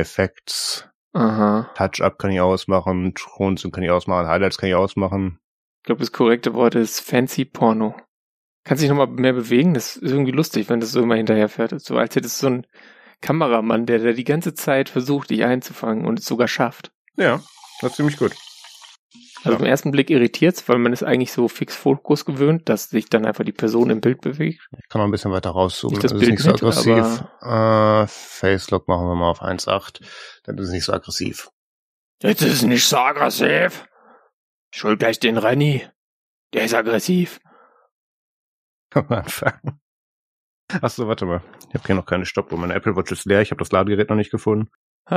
Effekts, aha. Touch-Up kann ich ausmachen, Thronzen kann ich ausmachen, Highlights kann ich ausmachen. Ich glaube, das korrekte Wort ist Fancy Porno. Kannst dich nochmal mehr bewegen? Das ist irgendwie lustig, wenn das so immer hinterherfährt. So als hättest du so einen Kameramann, der, der die ganze Zeit versucht, dich einzufangen und es sogar schafft. Ja, das ist ziemlich gut. Also Ja. im ersten Blick irritiert's, weil man ist eigentlich so fix Fokus gewöhnt, dass sich dann einfach die Person im Bild bewegt. Ich kann noch ein bisschen weiter rauszoomen, Nicht das dann ist es Bild nicht so mit, aggressiv. Äh, Facelock machen wir mal auf 1.8, dann ist es nicht so aggressiv. Jetzt ist es nicht so aggressiv. Hol gleich den Renny. Der ist aggressiv. (laughs) Kann man anfangen. Achso, warte mal. Ich habe hier noch keine Stoppuhr. Meine Apple Watch ist leer. Ich habe das Ladegerät noch nicht gefunden. (laughs)